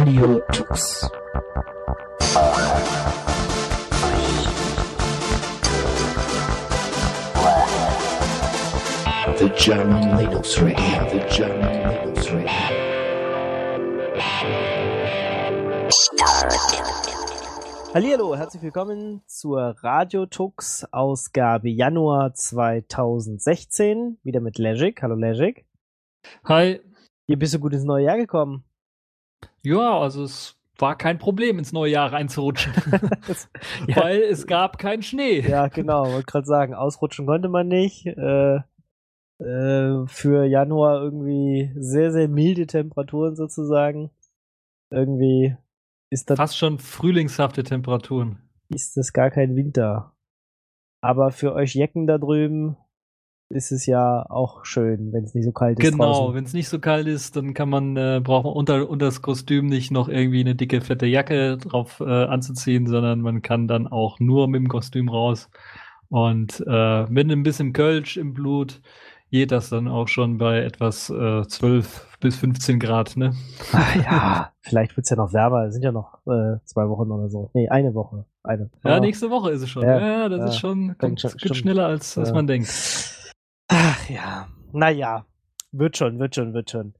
Radio Tux. The German Linux Radio, the German Linux Radio. Hallihallo, herzlich willkommen zur Radiotux Ausgabe Januar 2016. Wieder mit Legic. Hallo Legic. Hi. Wie bist du gut ins neue Jahr gekommen? Ja, also es war kein Problem, ins neue Jahr reinzurutschen. ja. Weil es gab keinen Schnee. Ja, genau. Wollte gerade sagen, ausrutschen konnte man nicht. Äh, äh, für Januar irgendwie sehr, sehr milde Temperaturen sozusagen. Irgendwie ist das, Fast schon frühlingshafte Temperaturen. ist das gar kein Winter. Aber für euch Jecken da drüben ist es ja auch schön, wenn es nicht so kalt ist. Genau, wenn es nicht so kalt ist, dann kann man, äh, braucht man unter, unter das Kostüm nicht noch irgendwie eine dicke, fette Jacke drauf äh, anzuziehen, sondern man kann dann auch nur mit dem Kostüm raus. Und äh, mit ein bisschen Kölsch im Blut geht das dann auch schon bei etwas äh, 12 bis 15 Grad, ne? Ah, ja, vielleicht wird es ja noch wärmer. Es sind ja noch äh, zwei Wochen oder so. Nee, eine Woche. Eine. Ja, nächste Woche ist es schon. Ja, Ja, das ja. ist schon, kommt, schon- schneller als, als man denkt. Ach ja, naja, wird schon, wird schon, wird schon.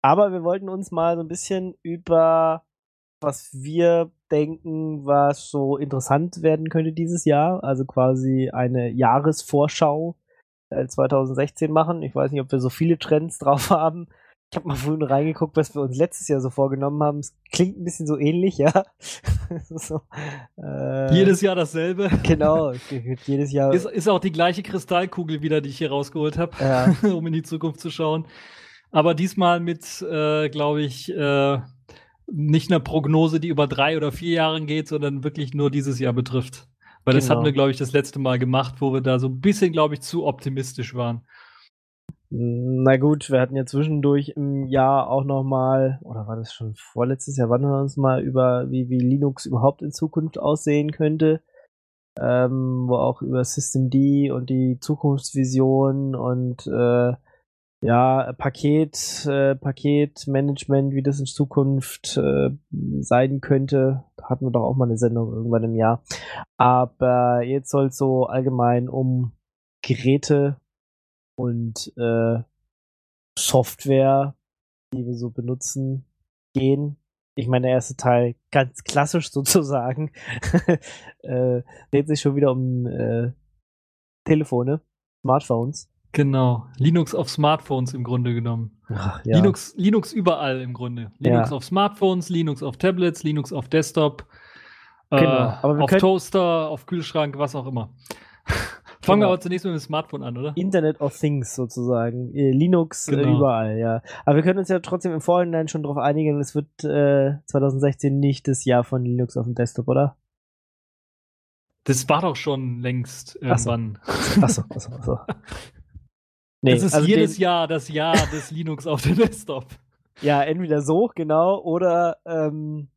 Aber wir wollten uns mal so ein bisschen über was wir denken, was so interessant werden könnte dieses Jahr, also quasi eine Jahresvorschau äh, 2016 machen. Ich weiß nicht, ob wir so viele Trends drauf haben. Ich habe mal vorhin reingeguckt, was wir uns letztes Jahr so vorgenommen haben. Es klingt ein bisschen so ähnlich, ja. so, äh, Jedes Jahr dasselbe. Genau, jedes Jahr. Ist, ist auch die gleiche Kristallkugel wieder, die ich hier rausgeholt habe, Ja. um in die Zukunft zu schauen. Aber diesmal mit, äh, glaube ich, äh, nicht einer Prognose, die über drei oder vier Jahre geht, sondern wirklich nur dieses Jahr betrifft. Weil das Genau. hatten wir, glaube ich, das letzte Mal gemacht, wo wir da so ein bisschen, glaube ich, zu optimistisch waren. Na gut, wir hatten ja zwischendurch im Jahr auch noch mal, oder war das schon vorletztes Jahr, wann wir uns mal über, wie, wie Linux überhaupt in Zukunft aussehen könnte, ähm, wo auch über Systemd und die Zukunftsvision und äh, ja, Paket, äh, Paketmanagement, wie das in Zukunft äh, sein könnte, da hatten wir doch auch mal eine Sendung irgendwann im Jahr. Aber jetzt soll es so allgemein um Geräte und äh, Software, die wir so benutzen, gehen. Ich meine, der erste Teil ganz klassisch sozusagen. äh, dreht sich schon wieder um äh, Telefone, Smartphones. Genau. Linux auf Smartphones im Grunde genommen. Ach, ja. Linux, Linux überall im Grunde. Linux Ja. auf Smartphones, Linux auf Tablets, Linux auf Desktop, Genau, äh, auf können- Toaster, auf Kühlschrank, was auch immer. Fangen wir Genau. aber zunächst mit dem Smartphone an, oder? Internet of Things sozusagen. Äh, Linux äh, Genau. überall, ja. Aber wir können uns ja trotzdem im Vorhinein schon darauf einigen, es wird äh, 2016 nicht das Jahr von Linux auf dem Desktop, oder? Das war doch schon längst Ach so. irgendwann. Achso, achso, achso. Nee, das ist also jedes Jahr das Jahr des Linux auf dem Desktop. Ja, entweder so, genau, oder ähm,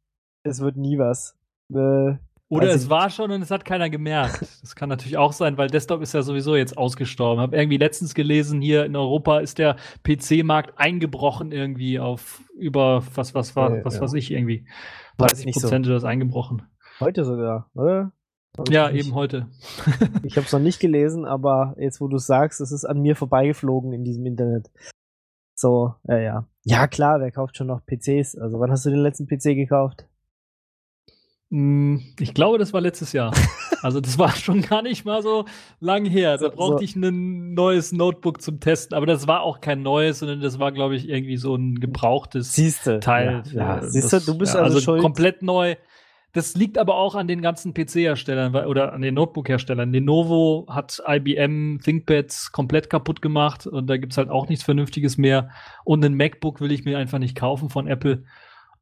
es wird nie was. Äh, Oder Also- es war schon und es hat keiner gemerkt. Das kann natürlich auch sein, weil Desktop ist ja sowieso jetzt ausgestorben. Habe irgendwie letztens gelesen, hier in Europa ist der PC-Markt eingebrochen irgendwie auf über was was war Äh, was ja. weiß ich irgendwie Weiß 30 nicht so. Prozent ist das eingebrochen. heute sogar, oder? Hab ich Ja, eben heute. Ich habe es noch nicht gelesen, aber jetzt, wo du sagst, es ist an mir vorbeigeflogen in diesem Internet. So, ja, ja. Ja, klar, wer kauft schon noch PCs? Also, wann hast du den letzten PC gekauft? Hm, Ich glaube, das war letztes Jahr. Also das war schon gar nicht mal so lang her. Da brauchte ich ein neues Notebook zum Testen. Aber das war auch kein neues, sondern das war, glaube ich, irgendwie so ein gebrauchtes Siehste. Teil. Ja, ja. Siehst du, du bist ja, also, schuld. komplett neu. Das liegt aber auch an den ganzen PC-Herstellern oder an den Notebook-Herstellern. Lenovo hat IBM ThinkPads komplett kaputt gemacht und da gibt's halt auch nichts Vernünftiges mehr. Und ein MacBook will ich mir einfach nicht kaufen von Apple.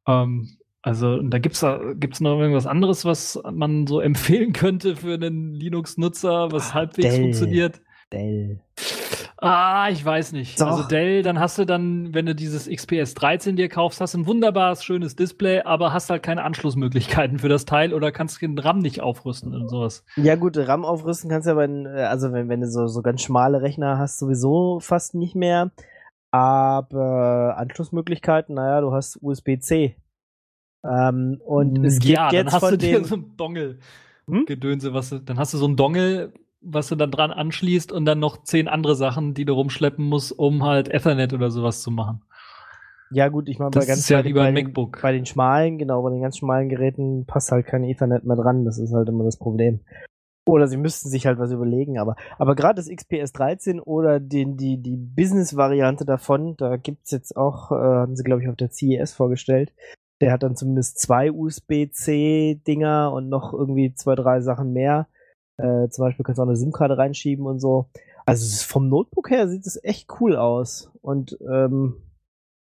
Ähm, also da gibt's da gibt's noch irgendwas anderes, was man so empfehlen könnte für einen Linux-Nutzer, was Ah, halbwegs Dell. funktioniert. Dell. Ah, ich weiß nicht. Doch. Also Dell, dann hast du dann, wenn du dieses XPS 13 dir kaufst, hast du ein wunderbares, schönes Display, aber hast halt keine Anschlussmöglichkeiten für das Teil oder kannst den RAM nicht aufrüsten und sowas. Ja, gut, RAM aufrüsten kannst du ja, wenn, äh, also wenn, wenn du so, so ganz schmale Rechner hast, sowieso fast nicht mehr. Aber Anschlussmöglichkeiten, naja, du hast USB-C. Ähm, und es gibt ja, jetzt dann hast du dir so ein Dongle Hm? Gedönse, was du, dann hast du so ein Dongle, was du dann dran anschließt und dann noch zehn andere Sachen, die du rumschleppen musst, um halt Ethernet oder sowas zu machen. Ja, gut, ich meine, bei ganz ist ja bei, wie bei den- MacBook. Bei den schmalen, genau, bei den ganz schmalen Geräten passt halt kein Ethernet mehr dran. Das ist halt immer das Problem. Oder sie müssten sich halt was überlegen, aber, aber gerade das XPS 13 oder den, die, die Business-Variante davon, da gibt's jetzt auch, äh, haben sie, glaube ich, auf der CES vorgestellt. Der hat dann zumindest zwei USB-C-Dinger und noch irgendwie zwei, drei Sachen mehr. Äh, zum Beispiel kannst du auch eine SIM-Karte reinschieben und so. Also vom Notebook her sieht es echt cool aus. Und ähm,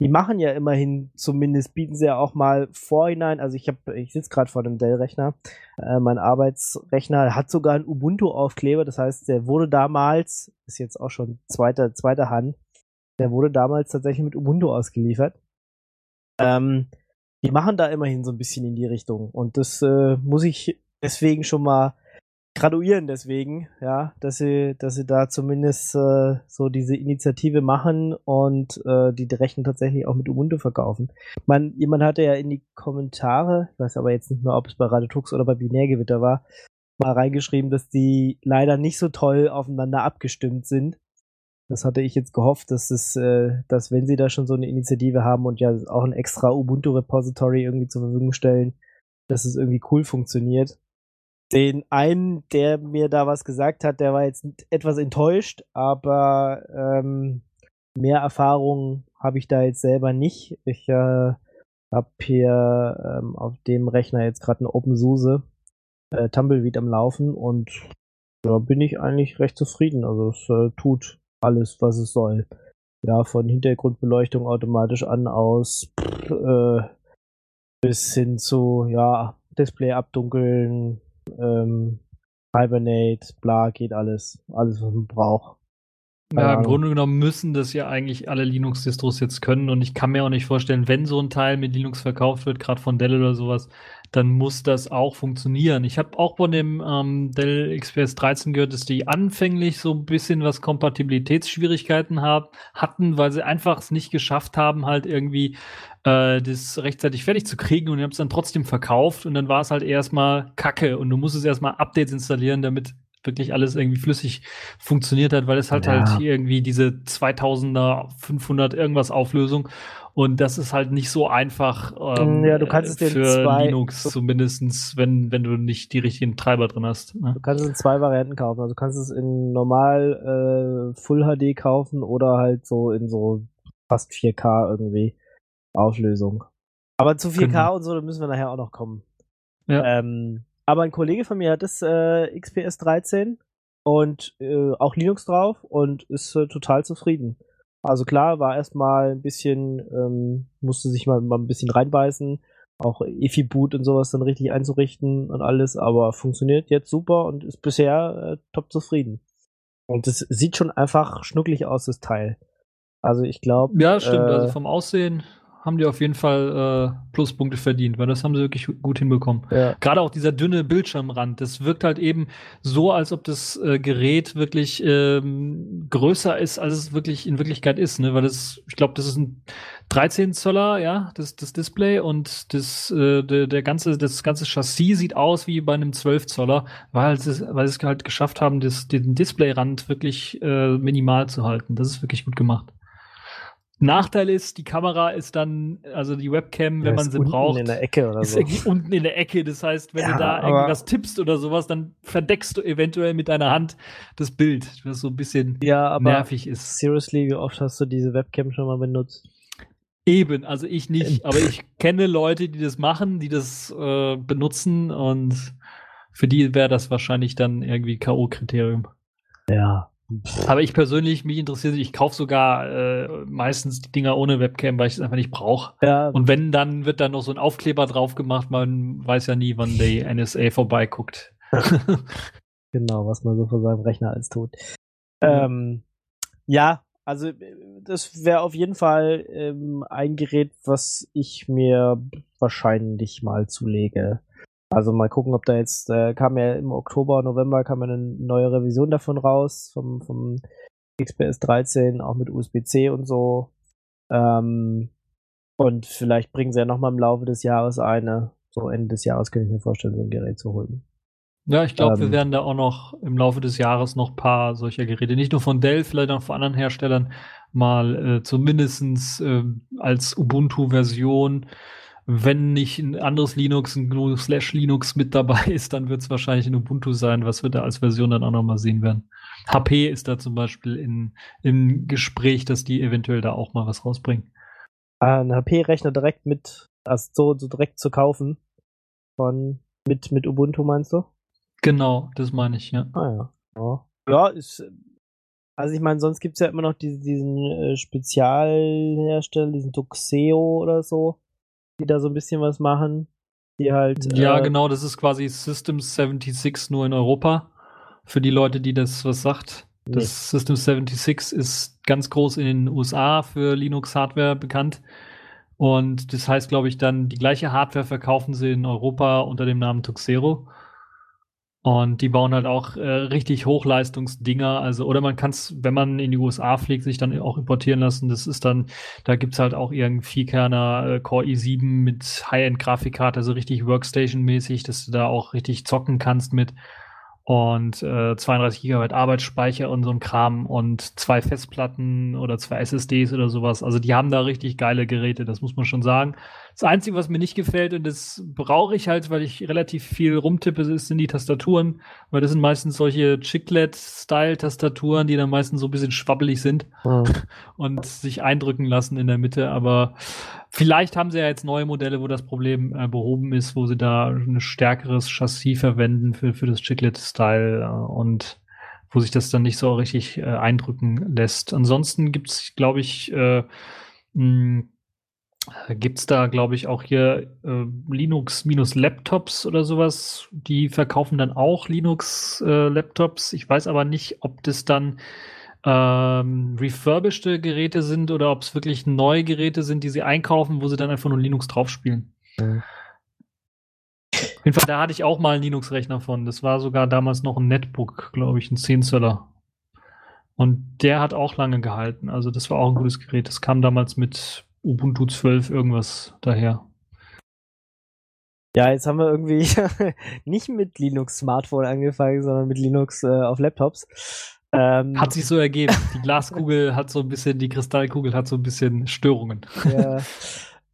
die machen ja immerhin, zumindest bieten sie ja auch mal vorhinein, also ich habe, ich sitze gerade vor einem Dell-Rechner, äh, mein Arbeitsrechner hat sogar einen Ubuntu-Aufkleber, das heißt, der wurde damals, ist jetzt auch schon zweiter, zweiter Hand, der wurde damals tatsächlich mit Ubuntu ausgeliefert. Ähm, die machen da immerhin so ein bisschen in die Richtung und das äh, muss ich deswegen schon mal graduieren deswegen, ja, dass sie, dass sie da zumindest äh, so diese Initiative machen und äh, die Rechner tatsächlich auch mit Ubuntu verkaufen. Man, jemand hatte ja in die Kommentare, ich weiß aber jetzt nicht mehr, ob es bei Radetux oder bei Binärgewitter war, mal reingeschrieben, dass die leider nicht so toll aufeinander abgestimmt sind. Das hatte ich jetzt gehofft, dass es, äh, dass wenn sie da schon so eine Initiative haben und ja auch ein extra Ubuntu-Repository irgendwie zur Verfügung stellen, dass es irgendwie cool funktioniert den einen, der mir da was gesagt hat, der war jetzt etwas enttäuscht, aber ähm, mehr Erfahrung habe ich da jetzt selber nicht. Ich äh, habe hier ähm, auf dem Rechner jetzt gerade eine OpenSUSE äh, Tumbleweed am Laufen und da bin ich eigentlich recht zufrieden. Also es äh, tut alles, was es soll. Ja, von Hintergrundbeleuchtung automatisch an aus äh, bis hin zu ja Display abdunkeln, ähm, Hibernate, bla, geht alles. Alles, was man braucht. Ja, im. Grunde genommen müssen das ja eigentlich alle Linux-Distros jetzt können und ich kann mir auch nicht vorstellen, wenn so ein Teil mit Linux verkauft wird, gerade von Dell oder sowas, dann muss das auch funktionieren. Ich habe auch von dem ähm, Dell XPS 13 gehört, dass die anfänglich so ein bisschen was Kompatibilitätsschwierigkeiten haben, hatten, weil sie einfach es nicht geschafft haben, halt irgendwie äh, das rechtzeitig fertig zu kriegen und die haben es dann trotzdem verkauft und dann war es halt erstmal Kacke und du musstest erstmal Updates installieren, damit wirklich alles irgendwie flüssig funktioniert hat, weil es halt Ja. halt irgendwie diese 2000er, 500 irgendwas Auflösung und das ist halt nicht so einfach ähm, Ja, du kannst es für zwei- Linux zumindestens, wenn, wenn du nicht die richtigen Treiber drin hast. Ne? Du kannst es in zwei Varianten kaufen. Also du kannst es in normal äh, Full HD kaufen oder halt so in so fast 4K irgendwie Auflösung. Aber zu 4K Genau. und so, da müssen wir nachher auch noch kommen. Ja. Ähm, aber ein Kollege von mir hat das äh, XPS 13 und äh, auch Linux drauf und ist äh, total zufrieden. Also klar, war erstmal ein bisschen, ähm, musste sich mal, mal ein bisschen reinbeißen, auch EFI-Boot und sowas dann richtig einzurichten und alles, aber funktioniert jetzt super und ist bisher äh, top zufrieden. Und es sieht schon einfach schnucklig aus, das Teil. Also ich glaube. Ja, stimmt. Äh, also vom Aussehen haben die auf jeden Fall äh, Pluspunkte verdient, weil das haben sie wirklich gut hinbekommen. ja. Gerade auch dieser dünne Bildschirmrand, das wirkt halt eben so, als ob das äh, Gerät wirklich ähm, größer ist, als es wirklich in Wirklichkeit ist, ne? Weil das, ich glaube, das ist ein 13 Zöller, ja, das, das Display und das, äh, der, der ganze, das ganze Chassis sieht aus wie bei einem 12 Zoller, weil sie, weil sie es halt geschafft haben, das, den Displayrand wirklich äh, minimal zu halten. Das ist wirklich gut gemacht. Nachteil ist, die Kamera ist dann, also die Webcam, wenn Ja, man ist sie unten braucht, in der Ecke oder ist so. unten in der Ecke. Das heißt, wenn Ja, du da irgendwas tippst oder sowas, dann verdeckst du eventuell mit deiner Hand das Bild, was so ein bisschen Ja, aber nervig ist. seriously, wie oft hast du diese Webcam schon mal benutzt? Eben, also ich nicht, aber ich kenne Leute, die das machen, die das äh, benutzen und für die wäre das wahrscheinlich dann irgendwie K.O.-Kriterium. Ja. Aber ich persönlich, mich interessiert, ich kaufe sogar äh, meistens die Dinger ohne Webcam, weil ich es einfach nicht brauche. Ja, Und wenn, dann wird da noch so ein Aufkleber drauf gemacht. Man weiß ja nie, wann die NSA vorbeiguckt. genau, was man so von seinem Rechner als tut. Ja. Ähm, ja, also das wäre auf jeden Fall ähm, ein Gerät, was ich mir wahrscheinlich mal zulege. Also mal gucken, ob da jetzt, äh, kam ja im Oktober, November kam ja eine neue Revision davon raus, vom, vom XPS 13, auch mit USB-C und so. Ähm, Und vielleicht bringen sie ja nochmal im Laufe des Jahres eine. So Ende des Jahres könnte ich mir vorstellen, so ein Gerät zu holen. Ja, ich glaube, Ähm. wir werden da auch noch im Laufe des Jahres noch ein paar solcher Geräte, nicht nur von Dell, vielleicht auch von anderen Herstellern, mal äh, zumindestens äh, als Ubuntu-Version. Wenn nicht ein anderes Linux, ein GNU slash Linux mit dabei ist, dann wird es wahrscheinlich ein Ubuntu sein, was wir da als Version dann auch noch mal sehen werden. HP ist da zum Beispiel in, im Gespräch, dass die eventuell da auch mal was rausbringen. Ah, ein HP-Rechner direkt mit, also so, so direkt zu kaufen. Von, mit, mit Ubuntu meinst du? Genau, das meine ich, ja. Ah ja. Ja, ja ist. Also ich meine, sonst gibt's ja immer noch diese, diesen äh, Spezialhersteller, diesen Tuxeo oder so, die da so ein bisschen was machen. Die halt. Ja, äh, genau, das ist quasi System 76 nur in Europa. Für die Leute, die das was sagt. Nee. Das System 76 ist ganz groß in den USA für Linux-Hardware bekannt. Und das heißt, glaube ich, dann die gleiche Hardware verkaufen sie in Europa unter dem Namen Tuxero. Und die bauen halt auch äh, richtig Hochleistungsdinger. Also, oder man kann es, wenn man in die USA fliegt, sich dann auch importieren lassen. Das ist dann, da gibt's halt auch irgendeinen Vierkerner äh, Core i7 mit High-End-Grafikkarte, also richtig Workstation-mäßig, dass du da auch richtig zocken kannst mit. Und äh, 32 Gigabyte Arbeitsspeicher und so ein Kram und zwei Festplatten oder zwei SSDs oder sowas. Also die haben da richtig geile Geräte, das muss man schon sagen. Das Einzige, was mir nicht gefällt, und das brauche ich halt, weil ich relativ viel rumtippe, ist, sind die Tastaturen. Weil das sind meistens solche Chiclet-Style-Tastaturen, die dann meistens so ein bisschen schwabbelig sind Ja. und sich eindrücken lassen in der Mitte. Aber vielleicht haben sie ja jetzt neue Modelle, wo das Problem äh, behoben ist, wo sie da ein stärkeres Chassis verwenden für, für das Chiclet-Style äh, und wo sich das dann nicht so richtig äh, eindrücken lässt. Ansonsten gibt's, glaube ich, äh, mh, gibt's da, glaube ich, auch hier äh, Linux-Laptops oder sowas. Die verkaufen dann auch Linux-Laptops. ich weiß aber nicht, ob das dann ähm, refurbished Geräte sind oder ob es wirklich neue Geräte sind, die sie einkaufen, wo sie dann einfach nur Linux draufspielen. Mhm. Auf jeden Fall, da hatte ich auch mal einen Linux-Rechner von. Das war sogar damals noch ein Netbook, glaube ich, ein 10 Zöller. Und der hat auch lange gehalten. Also das war auch ein gutes Gerät. Das kam damals mit Ubuntu 12 irgendwas daher. Ja, jetzt haben wir irgendwie nicht mit Linux Smartphone angefangen, sondern mit Linux äh, auf Laptops. Ähm, Hat sich so ergeben. Die Glaskugel hat so ein bisschen, die Kristallkugel hat so ein bisschen Störungen. ja,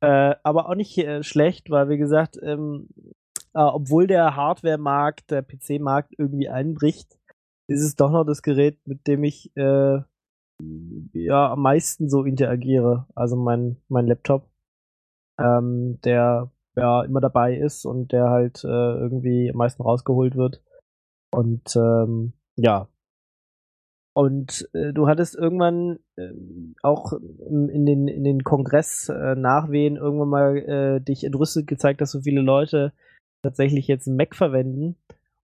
äh, aber auch nicht äh, schlecht, weil wie gesagt, ähm, äh, obwohl der Hardware-Markt, der PC-Markt irgendwie einbricht, ist es doch noch das Gerät, mit dem ich äh, ja am meisten so interagiere. Also mein mein Laptop, ähm, der ja immer dabei ist und der halt äh, irgendwie am meisten rausgeholt wird. Und ähm, ja. Und äh, du hattest irgendwann ähm, auch in den, in den Kongress-Nachwehen irgendwann mal äh, dich entrüstet gezeigt, dass so viele Leute tatsächlich jetzt Mac verwenden.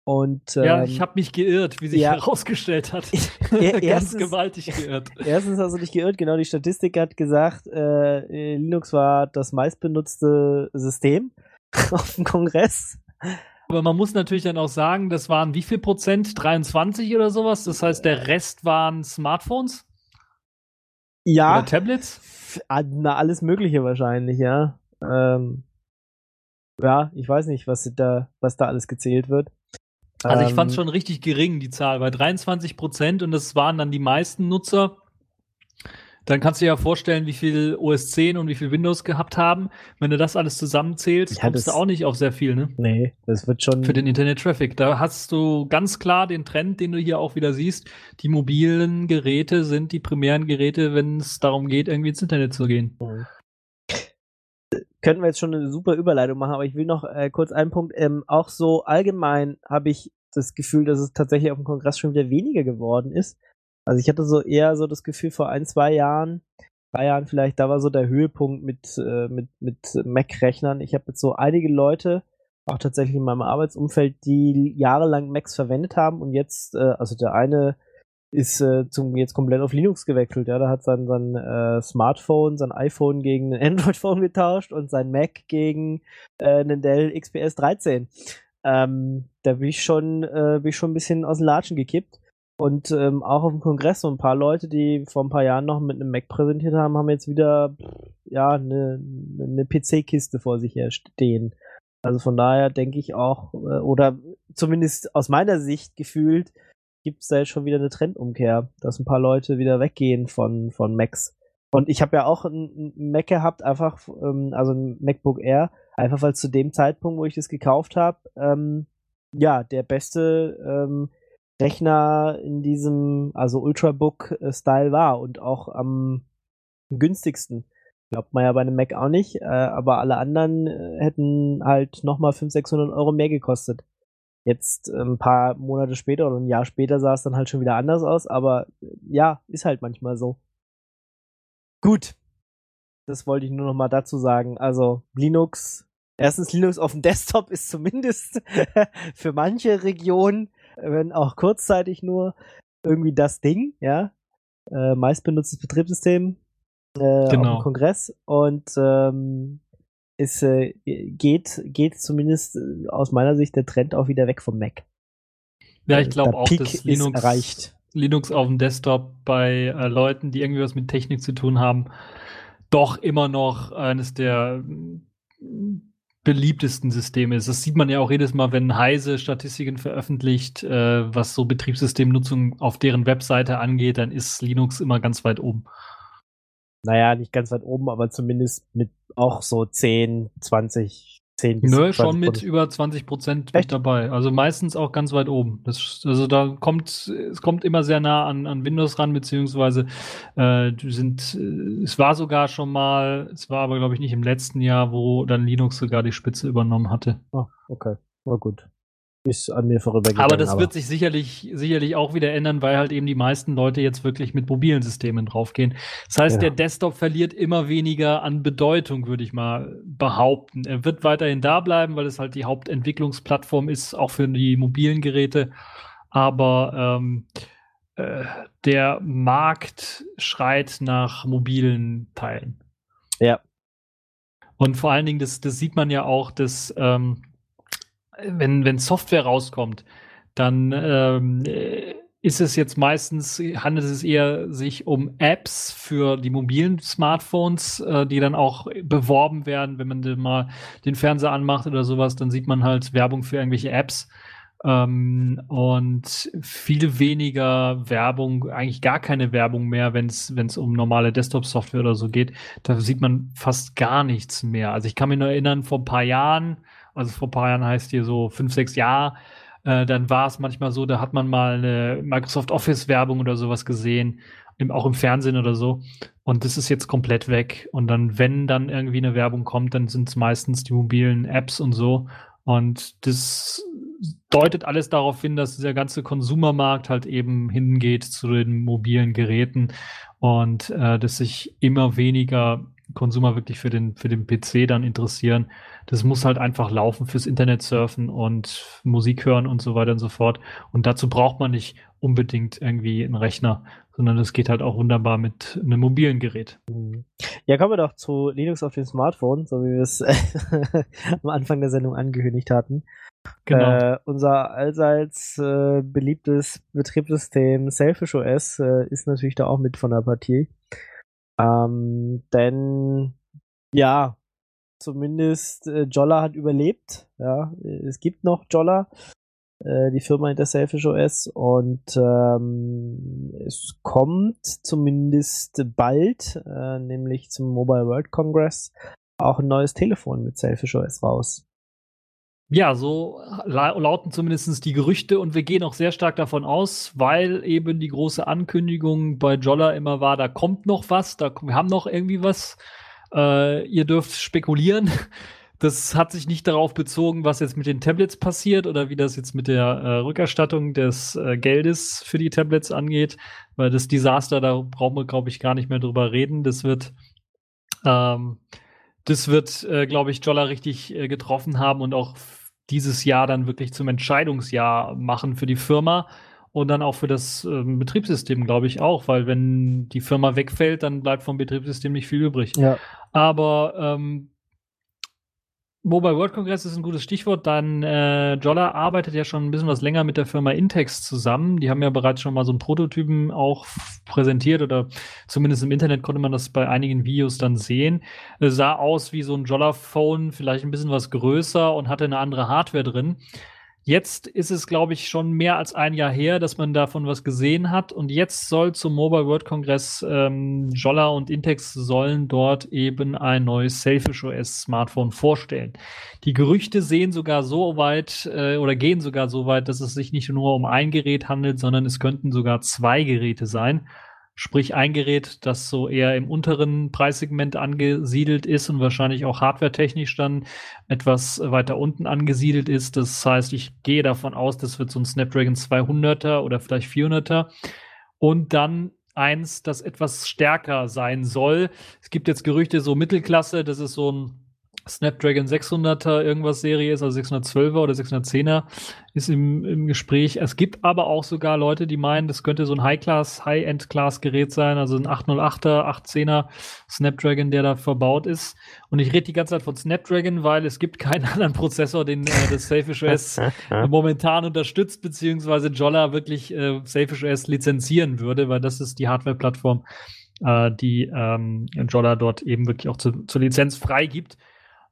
Und ähm, ja, ich habe mich geirrt, wie sich ja. herausgestellt hat. Ganz erstens- gewaltig geirrt. Erstens hast du dich geirrt, genau, die Statistik hat gesagt, äh, Linux war das meistbenutzte System auf dem Kongress. Aber man muss natürlich dann auch sagen, das waren wie viel Prozent? 23 oder sowas? Das heißt, der Rest waren Smartphones Ja, oder Tablets? ah, na, alles Mögliche wahrscheinlich, ja. Ähm, ja, ich weiß nicht, was da, was da alles gezählt wird. Also ich fand es Ähm, schon richtig gering, die Zahl, bei 23 Prozent und das waren dann die meisten Nutzer. Dann kannst du dir ja vorstellen, wie viel OS 10 und wie viel Windows gehabt haben. Wenn du das alles zusammenzählst, Ja, kommst du auch nicht auf sehr viel, ne? Nee, das wird schon. Für den Internet-Traffic. Da hast du ganz klar den Trend, den du hier auch wieder siehst. Die mobilen Geräte sind die primären Geräte, wenn es darum geht, irgendwie ins Internet zu gehen. Könnten wir jetzt schon eine super Überleitung machen, aber ich will noch äh, kurz einen Punkt. Ähm, auch so allgemein habe ich das Gefühl, dass es tatsächlich auf dem Kongress schon wieder weniger geworden ist. Also ich hatte so eher so das Gefühl vor ein, zwei Jahren, drei Jahren vielleicht, da war so der Höhepunkt mit, äh, mit, mit Mac-Rechnern. Ich habe jetzt so einige Leute, auch tatsächlich in meinem Arbeitsumfeld, die jahrelang Macs verwendet haben und jetzt, äh, also der eine ist äh, zum, jetzt komplett auf Linux gewechselt. Ja, da hat sein, sein äh, Smartphone, sein iPhone gegen ein Android-Phone getauscht und sein Mac gegen äh, einen Dell XPS 13. Ähm, da bin ich schon, äh, bin ich schon ein bisschen aus den Latschen gekippt. Und ähm, auch auf dem Kongress so ein paar Leute, die vor ein paar Jahren noch mit einem Mac präsentiert haben, haben jetzt wieder ja eine, eine PC-Kiste vor sich her stehen. Also von daher denke ich auch, äh, oder zumindest aus meiner Sicht gefühlt, gibt es da jetzt schon wieder eine Trendumkehr, dass ein paar Leute wieder weggehen von, von Macs. Und ich habe ja auch ein Mac gehabt, einfach, ähm, also ein MacBook Air, einfach weil zu dem Zeitpunkt, wo ich das gekauft habe, ähm, ja, der beste ähm, Rechner in diesem, also Ultrabook-Style war und auch am günstigsten. Glaubt man ja bei einem Mac auch nicht, äh, aber alle anderen äh, hätten halt nochmal 500, 600 Euro mehr gekostet. Jetzt äh, ein paar Monate später oder ein Jahr später sah es dann halt schon wieder anders aus, aber äh, ja, ist halt manchmal so. Gut. Das wollte ich nur noch mal dazu sagen. Also Linux, erstens Linux auf dem Desktop ist zumindest für manche Regionen wenn auch kurzzeitig nur, irgendwie das Ding, ja. Äh, meist benutztes Betriebssystem äh, genau. Kongress und ähm, ist, äh, geht, geht zumindest äh, aus meiner Sicht der Trend auch wieder weg vom Mac. Ja, ich glaube auch, dass Linux, erreicht. Linux auf dem Desktop bei äh, Leuten, die irgendwie was mit Technik zu tun haben, doch immer noch eines der beliebtesten Systeme ist. Das sieht man ja auch jedes Mal, wenn Heise Statistiken veröffentlicht, äh, was so Betriebssystemnutzung auf deren Webseite angeht, dann ist Linux immer ganz weit oben. Naja, nicht ganz weit oben, aber zumindest mit auch so 10, 20 10 bis Nö, schon mit über 20 Prozent mit dabei. Also meistens auch ganz weit oben. Das, also da kommt, es kommt immer sehr nah an, an Windows ran, beziehungsweise äh, sind, äh, es war sogar schon mal, es war aber glaube ich nicht im letzten Jahr, wo dann Linux sogar die Spitze übernommen hatte. Ah, okay. War gut ist an mir vorübergegangen. Aber das aber. wird sich sicherlich, sicherlich auch wieder ändern, weil halt eben die meisten Leute jetzt wirklich mit mobilen Systemen draufgehen. Das heißt, ja. der Desktop verliert immer weniger an Bedeutung, würde ich mal behaupten. Er wird weiterhin da bleiben, weil es halt die Hauptentwicklungsplattform ist, auch für die mobilen Geräte. Aber ähm, äh, der Markt schreit nach mobilen Teilen. Ja. Und vor allen Dingen, das, das sieht man ja auch, dass ähm, wenn, wenn Software rauskommt, dann ähm, ist es jetzt meistens, handelt es eher sich um Apps für die mobilen Smartphones, äh, die dann auch beworben werden, wenn man mal den Fernseher anmacht oder sowas, dann sieht man halt Werbung für irgendwelche Apps. Ähm, und viel weniger Werbung, eigentlich gar keine Werbung mehr, wenn es um normale Desktop-Software oder so geht. Da sieht man fast gar nichts mehr. Also ich kann mich nur erinnern, vor ein paar Jahren, also vor ein paar Jahren heißt hier so fünf, sechs Jahre, äh, dann war es manchmal so, da hat man mal eine Microsoft Office Werbung oder sowas gesehen, im, auch im Fernsehen oder so. Und das ist jetzt komplett weg. Und dann, wenn dann irgendwie eine Werbung kommt, dann sind es meistens die mobilen Apps und so. Und das deutet alles darauf hin, dass dieser ganze Konsumermarkt halt eben hingeht zu den mobilen Geräten und äh, dass sich immer weniger Konsumer wirklich für den, für den PC dann interessieren. Das muss halt einfach laufen fürs Internet surfen und Musik hören und so weiter und so fort. Und dazu braucht man nicht unbedingt irgendwie einen Rechner, sondern das geht halt auch wunderbar mit einem mobilen Gerät. Mhm. Ja, kommen wir doch zu Linux auf dem Smartphone, so wie wir es am Anfang der Sendung angekündigt hatten. Genau. Äh, unser allseits äh, beliebtes Betriebssystem Selfish OS äh, ist natürlich da auch mit von der Partie. Ähm, denn ja, zumindest äh, Jolla hat überlebt. Ja, es gibt noch Jolla, äh, die Firma hinter Selfish OS und ähm, es kommt zumindest bald, äh, nämlich zum Mobile World Congress, auch ein neues Telefon mit Selfish OS raus. Ja, so lauten zumindest die Gerüchte und wir gehen auch sehr stark davon aus, weil eben die große Ankündigung bei Jolla immer war, da kommt noch was, da, wir haben noch irgendwie was. Äh, ihr dürft spekulieren. Das hat sich nicht darauf bezogen, was jetzt mit den Tablets passiert oder wie das jetzt mit der äh, Rückerstattung des äh, Geldes für die Tablets angeht, weil das Desaster, da brauchen wir, glaube ich, gar nicht mehr drüber reden. Das wird ähm, das wird, äh, glaube ich, Jolla richtig äh, getroffen haben und auch dieses Jahr dann wirklich zum Entscheidungsjahr machen für die Firma und dann auch für das ähm, Betriebssystem, glaube ich, auch, weil wenn die Firma wegfällt, dann bleibt vom Betriebssystem nicht viel übrig. Ja. Aber ähm, Mobile World Congress ist ein gutes Stichwort. Dann äh, Jolla arbeitet ja schon ein bisschen was länger mit der Firma Intex zusammen. Die haben ja bereits schon mal so einen Prototypen auch präsentiert oder zumindest im Internet konnte man das bei einigen Videos dann sehen. Es sah aus wie so ein Jolla Phone, vielleicht ein bisschen was größer und hatte eine andere Hardware drin. Jetzt ist es, glaube ich, schon mehr als ein Jahr her, dass man davon was gesehen hat. Und jetzt soll zum Mobile World Congress ähm, Jolla und Intex sollen dort eben ein neues Selfish OS Smartphone vorstellen. Die Gerüchte sehen sogar so weit äh, oder gehen sogar so weit, dass es sich nicht nur um ein Gerät handelt, sondern es könnten sogar zwei Geräte sein. Sprich ein Gerät, das so eher im unteren Preissegment angesiedelt ist und wahrscheinlich auch hardwaretechnisch dann etwas weiter unten angesiedelt ist. Das heißt, ich gehe davon aus, das wird so ein Snapdragon 200er oder vielleicht 400er. Und dann eins, das etwas stärker sein soll. Es gibt jetzt Gerüchte, so Mittelklasse, das ist so ein Snapdragon 600er irgendwas Serie ist, also 612er oder 610er ist im, im Gespräch. Es gibt aber auch sogar Leute, die meinen, das könnte so ein High-Class, High-End-Class-Gerät sein, also ein 808er, 810er Snapdragon, der da verbaut ist. Und ich rede die ganze Zeit von Snapdragon, weil es gibt keinen anderen Prozessor, den äh, das Selfish OS momentan unterstützt, beziehungsweise Jolla wirklich äh, Selfish OS lizenzieren würde, weil das ist die Hardware-Plattform, äh, die ähm, Jolla dort eben wirklich auch zu, zur Lizenz freigibt.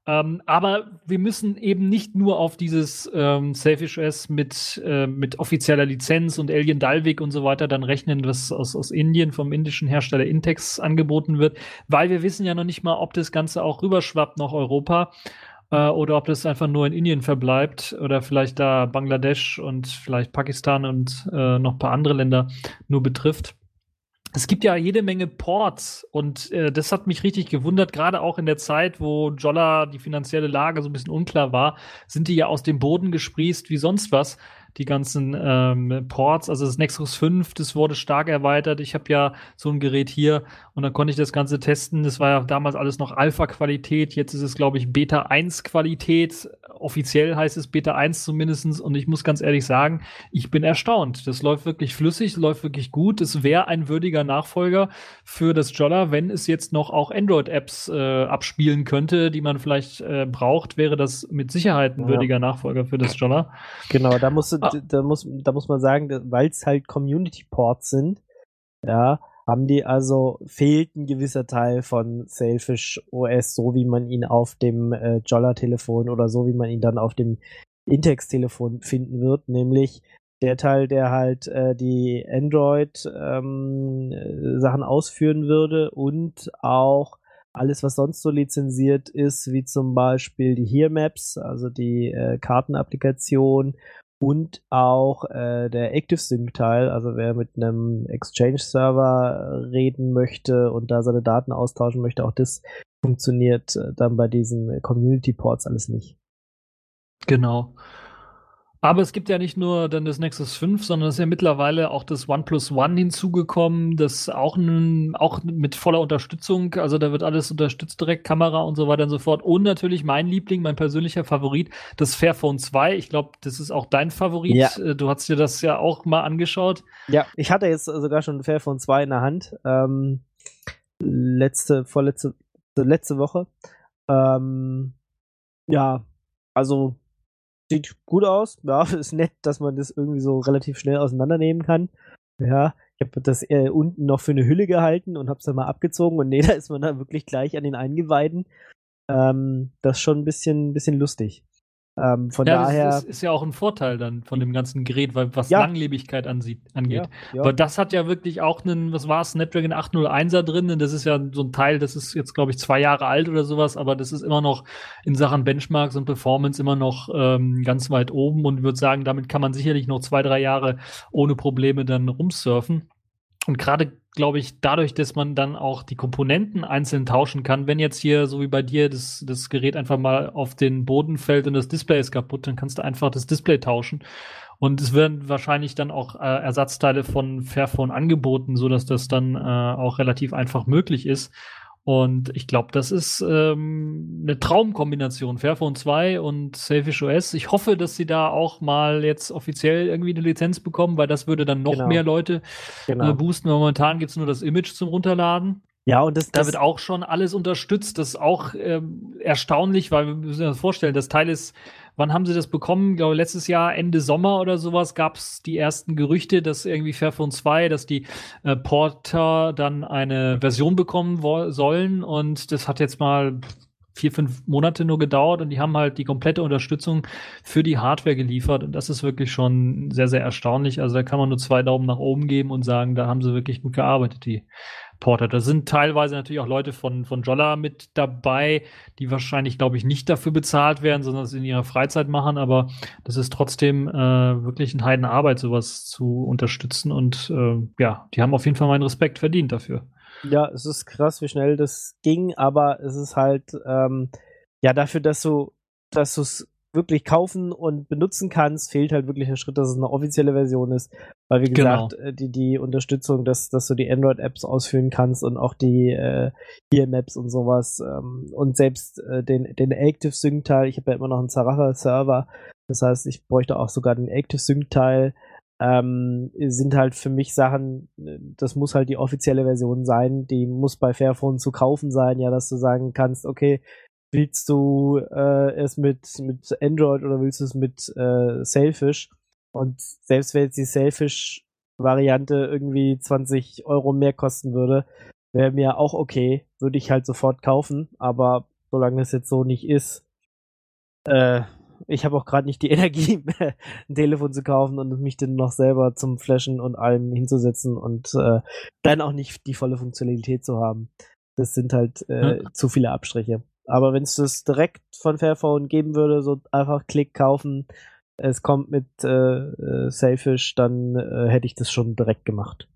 Ähm, aber wir müssen eben nicht nur auf dieses ähm, Selfish OS mit, äh, mit offizieller Lizenz und Alien Dalvik und so weiter dann rechnen, was aus, aus Indien vom indischen Hersteller Intex angeboten wird, weil wir wissen ja noch nicht mal, ob das Ganze auch rüberschwappt nach Europa äh, oder ob das einfach nur in Indien verbleibt oder vielleicht da Bangladesch und vielleicht Pakistan und äh, noch ein paar andere Länder nur betrifft es gibt ja jede Menge Ports und äh, das hat mich richtig gewundert, gerade auch in der Zeit, wo Jolla die finanzielle Lage so ein bisschen unklar war, sind die ja aus dem Boden gesprießt wie sonst was die ganzen ähm, Ports, also das Nexus 5, das wurde stark erweitert. Ich habe ja so ein Gerät hier und dann konnte ich das Ganze testen. Das war ja damals alles noch Alpha-Qualität, jetzt ist es, glaube ich, Beta 1-Qualität. Offiziell heißt es Beta 1 zumindestens und ich muss ganz ehrlich sagen, ich bin erstaunt. Das läuft wirklich flüssig, läuft wirklich gut. Es wäre ein würdiger Nachfolger für das Jolla, wenn es jetzt noch auch Android-Apps äh, abspielen könnte, die man vielleicht äh, braucht, wäre das mit Sicherheit ein ja. würdiger Nachfolger für das Jolla. Genau, da musst du ah. da, muss, da muss man sagen, weil es halt Community-Ports sind, ja, haben die also, fehlt ein gewisser Teil von Selfish OS, so wie man ihn auf dem äh, Jolla-Telefon oder so wie man ihn dann auf dem Intex-Telefon finden wird, nämlich der Teil, der halt äh, die Android-Sachen ähm, ausführen würde und auch alles, was sonst so lizenziert ist, wie zum Beispiel die Here Maps, also die äh, Kartenapplikation und auch äh, der ActiveSync-Teil, also wer mit einem Exchange-Server reden möchte und da seine Daten austauschen möchte, auch das funktioniert äh, dann bei diesen Community-Ports alles nicht. Genau. Aber es gibt ja nicht nur dann das Nexus 5, sondern es ist ja mittlerweile auch das OnePlus One hinzugekommen, das auch, auch mit voller Unterstützung, also da wird alles unterstützt, direkt Kamera und so weiter und so fort. Und natürlich mein Liebling, mein persönlicher Favorit, das Fairphone 2. Ich glaube, das ist auch dein Favorit. Ja. Äh, du hast dir das ja auch mal angeschaut. Ja, ich hatte jetzt sogar schon ein Fairphone 2 in der Hand. Ähm, letzte, vorletzte, letzte Woche. Ähm, ja, also sieht gut aus. Ja, ist nett, dass man das irgendwie so relativ schnell auseinandernehmen kann. Ja, ich habe das äh, unten noch für eine Hülle gehalten und habe es dann mal abgezogen und nee, da ist man dann wirklich gleich an den Eingeweiden. Ähm, das ist schon ein bisschen, bisschen lustig. Ähm, von ja, daher. Das ist, ist, ja auch ein Vorteil dann von dem ganzen Gerät, weil was ja. Langlebigkeit ansieht, angeht. Ja. Aber das hat ja wirklich auch einen, was war es, Snapdragon 801er drin. Und das ist ja so ein Teil, das ist jetzt, glaube ich, zwei Jahre alt oder sowas, aber das ist immer noch in Sachen Benchmarks und Performance immer noch ähm, ganz weit oben und würde sagen, damit kann man sicherlich noch zwei, drei Jahre ohne Probleme dann rumsurfen. Und gerade, glaube ich, dadurch, dass man dann auch die Komponenten einzeln tauschen kann, wenn jetzt hier, so wie bei dir, das, das Gerät einfach mal auf den Boden fällt und das Display ist kaputt, dann kannst du einfach das Display tauschen. Und es werden wahrscheinlich dann auch äh, Ersatzteile von Fairphone angeboten, so dass das dann äh, auch relativ einfach möglich ist. Und ich glaube, das ist ähm, eine Traumkombination. Fairphone 2 und Selfish OS. Ich hoffe, dass sie da auch mal jetzt offiziell irgendwie eine Lizenz bekommen, weil das würde dann noch genau. mehr Leute genau. äh, boosten. Momentan gibt es nur das Image zum Runterladen. Ja, und das, Da das wird auch schon alles unterstützt. Das ist auch ähm, erstaunlich, weil wir müssen uns vorstellen, das Teil ist, wann haben sie das bekommen? Ich glaube, letztes Jahr, Ende Sommer oder sowas, gab es die ersten Gerüchte, dass irgendwie Fairphone 2, dass die äh, Porter dann eine Version bekommen sollen. Und das hat jetzt mal vier, fünf Monate nur gedauert und die haben halt die komplette Unterstützung für die Hardware geliefert. Und das ist wirklich schon sehr, sehr erstaunlich. Also da kann man nur zwei Daumen nach oben geben und sagen, da haben sie wirklich gut gearbeitet, die Porter. Da sind teilweise natürlich auch Leute von, von Jolla mit dabei, die wahrscheinlich, glaube ich, nicht dafür bezahlt werden, sondern es in ihrer Freizeit machen. Aber das ist trotzdem äh, wirklich eine Heidenarbeit, sowas zu unterstützen. Und äh, ja, die haben auf jeden Fall meinen Respekt verdient dafür. Ja, es ist krass, wie schnell das ging, aber es ist halt, ähm, ja, dafür, dass du, dass du es wirklich kaufen und benutzen kannst, fehlt halt wirklich der Schritt, dass es eine offizielle Version ist. Weil, wie Genau. gesagt, äh, die, die Unterstützung, dass, dass du die Android-Apps ausführen kannst und auch die äh, Ear-Maps und sowas ähm, und selbst äh, den, den Active Sync-Teil, ich habe ja immer noch einen Zaracha-Server, das heißt, ich bräuchte auch sogar den Active Sync-Teil, ähm, sind halt für mich Sachen, äh, das muss halt die offizielle Version sein, die muss bei Fairphone zu kaufen sein, ja, dass du sagen kannst, okay, willst du äh, es mit, mit Android oder willst du es mit äh, Sailfish? Und selbst wenn jetzt die Sailfish-Variante irgendwie 20 Euro mehr kosten würde, wäre mir auch okay, würde ich halt sofort kaufen, aber solange das jetzt so nicht ist, äh, ich habe auch gerade nicht die Energie, ein Telefon zu kaufen und mich dann noch selber zum Flashen und allem hinzusetzen und äh, dann auch nicht die volle Funktionalität zu haben. Das sind halt äh, Ja. zu viele Abstriche. Aber wenn es das direkt von Fairphone geben würde, so einfach Klick kaufen, es kommt mit äh, äh, Sailfish, dann äh, hätte ich das schon direkt gemacht.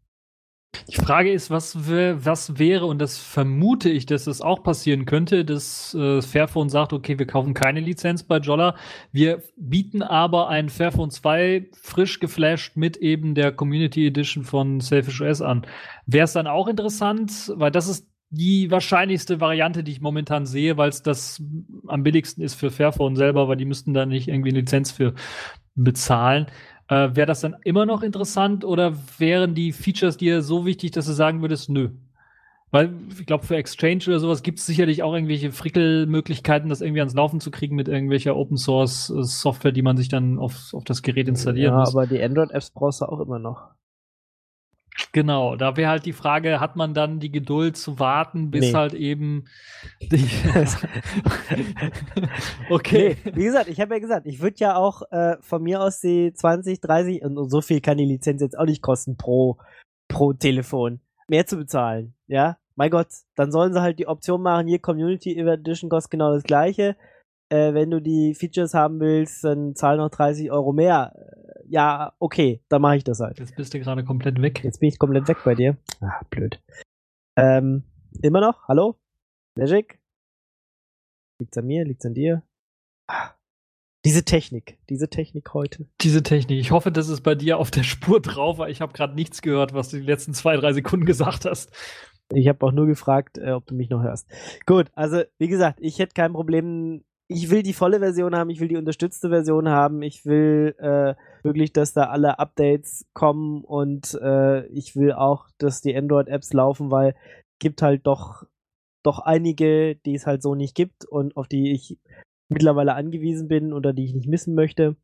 Die Frage ist, was, wär, was wäre, und das vermute ich, dass das auch passieren könnte, dass äh, Fairphone sagt, okay, wir kaufen keine Lizenz bei Jolla, wir bieten aber ein Fairphone 2 frisch geflasht mit eben der Community Edition von Selfish OS an. Wäre es dann auch interessant, weil das ist die wahrscheinlichste Variante, die ich momentan sehe, weil es das am billigsten ist für Fairphone selber, weil die müssten da nicht irgendwie eine Lizenz für bezahlen. Äh, Wäre das dann immer noch interessant oder wären die Features dir so wichtig, dass du sagen würdest, nö? Weil ich glaube, für Exchange oder sowas gibt es sicherlich auch irgendwelche Frickelmöglichkeiten, das irgendwie ans Laufen zu kriegen mit irgendwelcher Open Source äh, Software, die man sich dann auf, auf das Gerät installieren ja, muss. aber die Android-Apps brauchst du auch immer noch. Genau, da wäre halt die Frage, hat man dann die Geduld zu warten, bis Nee. halt eben die Okay. Nee, wie gesagt, ich habe ja gesagt, ich würde ja auch äh, von mir aus die 20, 30 und so viel kann die Lizenz jetzt auch nicht kosten pro, pro Telefon. Mehr zu bezahlen, ja? Mein Gott, dann sollen sie halt die Option machen, hier Community Edition kostet genau das gleiche. Äh, wenn du die Features haben willst, dann zahl noch 30 Euro mehr. Ja, okay, dann mache ich das halt. Jetzt bist du gerade komplett weg. Jetzt bin ich komplett weg bei dir. Ah, blöd. Ähm, immer noch? Hallo? Magic? Liegt's an mir? Liegt's an dir? Ah, diese Technik, diese Technik heute. Diese Technik. Ich hoffe, das ist bei dir auf der Spur drauf, weil ich habe gerade nichts gehört, was du die letzten zwei, drei Sekunden gesagt hast. Ich habe auch nur gefragt, äh, ob du mich noch hörst. Gut, also wie gesagt, ich hätte kein Problem. Ich will die volle Version haben, ich will die unterstützte Version haben, ich will äh, wirklich, dass da alle Updates kommen und äh, ich will auch, dass die Android-Apps laufen, weil gibt halt doch doch einige, die es halt so nicht gibt und auf die ich mittlerweile angewiesen bin oder die ich nicht missen möchte.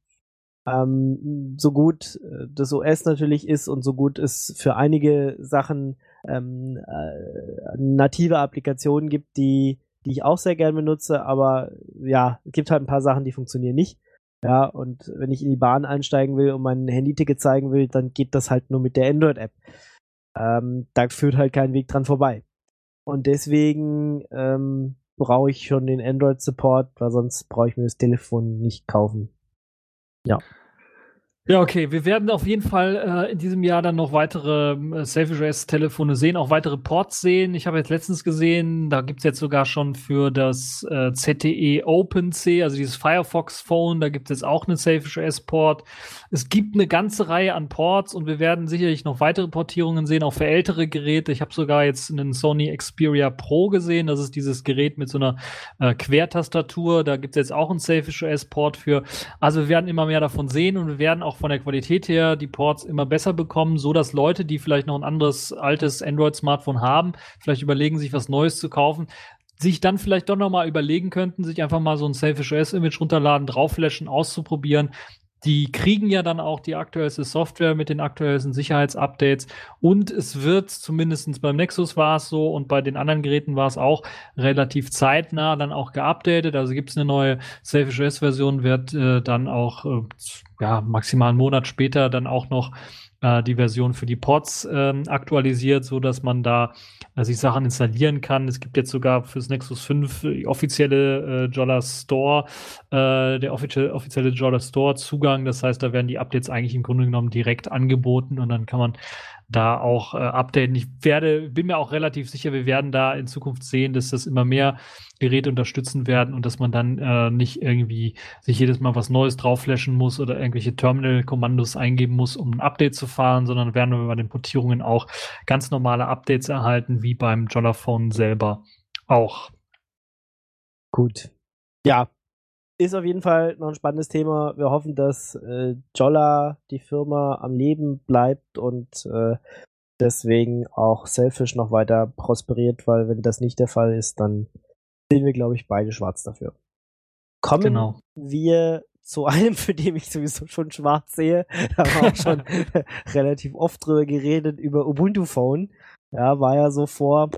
Ähm, so gut äh, das OS natürlich ist und so gut es für einige Sachen ähm, äh, native Applikationen gibt, die, die ich auch sehr gerne benutze, aber ja, es gibt halt ein paar Sachen, die funktionieren nicht. Ja, und wenn ich in die Bahn einsteigen will und mein Handyticket zeigen will, dann geht das halt nur mit der Android-App. Ähm, da führt halt kein Weg dran vorbei. Und deswegen ähm, brauche ich schon den Android-Support, weil sonst brauche ich mir das Telefon nicht kaufen. Ja, okay. Wir werden auf jeden Fall äh, in diesem Jahr dann noch weitere äh, Selfish OS Telefone sehen, auch weitere Ports sehen. Ich habe jetzt letztens gesehen, da gibt's jetzt sogar schon für das äh, ZTE OpenC, also dieses Firefox Phone, da gibt es auch einen Selfish OS Port. Es gibt eine ganze Reihe an Ports und wir werden sicherlich noch weitere Portierungen sehen, auch für ältere Geräte. Ich habe sogar jetzt einen Sony Xperia Pro gesehen. Das ist dieses Gerät mit so einer äh, Quertastatur. Da gibt's jetzt auch einen Selfish OS Port für. Also wir werden immer mehr davon sehen und wir werden auch von der Qualität her die Ports immer besser bekommen, so dass Leute, die vielleicht noch ein anderes altes Android-Smartphone haben, vielleicht überlegen, sich was Neues zu kaufen, sich dann vielleicht doch noch mal überlegen könnten, sich einfach mal so ein Selfish OS Image runterladen, draufflashen, auszuprobieren. Die kriegen ja dann auch die aktuellste Software mit den aktuellsten Sicherheitsupdates und es wird zumindest beim Nexus war es so und bei den anderen Geräten war es auch relativ zeitnah dann auch geupdatet. Also gibt es eine neue Selfish OS Version, wird äh, dann auch äh, ja maximal einen Monat später dann auch noch äh, die Version für die Pods ähm, aktualisiert, so dass man da äh, sich Sachen installieren kann. Es gibt jetzt sogar fürs Nexus 5 die offizielle äh, Jolla Store, äh, der offizielle, offizielle Jolla Store Zugang. Das heißt, da werden die Updates eigentlich im Grunde genommen direkt angeboten und dann kann man da auch äh, updaten. Ich werde, bin mir auch relativ sicher, wir werden da in Zukunft sehen, dass das immer mehr Geräte unterstützen werden und dass man dann äh, nicht irgendwie sich jedes Mal was Neues draufflashen muss oder irgendwelche Terminal-Kommandos eingeben muss, um ein Update zu fahren, sondern werden wir bei den Portierungen auch ganz normale Updates erhalten, wie beim Jollaphone selber auch. Gut. Ja, ist auf jeden Fall noch ein spannendes Thema. Wir hoffen, dass äh, Jolla, die Firma, am Leben bleibt und äh, deswegen auch Selfish noch weiter prosperiert, weil wenn das nicht der Fall ist, dann sehen wir, glaube ich, beide schwarz dafür. Kommen Genau. wir zu einem, für den ich sowieso schon schwarz sehe. Da haben wir auch schon relativ oft drüber geredet, über Ubuntu Phone. Ja, war ja so vor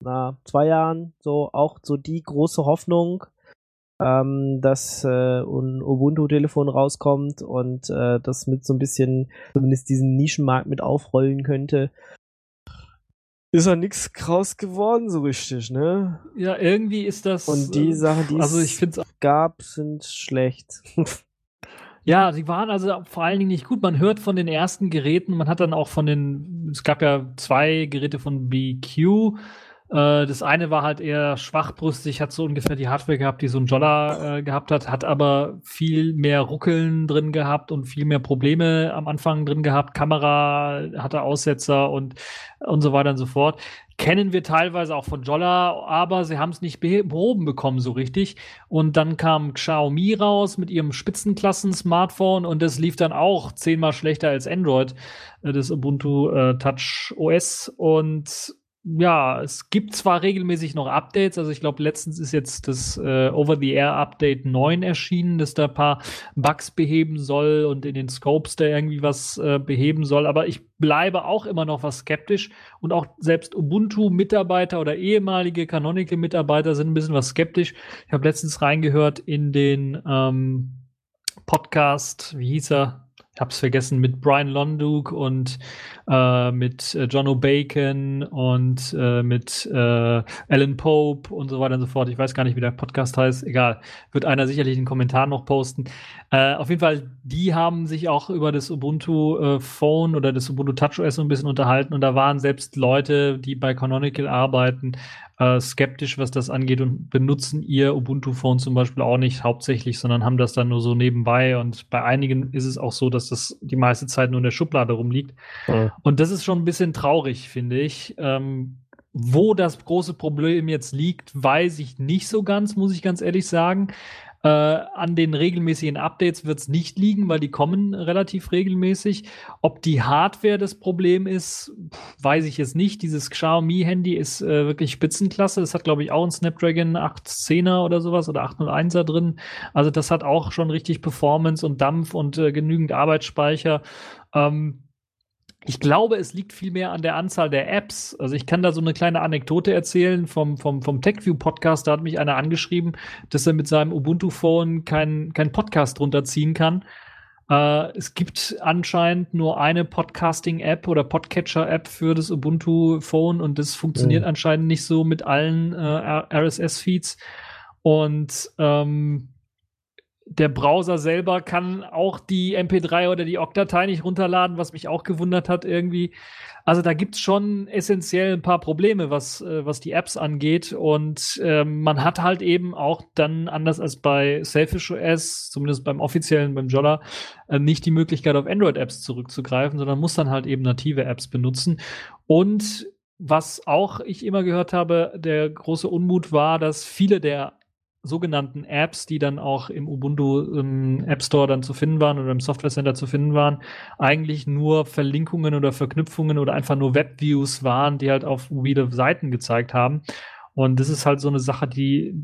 na, zwei Jahren so auch so die große Hoffnung, ähm, dass äh, ein Ubuntu-Telefon rauskommt und äh, das mit so ein bisschen zumindest diesen Nischenmarkt mit aufrollen könnte. Ist ja nichts kraus geworden, so richtig, ne? Ja, irgendwie ist das. Und die äh, Sachen, die also es ich finde gab, sind schlecht. Ja, sie waren also vor allen Dingen nicht gut. Man hört von den ersten Geräten, man hat dann auch von den, es gab ja zwei Geräte von BQ. Äh, das eine war halt eher schwachbrüstig, hat so ungefähr die Hardware gehabt, die so ein Jolla äh, gehabt hat, hat aber viel mehr Ruckeln drin gehabt und viel mehr Probleme am Anfang drin gehabt. Kamera hatte Aussetzer und, und so weiter und so fort. Kennen wir teilweise auch von Jolla, aber sie haben es nicht beh- behoben bekommen so richtig. Und dann kam Xiaomi raus mit ihrem Spitzenklassen-Smartphone und das lief dann auch zehnmal schlechter als Android, äh, das Ubuntu äh, Touch OS. Und ja, es gibt zwar regelmäßig noch Updates, also ich glaube, letztens ist jetzt das äh, Over-the-Air-Update 9 erschienen, das da ein paar Bugs beheben soll und in den Scopes da irgendwie was äh, beheben soll, aber ich bleibe auch immer noch was skeptisch und auch selbst Ubuntu-Mitarbeiter oder ehemalige Canonical-Mitarbeiter sind ein bisschen was skeptisch. Ich habe letztens reingehört in den ähm, Podcast, wie hieß er? Ich hab's vergessen, mit Brian Londuk und äh, mit äh, John O'Bacon und äh, mit äh, Alan Pope und so weiter und so fort. Ich weiß gar nicht, wie der Podcast heißt. Egal. Wird einer sicherlich einen Kommentar noch posten. Äh, auf jeden Fall, die haben sich auch über das Ubuntu äh, Phone oder das Ubuntu TouchOS so ein bisschen unterhalten und da waren selbst Leute, die bei Canonical arbeiten, äh, skeptisch, was das angeht und benutzen ihr Ubuntu-Phone zum Beispiel auch nicht hauptsächlich, sondern haben das dann nur so nebenbei. Und bei einigen ist es auch so, dass das die meiste Zeit nur in der Schublade rumliegt. Und das ist schon ein bisschen traurig, finde ich. Ähm, wo das große Problem jetzt liegt, weiß ich nicht so ganz, muss ich ganz ehrlich sagen. Äh, an den regelmäßigen Updates wird es nicht liegen, weil die kommen relativ regelmäßig. Ob die Hardware das Problem ist, weiß ich jetzt nicht. Dieses Xiaomi-Handy ist äh, wirklich Spitzenklasse. Das hat, glaube ich, auch einen Snapdragon 810er oder sowas oder 801er drin. Also das hat auch schon richtig Performance und Dampf und äh, genügend Arbeitsspeicher. Ähm, ich glaube, es liegt vielmehr an der Anzahl der Apps. Also ich kann da so eine kleine Anekdote erzählen vom, vom, vom TechView-Podcast. Da hat mich einer angeschrieben, dass er mit seinem Ubuntu-Phone keinen kein Podcast runterziehen kann. Äh, es gibt anscheinend nur eine Podcasting-App oder Podcatcher-App für das Ubuntu-Phone und das funktioniert Mhm. anscheinend nicht so mit allen äh, RSS-Feeds. Und ähm, der Browser selber kann auch die MP3 oder die OGG-Datei nicht runterladen, was mich auch gewundert hat irgendwie. Also da gibt's schon essentiell ein paar Probleme, was, äh, was die Apps angeht. Und ähm, man hat halt eben auch dann, anders als bei Selfish OS, zumindest beim offiziellen, beim Jolla, äh, nicht die Möglichkeit, auf Android-Apps zurückzugreifen, sondern muss dann halt eben native Apps benutzen. Und was auch ich immer gehört habe, der große Unmut war, dass viele der sogenannten Apps, die dann auch im Ubuntu ähm, App Store dann zu finden waren oder im Software Center zu finden waren, eigentlich nur Verlinkungen oder Verknüpfungen oder einfach nur Webviews waren, die halt auf mobile Seiten gezeigt haben. Und das ist halt so eine Sache, die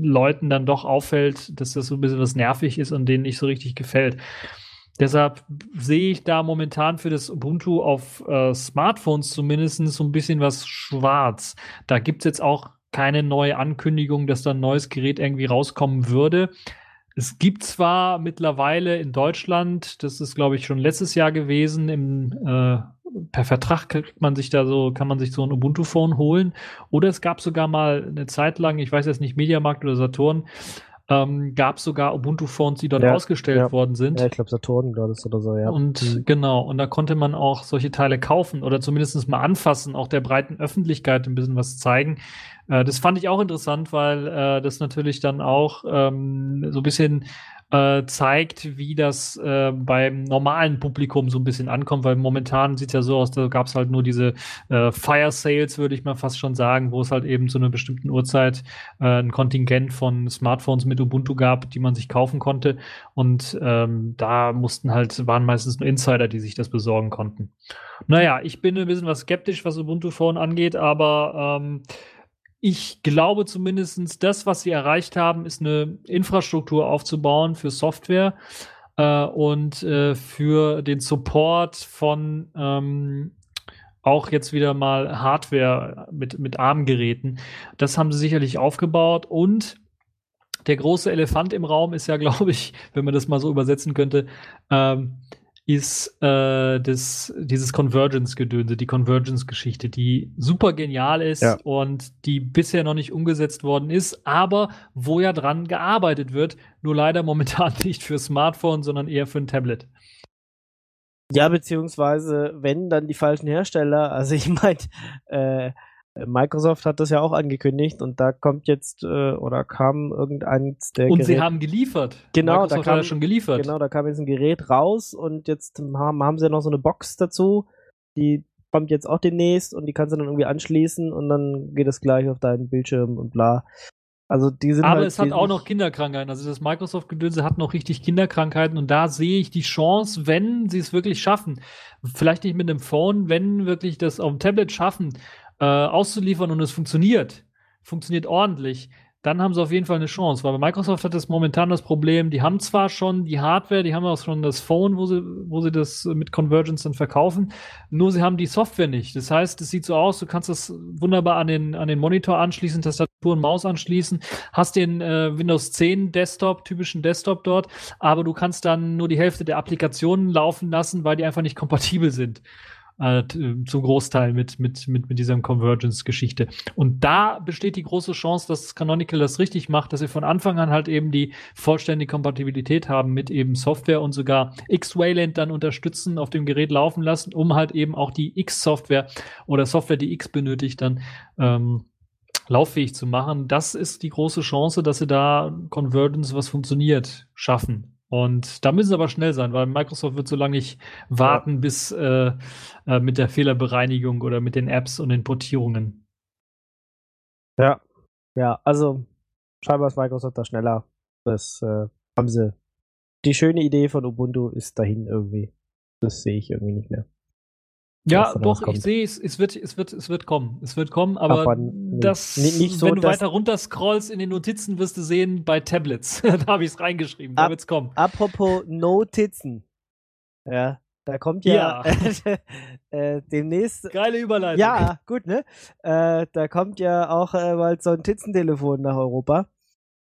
Leuten dann doch auffällt, dass das so ein bisschen was nervig ist und denen nicht so richtig gefällt. Deshalb sehe ich da momentan für das Ubuntu auf äh, Smartphones zumindest so ein bisschen was schwarz. Da gibt es jetzt auch keine neue Ankündigung, dass da ein neues Gerät irgendwie rauskommen würde. Es gibt zwar mittlerweile in Deutschland, das ist glaube ich schon letztes Jahr gewesen, im, äh, per Vertrag kriegt man sich da so, kann man sich so ein Ubuntu-Phone holen. Oder es gab sogar mal eine Zeit lang, ich weiß jetzt nicht, Mediamarkt oder Saturn, ähm, gab es sogar Ubuntu-Phones, die dort ja, ausgestellt ja. worden sind. Ja, ich glaube Saturn war das oder so, ja. Und mhm. genau, und da konnte man auch solche Teile kaufen oder zumindest mal anfassen, auch der breiten Öffentlichkeit ein bisschen was zeigen. Äh, das fand ich auch interessant, weil äh, das natürlich dann auch ähm, so ein bisschen äh, zeigt, wie das äh, beim normalen Publikum so ein bisschen ankommt, weil momentan sieht es ja so aus, da gab es halt nur diese äh, Fire Sales, würde ich mal fast schon sagen, wo es halt eben zu einer bestimmten Uhrzeit äh, ein Kontingent von Smartphones mit Ubuntu gab, die man sich kaufen konnte. Und ähm, da mussten halt, waren meistens nur Insider, die sich das besorgen konnten. Naja, ich bin ein bisschen was skeptisch, was Ubuntu Phone angeht, aber ähm, ich glaube zumindest, das, was sie erreicht haben, ist eine Infrastruktur aufzubauen für Software äh, und äh, für den Support von ähm, auch jetzt wieder mal Hardware mit, mit ARM-Geräten. Das haben sie sicherlich aufgebaut und der große Elefant im Raum ist ja, glaube ich, wenn man das mal so übersetzen könnte, ähm, ist äh, das, dieses Convergence-Gedönse, die Convergence-Geschichte, die super genial ist ja. und die bisher noch nicht umgesetzt worden ist, aber wo ja dran gearbeitet wird, nur leider momentan nicht für Smartphone, sondern eher für ein Tablet. Ja, beziehungsweise, wenn, dann die falschen Hersteller. Also ich meine, äh, Microsoft hat das ja auch angekündigt und da kommt jetzt äh, oder kam irgendeins der Und Gerät sie haben geliefert. Genau, Microsoft da kam, hat ja schon geliefert. Genau, da kam jetzt ein Gerät raus und jetzt haben, haben sie ja noch so eine Box dazu, die kommt jetzt auch demnächst und die kannst du dann irgendwie anschließen und dann geht es gleich auf deinen Bildschirm und bla. Also die sind Aber halt, es hat auch noch Kinderkrankheiten. Also das Microsoft-Gedönse hat noch richtig Kinderkrankheiten und da sehe ich die Chance, wenn sie es wirklich schaffen, vielleicht nicht mit einem Phone, wenn wirklich das auf dem Tablet schaffen, äh, auszuliefern und es funktioniert, funktioniert ordentlich, dann haben sie auf jeden Fall eine Chance. Weil bei Microsoft hat es momentan das Problem, die haben zwar schon die Hardware, die haben auch schon das Phone, wo sie, wo sie das mit Convergence dann verkaufen, nur sie haben die Software nicht. Das heißt, es sieht so aus, du kannst das wunderbar an den, an den Monitor anschließen, Tastatur und Maus anschließen, hast den äh, Windows 10 Desktop, typischen Desktop dort, aber du kannst dann nur die Hälfte der Applikationen laufen lassen, weil die einfach nicht kompatibel sind äh, zum Großteil mit, mit, mit, mit dieser Convergence-Geschichte. Und da besteht die große Chance, dass Canonical das richtig macht, dass sie von Anfang an halt eben die vollständige Kompatibilität haben mit eben Software und sogar X-Wayland dann unterstützen, auf dem Gerät laufen lassen, um halt eben auch die X-Software oder Software, die X benötigt, dann ähm, lauffähig zu machen. Das ist die große Chance, dass sie da Convergence, was funktioniert, schaffen. Und da müssen sie aber schnell sein, weil Microsoft wird so lange nicht warten, ja. bis äh, äh, mit der Fehlerbereinigung oder mit den Apps und den Portierungen. Ja, ja, also scheinbar ist Microsoft da schneller. Das äh, haben sie. Die schöne Idee von Ubuntu ist dahin irgendwie. Das sehe ich irgendwie nicht mehr. Ja, doch, ich sehe es, es wird, es wird, es wird kommen. Es wird kommen, aber, aber das, nicht so, wenn du weiter runter scrollst in den Notizen, wirst du sehen, bei Tablets. da habe ich es reingeschrieben, da wird's kommen. Apropos Notizen. Ja, da kommt ja, ja. äh, demnächst. Geile Überleitung. Ja, gut, ne? Äh, da kommt ja auch äh, bald so ein Titzentelefon nach Europa.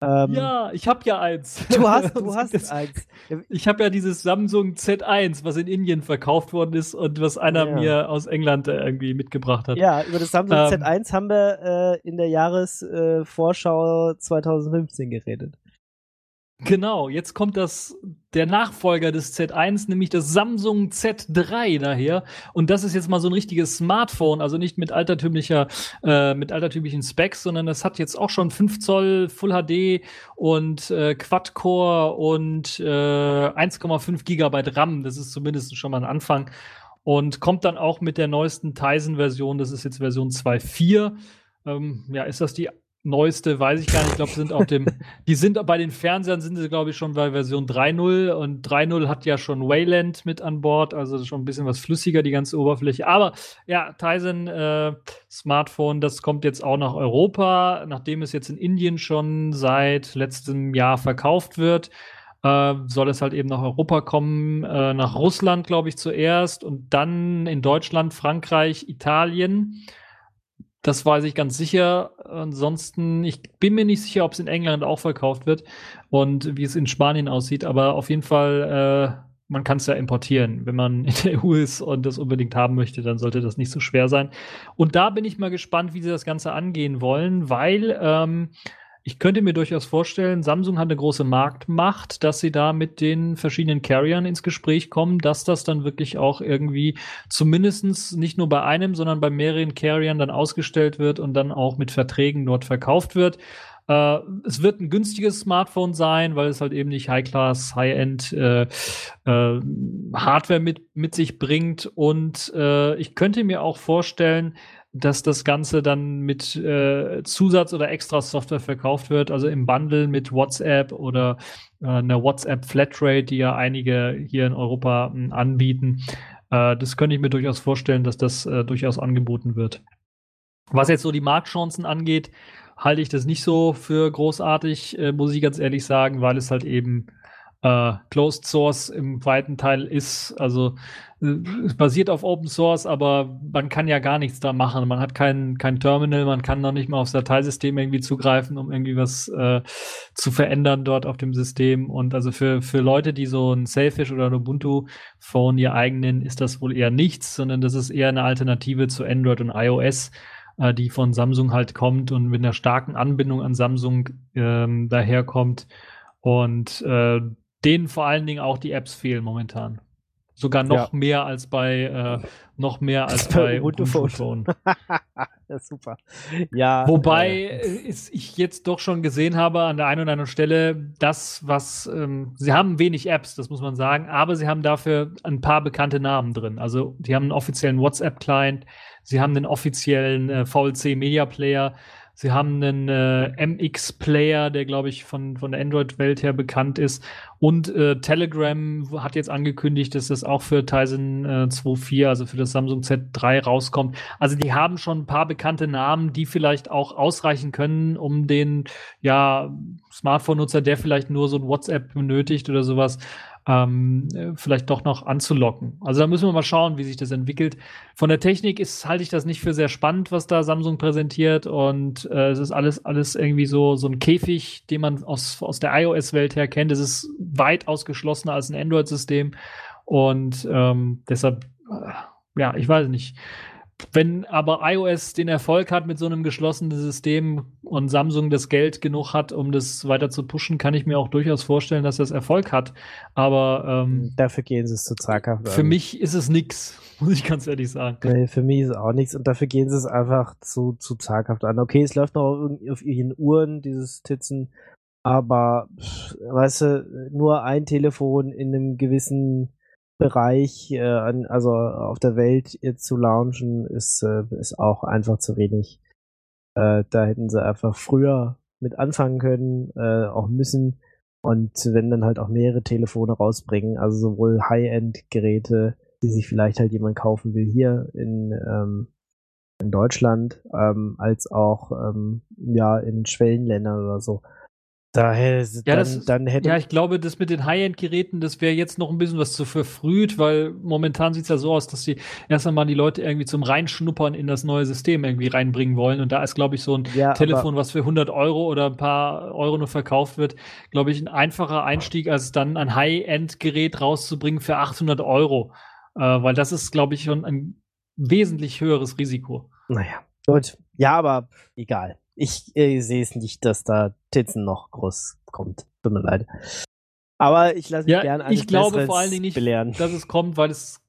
Ähm, ja, ich habe ja eins. Du hast, du hast das, eins. Ich habe ja dieses Samsung Z1, was in Indien verkauft worden ist und was einer ja. mir aus England irgendwie mitgebracht hat. Ja, über das Samsung ähm, Z1 haben wir äh, in der Jahresvorschau äh, 2015 geredet. Genau, jetzt kommt das, der Nachfolger des Z1, nämlich das Samsung Z3 daher. Und das ist jetzt mal so ein richtiges Smartphone, also nicht mit altertümlicher, äh, mit altertümlichen Specs, sondern das hat jetzt auch schon 5 Zoll Full HD und äh, Quad-Core und äh, 1,5 Gigabyte RAM. Das ist zumindest schon mal ein Anfang. Und kommt dann auch mit der neuesten Tizen-Version, das ist jetzt Version 2.4. Ähm, ja, ist das die neueste, weiß ich gar nicht. Ich glaube, sind auf dem, die sind bei den Fernsehern sind sie, glaube ich, schon bei Version 3.0 und 3.0 hat ja schon Wayland mit an Bord, also schon ein bisschen was flüssiger, die ganze Oberfläche. Aber ja, Tizen äh, Smartphone, das kommt jetzt auch nach Europa, nachdem es jetzt in Indien schon seit letztem Jahr verkauft wird. Äh, soll es halt eben nach Europa kommen, äh, nach Russland, glaube ich, zuerst und dann in Deutschland, Frankreich, Italien. Das weiß ich ganz sicher. Ansonsten, ich bin mir nicht sicher, ob es in England auch verkauft wird und wie es in Spanien aussieht, aber auf jeden Fall, äh, man kann es ja importieren. Wenn man in der EU ist und das unbedingt haben möchte, dann sollte das nicht so schwer sein. Und da bin ich mal gespannt, wie sie das Ganze angehen wollen, weil ähm, ich könnte mir durchaus vorstellen, Samsung hat eine große Marktmacht, dass sie da mit den verschiedenen Carriern ins Gespräch kommen, dass das dann wirklich auch irgendwie zumindestens nicht nur bei einem, sondern bei mehreren Carriern dann ausgestellt wird und dann auch mit Verträgen dort verkauft wird. Äh, es wird ein günstiges Smartphone sein, weil es halt eben nicht High-Class, High-End äh, äh, Hardware mit, mit sich bringt. Und äh, ich könnte mir auch vorstellen, dass das Ganze dann mit äh, Zusatz- oder Extra-Software verkauft wird, also im Bundle mit WhatsApp oder äh, einer WhatsApp-Flatrate, die ja einige hier in Europa äh, anbieten. Äh, das könnte ich mir durchaus vorstellen, dass das äh, durchaus angeboten wird. Was jetzt so die Marktchancen angeht, halte ich das nicht so für großartig, äh, muss ich ganz ehrlich sagen, weil es halt eben äh, Closed Source im weiten Teil ist. Also äh, basiert auf Open Source, aber man kann ja gar nichts da machen. Man hat kein, kein Terminal, man kann noch nicht mal aufs Dateisystem irgendwie zugreifen, um irgendwie was äh, zu verändern dort auf dem System. Und also für, für Leute, die so ein Selfish oder ein Ubuntu-Phone ihr eigenen, ist das wohl eher nichts, sondern das ist eher eine Alternative zu Android und iOS äh, die von Samsung halt kommt und mit einer starken Anbindung an Samsung ähm, daherkommt. Und äh, denen vor allen Dingen auch die Apps fehlen momentan. Sogar noch ja. mehr als bei äh, noch mehr als bei Phone. ja, super. Ja. Wobei äh, ich jetzt doch schon gesehen habe an der einen oder anderen Stelle, das was ähm, sie haben wenig Apps, das muss man sagen, aber sie haben dafür ein paar bekannte Namen drin. Also die haben einen offiziellen WhatsApp Client, sie haben einen offiziellen äh, VLC Media Player, Sie haben einen äh, MX-Player, der, glaube ich, von, von der Android-Welt her bekannt ist. Und äh, Telegram hat jetzt angekündigt, dass das auch für Tizen äh, 2.4, also für das Samsung Z3 rauskommt. Also die haben schon ein paar bekannte Namen, die vielleicht auch ausreichen können, um den ja, Smartphone-Nutzer, der vielleicht nur so ein WhatsApp benötigt oder sowas, ähm, vielleicht doch noch anzulocken. Also da müssen wir mal schauen, wie sich das entwickelt. Von der Technik ist, halte ich das nicht für sehr spannend, was da Samsung präsentiert. Und äh, es ist alles, alles irgendwie so, so ein Käfig, den man aus, aus der iOS-Welt her kennt. Es ist weit ausgeschlossener als ein Android-System. Und ähm, deshalb, äh, ja, ich weiß nicht. Wenn aber iOS den Erfolg hat mit so einem geschlossenen System und Samsung das Geld genug hat, um das weiter zu pushen, kann ich mir auch durchaus vorstellen, dass das Erfolg hat. Aber ähm, dafür gehen sie es zu zaghaft. Für mich ist es nix, muss ich ganz ehrlich sagen. Nee, für mich ist es auch nichts und dafür gehen sie es einfach zu, zu zaghaft an. Okay, es läuft noch auf ihren Uhren, dieses Titzen, aber weißt du, nur ein Telefon in einem gewissen Bereich, äh, also auf der Welt zu launchen, ist, äh, ist auch einfach zu wenig. Äh, da hätten sie einfach früher mit anfangen können, äh, auch müssen. Und wenn dann halt auch mehrere Telefone rausbringen, also sowohl High-End-Geräte, die sich vielleicht halt jemand kaufen will hier in, ähm, in Deutschland, ähm, als auch ähm, ja in Schwellenländern oder so. Daher, ja, dann, das, dann hätte ja, ich glaube, das mit den High-End-Geräten, das wäre jetzt noch ein bisschen was zu verfrüht, weil momentan sieht es ja so aus, dass die erst einmal die Leute irgendwie zum Reinschnuppern in das neue System irgendwie reinbringen wollen. Und da ist, glaube ich, so ein ja, Telefon, was für 100 Euro oder ein paar Euro nur verkauft wird, glaube ich, ein einfacher Einstieg, als dann ein High-End-Gerät rauszubringen für 800 Euro. Äh, weil das ist, glaube ich, schon ein wesentlich höheres Risiko. Naja, gut. Ja, aber egal. Ich äh, sehe es nicht, dass da Titzen noch groß kommt. Tut mir leid. Aber ich lasse mich ja, gerne Ich glaube vor allen Dingen nicht, belehren. dass es kommt, weil es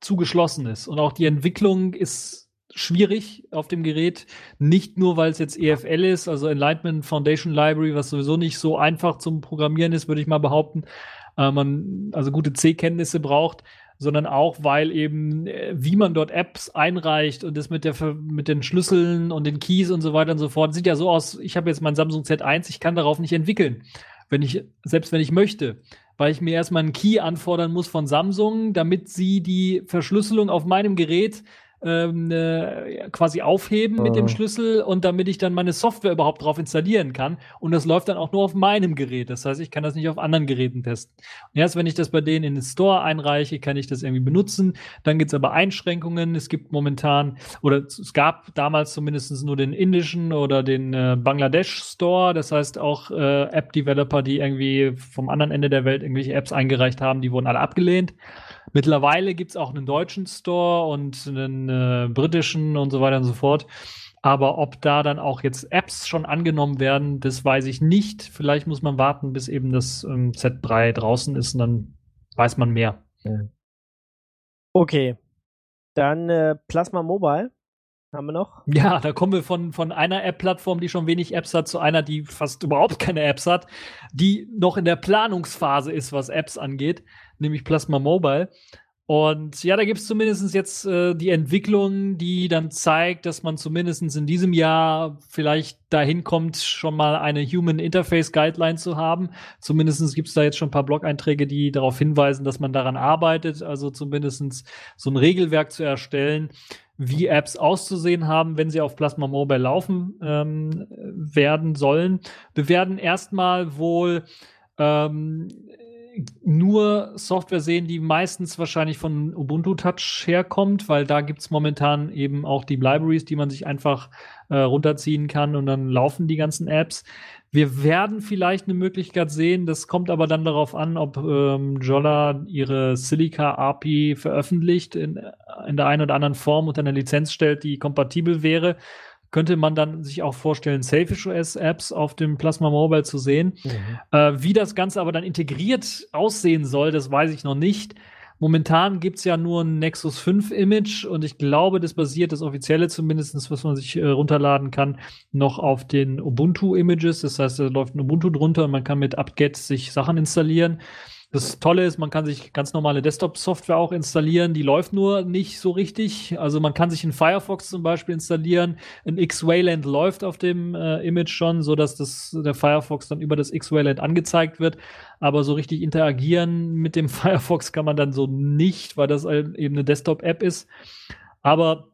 zu geschlossen ist. Und auch die Entwicklung ist schwierig auf dem Gerät. Nicht nur, weil es jetzt EFL ist, also Enlightenment Foundation Library, was sowieso nicht so einfach zum Programmieren ist, würde ich mal behaupten. Äh, man also gute C-Kenntnisse braucht. Sondern auch, weil eben, äh, wie man dort Apps einreicht und das mit, der, mit den Schlüsseln und den Keys und so weiter und so fort, sieht ja so aus, ich habe jetzt mein Samsung Z1, ich kann darauf nicht entwickeln, wenn ich, selbst wenn ich möchte, weil ich mir erstmal einen Key anfordern muss von Samsung, damit sie die Verschlüsselung auf meinem Gerät ähm, äh, quasi aufheben mit dem ah. Schlüssel und damit ich dann meine Software überhaupt drauf installieren kann. Und das läuft dann auch nur auf meinem Gerät. Das heißt, ich kann das nicht auf anderen Geräten testen. Und erst wenn ich das bei denen in den Store einreiche, kann ich das irgendwie benutzen. Dann gibt es aber Einschränkungen. Es gibt momentan, oder es gab damals zumindest nur den indischen oder den äh, Bangladesch Store. Das heißt auch äh, App-Developer, die irgendwie vom anderen Ende der Welt irgendwelche Apps eingereicht haben, die wurden alle abgelehnt. Mittlerweile gibt es auch einen deutschen Store und einen äh, britischen und so weiter und so fort. Aber ob da dann auch jetzt Apps schon angenommen werden, das weiß ich nicht. Vielleicht muss man warten, bis eben das ähm, Z3 draußen ist und dann weiß man mehr. Okay. Dann äh, Plasma Mobile haben wir noch. Ja, da kommen wir von, von einer App-Plattform, die schon wenig Apps hat, zu einer, die fast überhaupt keine Apps hat, die noch in der Planungsphase ist, was Apps angeht nämlich Plasma Mobile. Und ja, da gibt es zumindest jetzt äh, die Entwicklung, die dann zeigt, dass man zumindest in diesem Jahr vielleicht dahin kommt, schon mal eine Human Interface Guideline zu haben. Zumindest gibt es da jetzt schon ein paar Blog-Einträge, die darauf hinweisen, dass man daran arbeitet, also zumindest so ein Regelwerk zu erstellen, wie Apps auszusehen haben, wenn sie auf Plasma Mobile laufen ähm, werden sollen. Wir werden erstmal wohl ähm, nur Software sehen, die meistens wahrscheinlich von Ubuntu Touch herkommt, weil da gibt es momentan eben auch die Libraries, die man sich einfach äh, runterziehen kann und dann laufen die ganzen Apps. Wir werden vielleicht eine Möglichkeit sehen, das kommt aber dann darauf an, ob ähm, Jolla ihre Silica API veröffentlicht in, in der einen oder anderen Form unter einer Lizenz stellt, die kompatibel wäre könnte man dann sich auch vorstellen, Selfish OS Apps auf dem Plasma Mobile zu sehen. Mhm. Äh, wie das Ganze aber dann integriert aussehen soll, das weiß ich noch nicht. Momentan gibt es ja nur ein Nexus 5 Image und ich glaube, das basiert, das offizielle zumindest, was man sich äh, runterladen kann, noch auf den Ubuntu Images. Das heißt, da läuft ein Ubuntu drunter und man kann mit apt-get sich Sachen installieren. Das Tolle ist, man kann sich ganz normale Desktop-Software auch installieren, die läuft nur nicht so richtig. Also man kann sich in Firefox zum Beispiel installieren. Ein X-Wayland läuft auf dem äh, Image schon, so dass das, der Firefox dann über das X-Wayland angezeigt wird. Aber so richtig interagieren mit dem Firefox kann man dann so nicht, weil das eben eine Desktop-App ist. Aber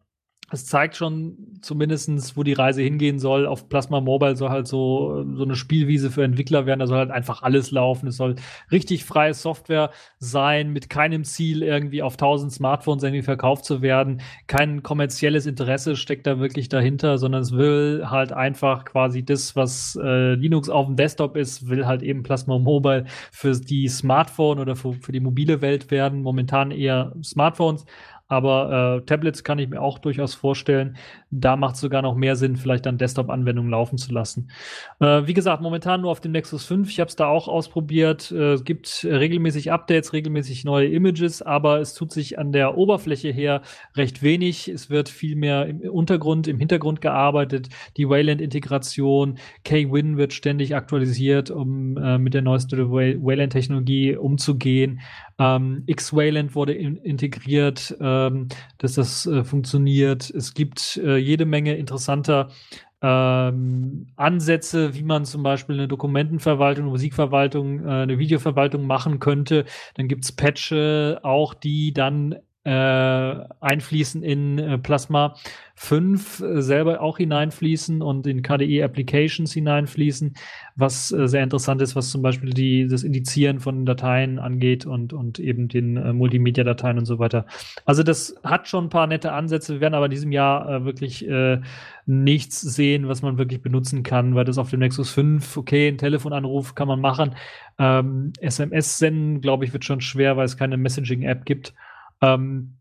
es zeigt schon zumindestens, wo die Reise hingehen soll. Auf Plasma Mobile soll halt so, so eine Spielwiese für Entwickler werden. Da soll halt einfach alles laufen. Es soll richtig freie Software sein, mit keinem Ziel, irgendwie auf 1000 Smartphones irgendwie verkauft zu werden. Kein kommerzielles Interesse steckt da wirklich dahinter, sondern es will halt einfach quasi das, was äh, Linux auf dem Desktop ist, will halt eben Plasma Mobile für die Smartphone oder für, für die mobile Welt werden. Momentan eher Smartphones aber äh, Tablets kann ich mir auch durchaus vorstellen. Da macht es sogar noch mehr Sinn, vielleicht dann Desktop-Anwendungen laufen zu lassen. Äh, wie gesagt, momentan nur auf dem Nexus 5. Ich habe es da auch ausprobiert. Äh, es gibt regelmäßig Updates, regelmäßig neue Images, aber es tut sich an der Oberfläche her recht wenig. Es wird viel mehr im Untergrund, im Hintergrund gearbeitet. Die Wayland-Integration, K-Win wird ständig aktualisiert, um äh, mit der neuesten Wayland-Technologie umzugehen. Ähm, X-Wayland wurde in integriert, ähm, dass das äh, funktioniert. Es gibt äh, jede Menge interessanter ähm, Ansätze, wie man zum Beispiel eine Dokumentenverwaltung, Musikverwaltung, äh, eine Videoverwaltung machen könnte. Dann gibt es Patche, auch die dann einfließen in äh, Plasma 5 äh, selber auch hineinfließen und in KDE Applications hineinfließen, was äh, sehr interessant ist, was zum Beispiel die, das Indizieren von Dateien angeht und, und eben den äh, Multimedia-Dateien und so weiter. Also das hat schon ein paar nette Ansätze. Wir werden aber in diesem Jahr äh, wirklich äh, nichts sehen, was man wirklich benutzen kann, weil das auf dem Nexus 5, okay, ein Telefonanruf kann man machen. Ähm, SMS senden, glaube ich, wird schon schwer, weil es keine Messaging-App gibt. Ähm,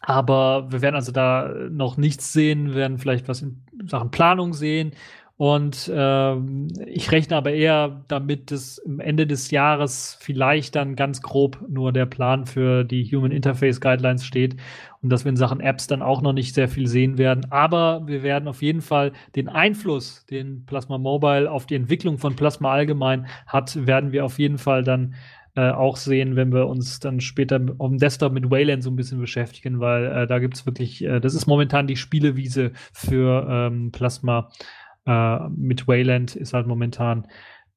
aber wir werden also da noch nichts sehen, wir werden vielleicht was in Sachen Planung sehen. Und ähm, ich rechne aber eher damit, dass am Ende des Jahres vielleicht dann ganz grob nur der Plan für die Human Interface Guidelines steht und dass wir in Sachen Apps dann auch noch nicht sehr viel sehen werden. Aber wir werden auf jeden Fall den Einfluss, den Plasma Mobile auf die Entwicklung von Plasma allgemein hat, werden wir auf jeden Fall dann äh, auch sehen, wenn wir uns dann später auf dem Desktop mit Wayland so ein bisschen beschäftigen, weil äh, da gibt es wirklich, äh, das ist momentan die Spielewiese für ähm, Plasma. Äh, mit Wayland ist halt momentan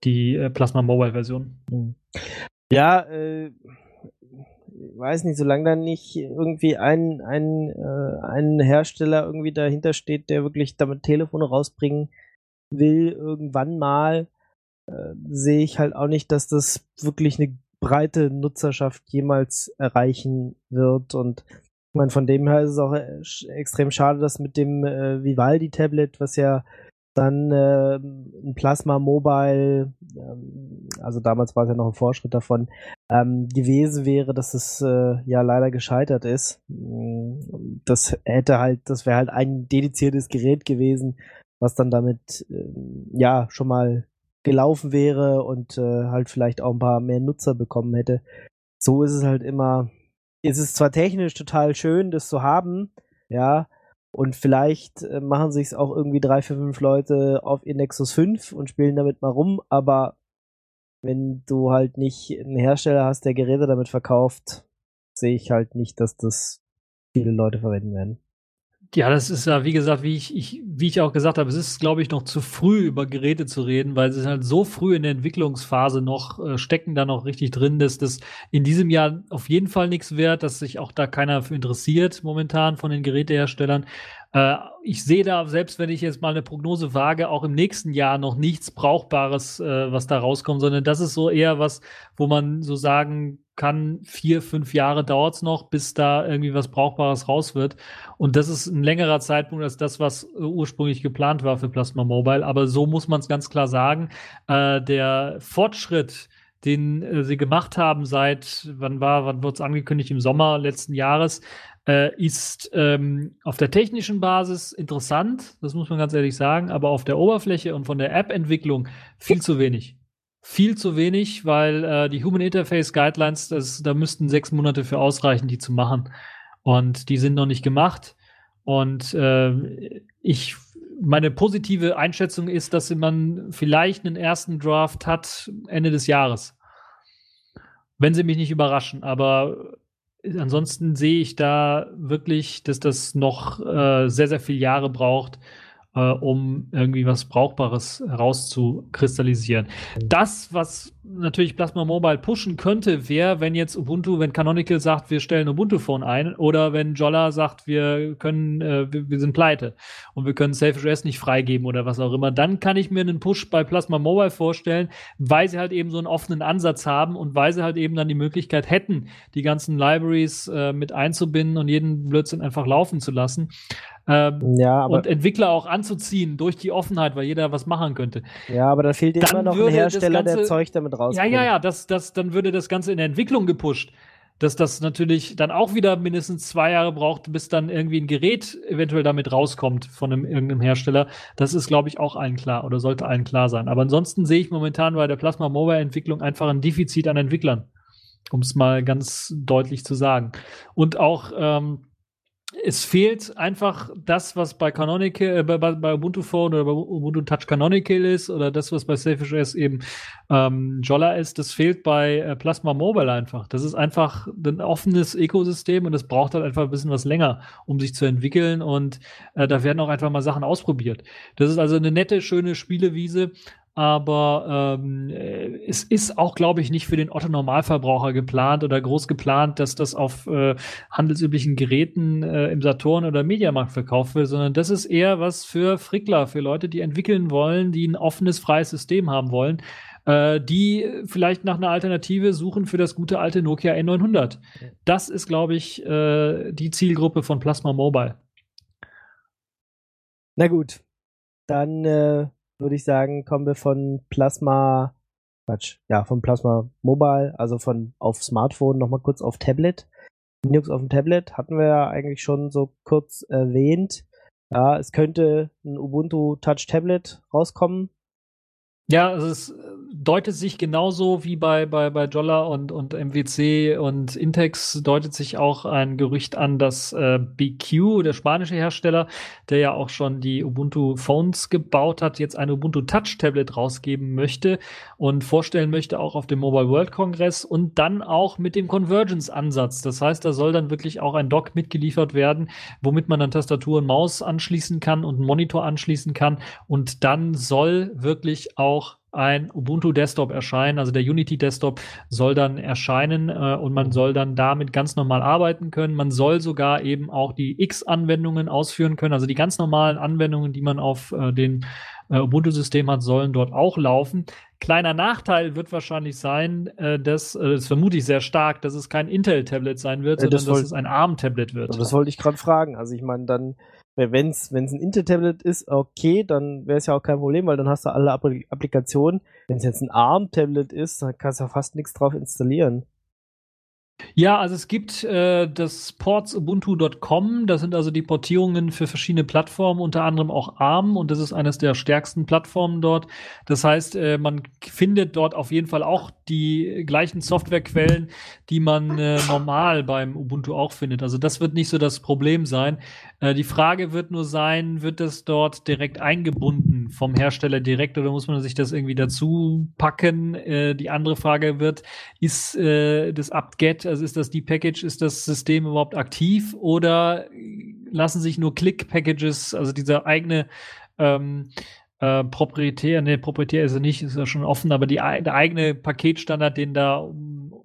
die äh, Plasma Mobile Version. Hm. Ja, äh, weiß nicht, solange da nicht irgendwie ein, ein, äh, ein Hersteller irgendwie dahinter steht, der wirklich damit Telefone rausbringen will, irgendwann mal, äh, sehe ich halt auch nicht, dass das wirklich eine breite Nutzerschaft jemals erreichen wird. Und ich meine, von dem her ist es auch äh, extrem schade, dass mit dem äh, Vivaldi-Tablet, was ja dann äh, ein Plasma Mobile, ähm, also damals war es ja noch ein Vorschritt davon, ähm, gewesen wäre, dass es äh, ja leider gescheitert ist. Mm, das hätte halt, das wäre halt ein dediziertes Gerät gewesen, was dann damit äh, ja schon mal gelaufen wäre und äh, halt vielleicht auch ein paar mehr Nutzer bekommen hätte. So ist es halt immer. Es ist zwar technisch total schön, das zu haben, ja, und vielleicht äh, machen sich auch irgendwie drei, vier, fünf Leute auf ihr Nexus 5 und spielen damit mal rum, aber wenn du halt nicht einen Hersteller hast, der Geräte damit verkauft, sehe ich halt nicht, dass das viele Leute verwenden werden. Ja, das ist ja, wie gesagt, wie ich, ich, wie ich auch gesagt habe, es ist, glaube ich, noch zu früh über Geräte zu reden, weil sie sind halt so früh in der Entwicklungsphase noch, äh, stecken da noch richtig drin, dass das in diesem Jahr auf jeden Fall nichts wert, dass sich auch da keiner für interessiert momentan von den Geräteherstellern. Äh, ich sehe da, selbst wenn ich jetzt mal eine Prognose wage, auch im nächsten Jahr noch nichts Brauchbares, äh, was da rauskommt, sondern das ist so eher was, wo man so sagen kann, vier, fünf Jahre dauert es noch, bis da irgendwie was Brauchbares raus wird. Und das ist ein längerer Zeitpunkt als das, was äh, ursprünglich geplant war für Plasma Mobile. Aber so muss man es ganz klar sagen. Äh, der Fortschritt, den äh, sie gemacht haben seit, wann war, wann wurde es angekündigt, im Sommer letzten Jahres, äh, ist ähm, auf der technischen Basis interessant, das muss man ganz ehrlich sagen, aber auf der Oberfläche und von der App-Entwicklung viel zu wenig viel zu wenig, weil äh, die Human Interface Guidelines, das, da müssten sechs Monate für ausreichen, die zu machen. Und die sind noch nicht gemacht. Und äh, ich, meine positive Einschätzung ist, dass man vielleicht einen ersten Draft hat Ende des Jahres. Wenn sie mich nicht überraschen. Aber ansonsten sehe ich da wirklich, dass das noch äh, sehr, sehr viele Jahre braucht, äh, um irgendwie was Brauchbares herauszukristallisieren. Das, was natürlich Plasma Mobile pushen könnte, wäre, wenn jetzt Ubuntu, wenn Canonical sagt, wir stellen Ubuntu Phone ein, oder wenn Jolla sagt, wir können, äh, wir, wir, sind pleite und wir können SafeOS nicht freigeben oder was auch immer, dann kann ich mir einen Push bei Plasma Mobile vorstellen, weil sie halt eben so einen offenen Ansatz haben und weil sie halt eben dann die Möglichkeit hätten, die ganzen Libraries äh, mit einzubinden und jeden Blödsinn einfach laufen zu lassen. Ähm, ja, und Entwickler auch anzuziehen durch die Offenheit, weil jeder was machen könnte. Ja, aber da fehlt immer noch ein Hersteller, der Zeug damit rausbringt. Ja, ja, ja, das, das, dann würde das Ganze in der Entwicklung gepusht. Dass das natürlich dann auch wieder mindestens zwei Jahre braucht, bis dann irgendwie ein Gerät eventuell damit rauskommt von einem, irgendeinem Hersteller. Das ist, glaube ich, auch allen klar oder sollte allen klar sein. Aber ansonsten sehe ich momentan bei der Plasma Mobile Entwicklung einfach ein Defizit an Entwicklern. Um es mal ganz deutlich zu sagen. Und auch, ähm, es fehlt einfach das, was bei Canonical, äh, bei, bei, Ubuntu Phone oder bei Ubuntu Touch Canonical ist oder das, was bei Selfish eben ähm, Jolla ist, das fehlt bei äh, Plasma Mobile einfach. Das ist einfach ein offenes Ökosystem und es braucht halt einfach ein bisschen was länger, um sich zu entwickeln und äh, da werden auch einfach mal Sachen ausprobiert. Das ist also eine nette, schöne Spielewiese, aber ähm, äh, es ist auch, glaube ich, nicht für den Otto Normalverbraucher geplant oder groß geplant, dass das auf äh, handelsüblichen Geräten äh, im Saturn oder Mediamarkt verkauft wird, sondern das ist eher was für Frickler, für Leute, die entwickeln wollen, die ein offenes, freies System haben wollen, äh, die vielleicht nach einer Alternative suchen für das gute alte Nokia N900. Das ist, glaube ich, äh, die Zielgruppe von Plasma Mobile. Na gut, dann äh würde ich sagen, kommen wir von Plasma, Quatsch, ja, von Plasma Mobile, also von auf Smartphone nochmal kurz auf Tablet. Linux auf dem Tablet hatten wir ja eigentlich schon so kurz erwähnt. Ja, es könnte ein Ubuntu Touch Tablet rauskommen. Ja, es ist deutet sich genauso wie bei, bei, bei Jolla und, und MWC und Intex deutet sich auch ein Gerücht an, dass äh, BQ, der spanische Hersteller, der ja auch schon die Ubuntu Phones gebaut hat, jetzt ein Ubuntu Touch Tablet rausgeben möchte und vorstellen möchte auch auf dem Mobile World Congress und dann auch mit dem Convergence Ansatz. Das heißt, da soll dann wirklich auch ein Dock mitgeliefert werden, womit man dann Tastatur und Maus anschließen kann und einen Monitor anschließen kann und dann soll wirklich auch ein Ubuntu Desktop erscheinen. Also der Unity Desktop soll dann erscheinen äh, und man soll dann damit ganz normal arbeiten können. Man soll sogar eben auch die X-Anwendungen ausführen können. Also die ganz normalen Anwendungen, die man auf äh, den äh, Ubuntu-System hat, sollen dort auch laufen. Kleiner Nachteil wird wahrscheinlich sein, äh, dass, äh, das vermute ich sehr stark, dass es kein Intel-Tablet sein wird, Ja, sondern das dass es ein ARM-Tablet wird. Das wollte ich gerade fragen. Also ich meine, dann, wenn es ein Intel-Tablet ist, okay, dann wäre es ja auch kein Problem, weil dann hast du alle Appli- Applikationen. Wenn es jetzt ein ARM-Tablet ist, dann kannst du ja fast nichts drauf installieren. Ja, also es gibt äh, das portsubuntu.com, das sind also die Portierungen für verschiedene Plattformen, unter anderem auch ARM und das ist eines der stärksten Plattformen dort. Das heißt, äh, man findet dort auf jeden Fall auch die gleichen Softwarequellen, die man äh, normal beim Ubuntu auch findet. Also das wird nicht so das Problem sein. Äh, die Frage wird nur sein, wird das dort direkt eingebunden vom Hersteller direkt oder muss man sich das irgendwie dazu packen? Äh, die andere Frage wird, ist äh, das apt-get, also ist das die Package, ist das System überhaupt aktiv oder lassen sich nur Click-Packages, also dieser eigene ähm, äh, proprietär, ne, proprietär ist er nicht, ist ja schon offen, aber die, der eigene Paketstandard, den da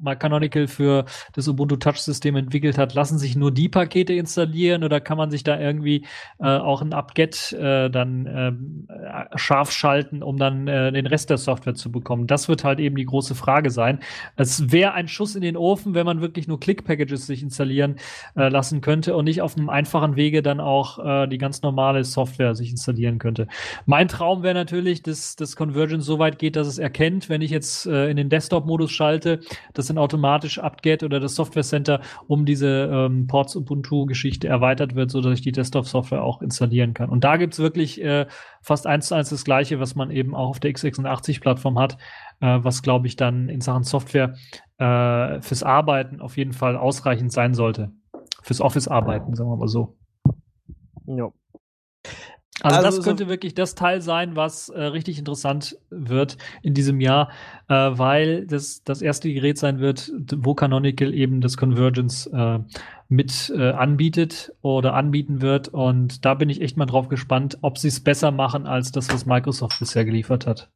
mal Canonical für das Ubuntu Touch System entwickelt hat, lassen sich nur die Pakete installieren oder kann man sich da irgendwie äh, auch ein apt-get äh, dann ähm, äh, scharf schalten, um dann äh, den Rest der Software zu bekommen? Das wird halt eben die große Frage sein. Es wäre ein Schuss in den Ofen, wenn man wirklich nur Click-Packages sich installieren äh, lassen könnte und nicht auf einem einfachen Wege dann auch äh, die ganz normale Software sich installieren könnte. Mein Traum wäre natürlich, dass das Convergence so weit geht, dass es erkennt, wenn ich jetzt in den Desktop-Modus schalte, dass dann automatisch apt-get oder das Software Center um diese ähm, Ports Ubuntu-Geschichte erweitert wird, so dass ich die Desktop-Software auch installieren kann. Und da gibt's wirklich äh, fast eins zu eins das Gleiche, was man eben auch auf der x86-Plattform hat, äh, was glaube ich dann in Sachen Software äh, fürs Arbeiten auf jeden Fall ausreichend sein sollte. Fürs Office-Arbeiten, sagen wir mal so. Ja. Also, Also das so- könnte wirklich das Teil sein, was äh, richtig interessant wird in diesem Jahr, äh, weil das das erste Gerät sein wird, wo Canonical eben das Convergence äh, mit äh, anbietet oder anbieten wird. Und da bin ich echt mal drauf gespannt, ob sie es besser machen als das, was Microsoft bisher geliefert hat.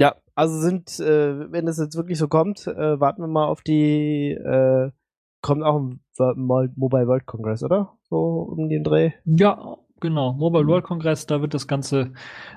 Ja, also sind, äh, wenn es jetzt wirklich so kommt, äh, warten wir mal auf die, äh, kommt auch Mo- Mobile World Congress, oder? So um den Dreh. Ja, genau. Mobile World Congress, da wird das Ganze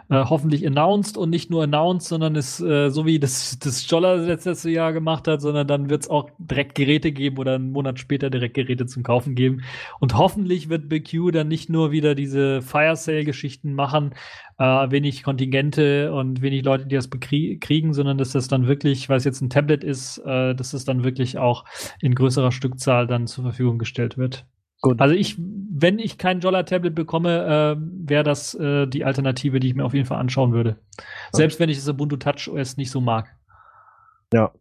äh, hoffentlich announced und nicht nur announced, sondern ist äh, so wie das, das Jolla das letzte Jahr gemacht hat, sondern dann wird es auch direkt Geräte geben oder einen Monat später direkt Geräte zum Kaufen geben. Und hoffentlich wird BQ dann nicht nur wieder diese Fire Sale-Geschichten machen, äh, wenig Kontingente und wenig Leute, die das kriegen, sondern dass das dann wirklich, weil es jetzt ein Tablet ist, äh, dass es dann wirklich auch in größerer Stückzahl dann zur Verfügung gestellt wird. Gut. Also ich, wenn ich kein Jolla-Tablet bekomme, äh, wäre das äh, die Alternative, die ich mir auf jeden Fall anschauen würde. Selbst wenn ich das Ubuntu Touch OS nicht so mag. Ja.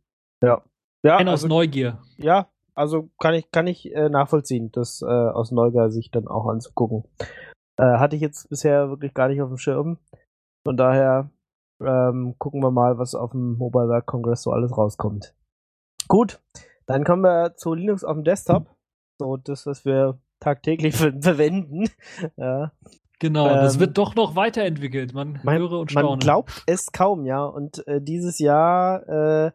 Ja. Ja, aus also, Neugier. ja, also kann ich, kann ich äh, nachvollziehen, das äh, aus Neugier sich dann auch anzugucken. Äh, hatte ich jetzt bisher wirklich gar nicht auf dem Schirm. Von daher ähm, gucken wir mal, was auf dem Mobile World Congress so alles rauskommt. Gut, dann kommen wir zu Linux auf dem Desktop. So das, was wir tagtäglich ver verwenden. ja. Genau, das Ähm, wird doch noch weiterentwickelt. Man, Man, höre und staune. man glaubt es kaum, ja. Und äh, dieses Jahr äh,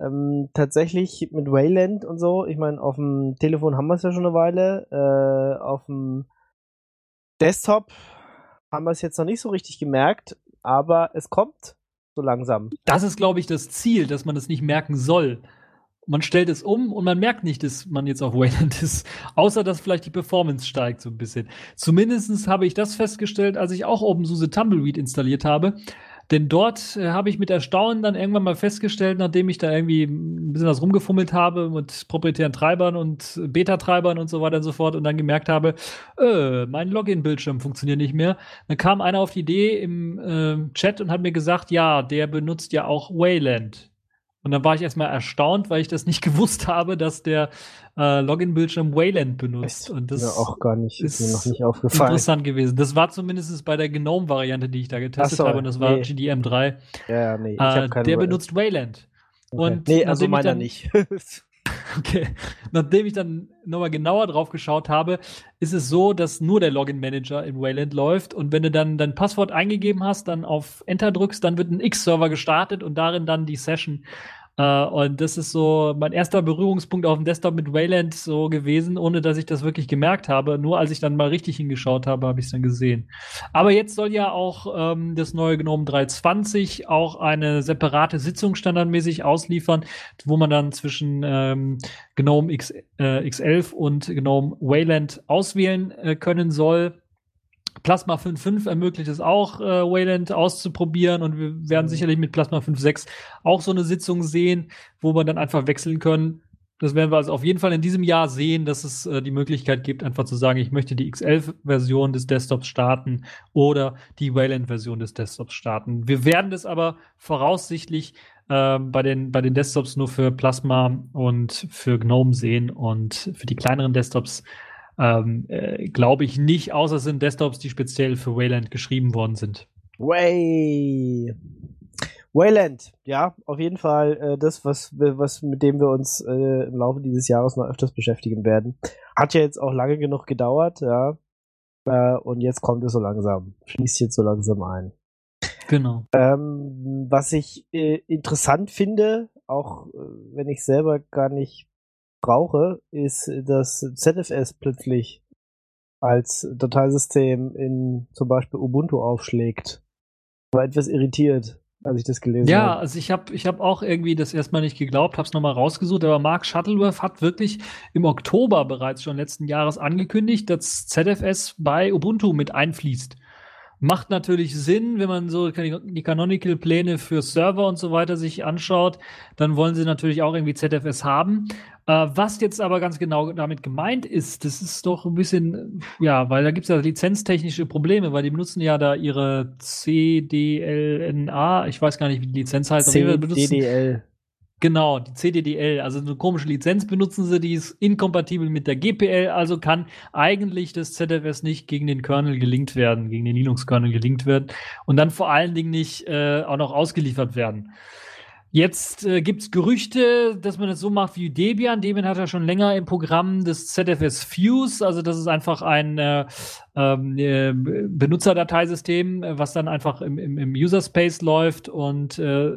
ähm, tatsächlich mit Wayland und so, ich meine, auf dem Telefon haben wir es ja schon eine Weile, äh, auf dem Desktop haben wir es jetzt noch nicht so richtig gemerkt, aber es kommt so langsam. Das ist, glaube ich, das Ziel, dass man es nicht merken soll. Man stellt es um und man merkt nicht, dass man jetzt auf Wayland ist. Außer, dass vielleicht die Performance steigt so ein bisschen. Zumindest habe ich das festgestellt, als ich auch OpenSUSE Tumbleweed installiert habe. Denn dort äh, habe ich mit Erstaunen dann irgendwann mal festgestellt, nachdem ich da irgendwie ein bisschen was rumgefummelt habe mit proprietären Treibern und Beta-Treibern und so weiter und so fort und dann gemerkt habe, äh, mein Login-Bildschirm funktioniert nicht mehr. Dann kam einer auf die Idee im äh, Chat und hat mir gesagt, ja, der benutzt ja auch Wayland. Und dann war ich erstmal erstaunt, weil ich das nicht gewusst habe, dass der äh, Login-Bildschirm Wayland benutzt. Und das ja, auch gar nicht, ist mir noch nicht aufgefallen. Interessant gewesen. Das war zumindest bei der GNOME-Variante, die ich da getestet so, habe, und das war nee. GDM3. Ja, nee, ich Äh, hab keinen der Way- benutzt Wayland. Okay. Und nee, also meiner nicht. Okay. Nachdem ich dann nochmal genauer drauf geschaut habe, ist es so, dass nur der Login-Manager in Wayland läuft und wenn du dann dein Passwort eingegeben hast, dann auf Enter drückst, dann wird ein X-Server gestartet und darin dann die Session. Äh, und das ist so mein erster Berührungspunkt auf dem Desktop mit Wayland so gewesen, ohne dass ich das wirklich gemerkt habe. Nur als ich dann mal richtig hingeschaut habe, habe ich es dann gesehen. Aber jetzt soll ja auch ähm, das neue GNOME 320 auch eine separate Sitzung standardmäßig ausliefern, wo man dann zwischen ähm, GNOME X, äh, X11 und GNOME Wayland auswählen äh, können soll. Plasma 5.5 ermöglicht es auch, äh, Wayland auszuprobieren und wir werden sicherlich mit Plasma 5.6 auch so eine Sitzung sehen, wo wir dann einfach wechseln können. Das werden wir also auf jeden Fall in diesem Jahr sehen, dass es äh, die Möglichkeit gibt, einfach zu sagen, ich möchte die X11-Version des Desktops starten oder die Wayland-Version des Desktops starten. Wir werden das aber voraussichtlich äh, bei, den, bei den Desktops nur für Plasma und für GNOME sehen und für die kleineren Desktops ähm, äh, glaube ich nicht, außer es sind Desktops, die speziell für Wayland geschrieben worden sind. Way. Wayland, ja, auf jeden Fall äh, das, was, was mit dem wir uns äh, im Laufe dieses Jahres noch öfters beschäftigen werden. Hat ja jetzt auch lange genug gedauert, ja. Äh, und jetzt kommt es so langsam. Schließt jetzt so langsam ein. Genau. Ähm, was ich äh, interessant finde, auch äh, wenn ich selber gar nicht brauche, ist, dass ZFS plötzlich als Dateisystem in zum Beispiel Ubuntu aufschlägt. War etwas irritiert, als ich das gelesen Ja, habe. also ich habe ich hab auch irgendwie das erstmal nicht geglaubt, habe es nochmal rausgesucht, aber Mark Shuttleworth hat wirklich im Oktober bereits schon letzten Jahres angekündigt, dass ZFS bei Ubuntu mit einfließt. Macht natürlich Sinn, wenn man so die Canonical-Pläne für Server und so weiter sich anschaut, dann wollen sie natürlich auch irgendwie ZFS haben. Äh, was jetzt aber ganz genau damit gemeint ist, das ist doch ein bisschen, ja, weil da gibt es ja lizenztechnische Probleme, weil die benutzen ja da ihre CDLNA, ich weiß gar nicht, wie die Lizenz heißt, CDDL. Genau, die CDDL, also eine komische Lizenz benutzen sie, die ist inkompatibel mit der GPL, also kann eigentlich das ZFS nicht gegen den Kernel gelinkt werden, gegen den Linux-Kernel gelinkt werden und dann vor allen Dingen nicht äh, auch noch ausgeliefert werden. Jetzt äh, gibt es Gerüchte, dass man das so macht wie Debian. Debian hat ja schon länger im Programm des ZFS Fuse, also das ist einfach ein äh, ähm, äh, Benutzerdateisystem, äh, was dann einfach im, im, im User Space läuft und äh,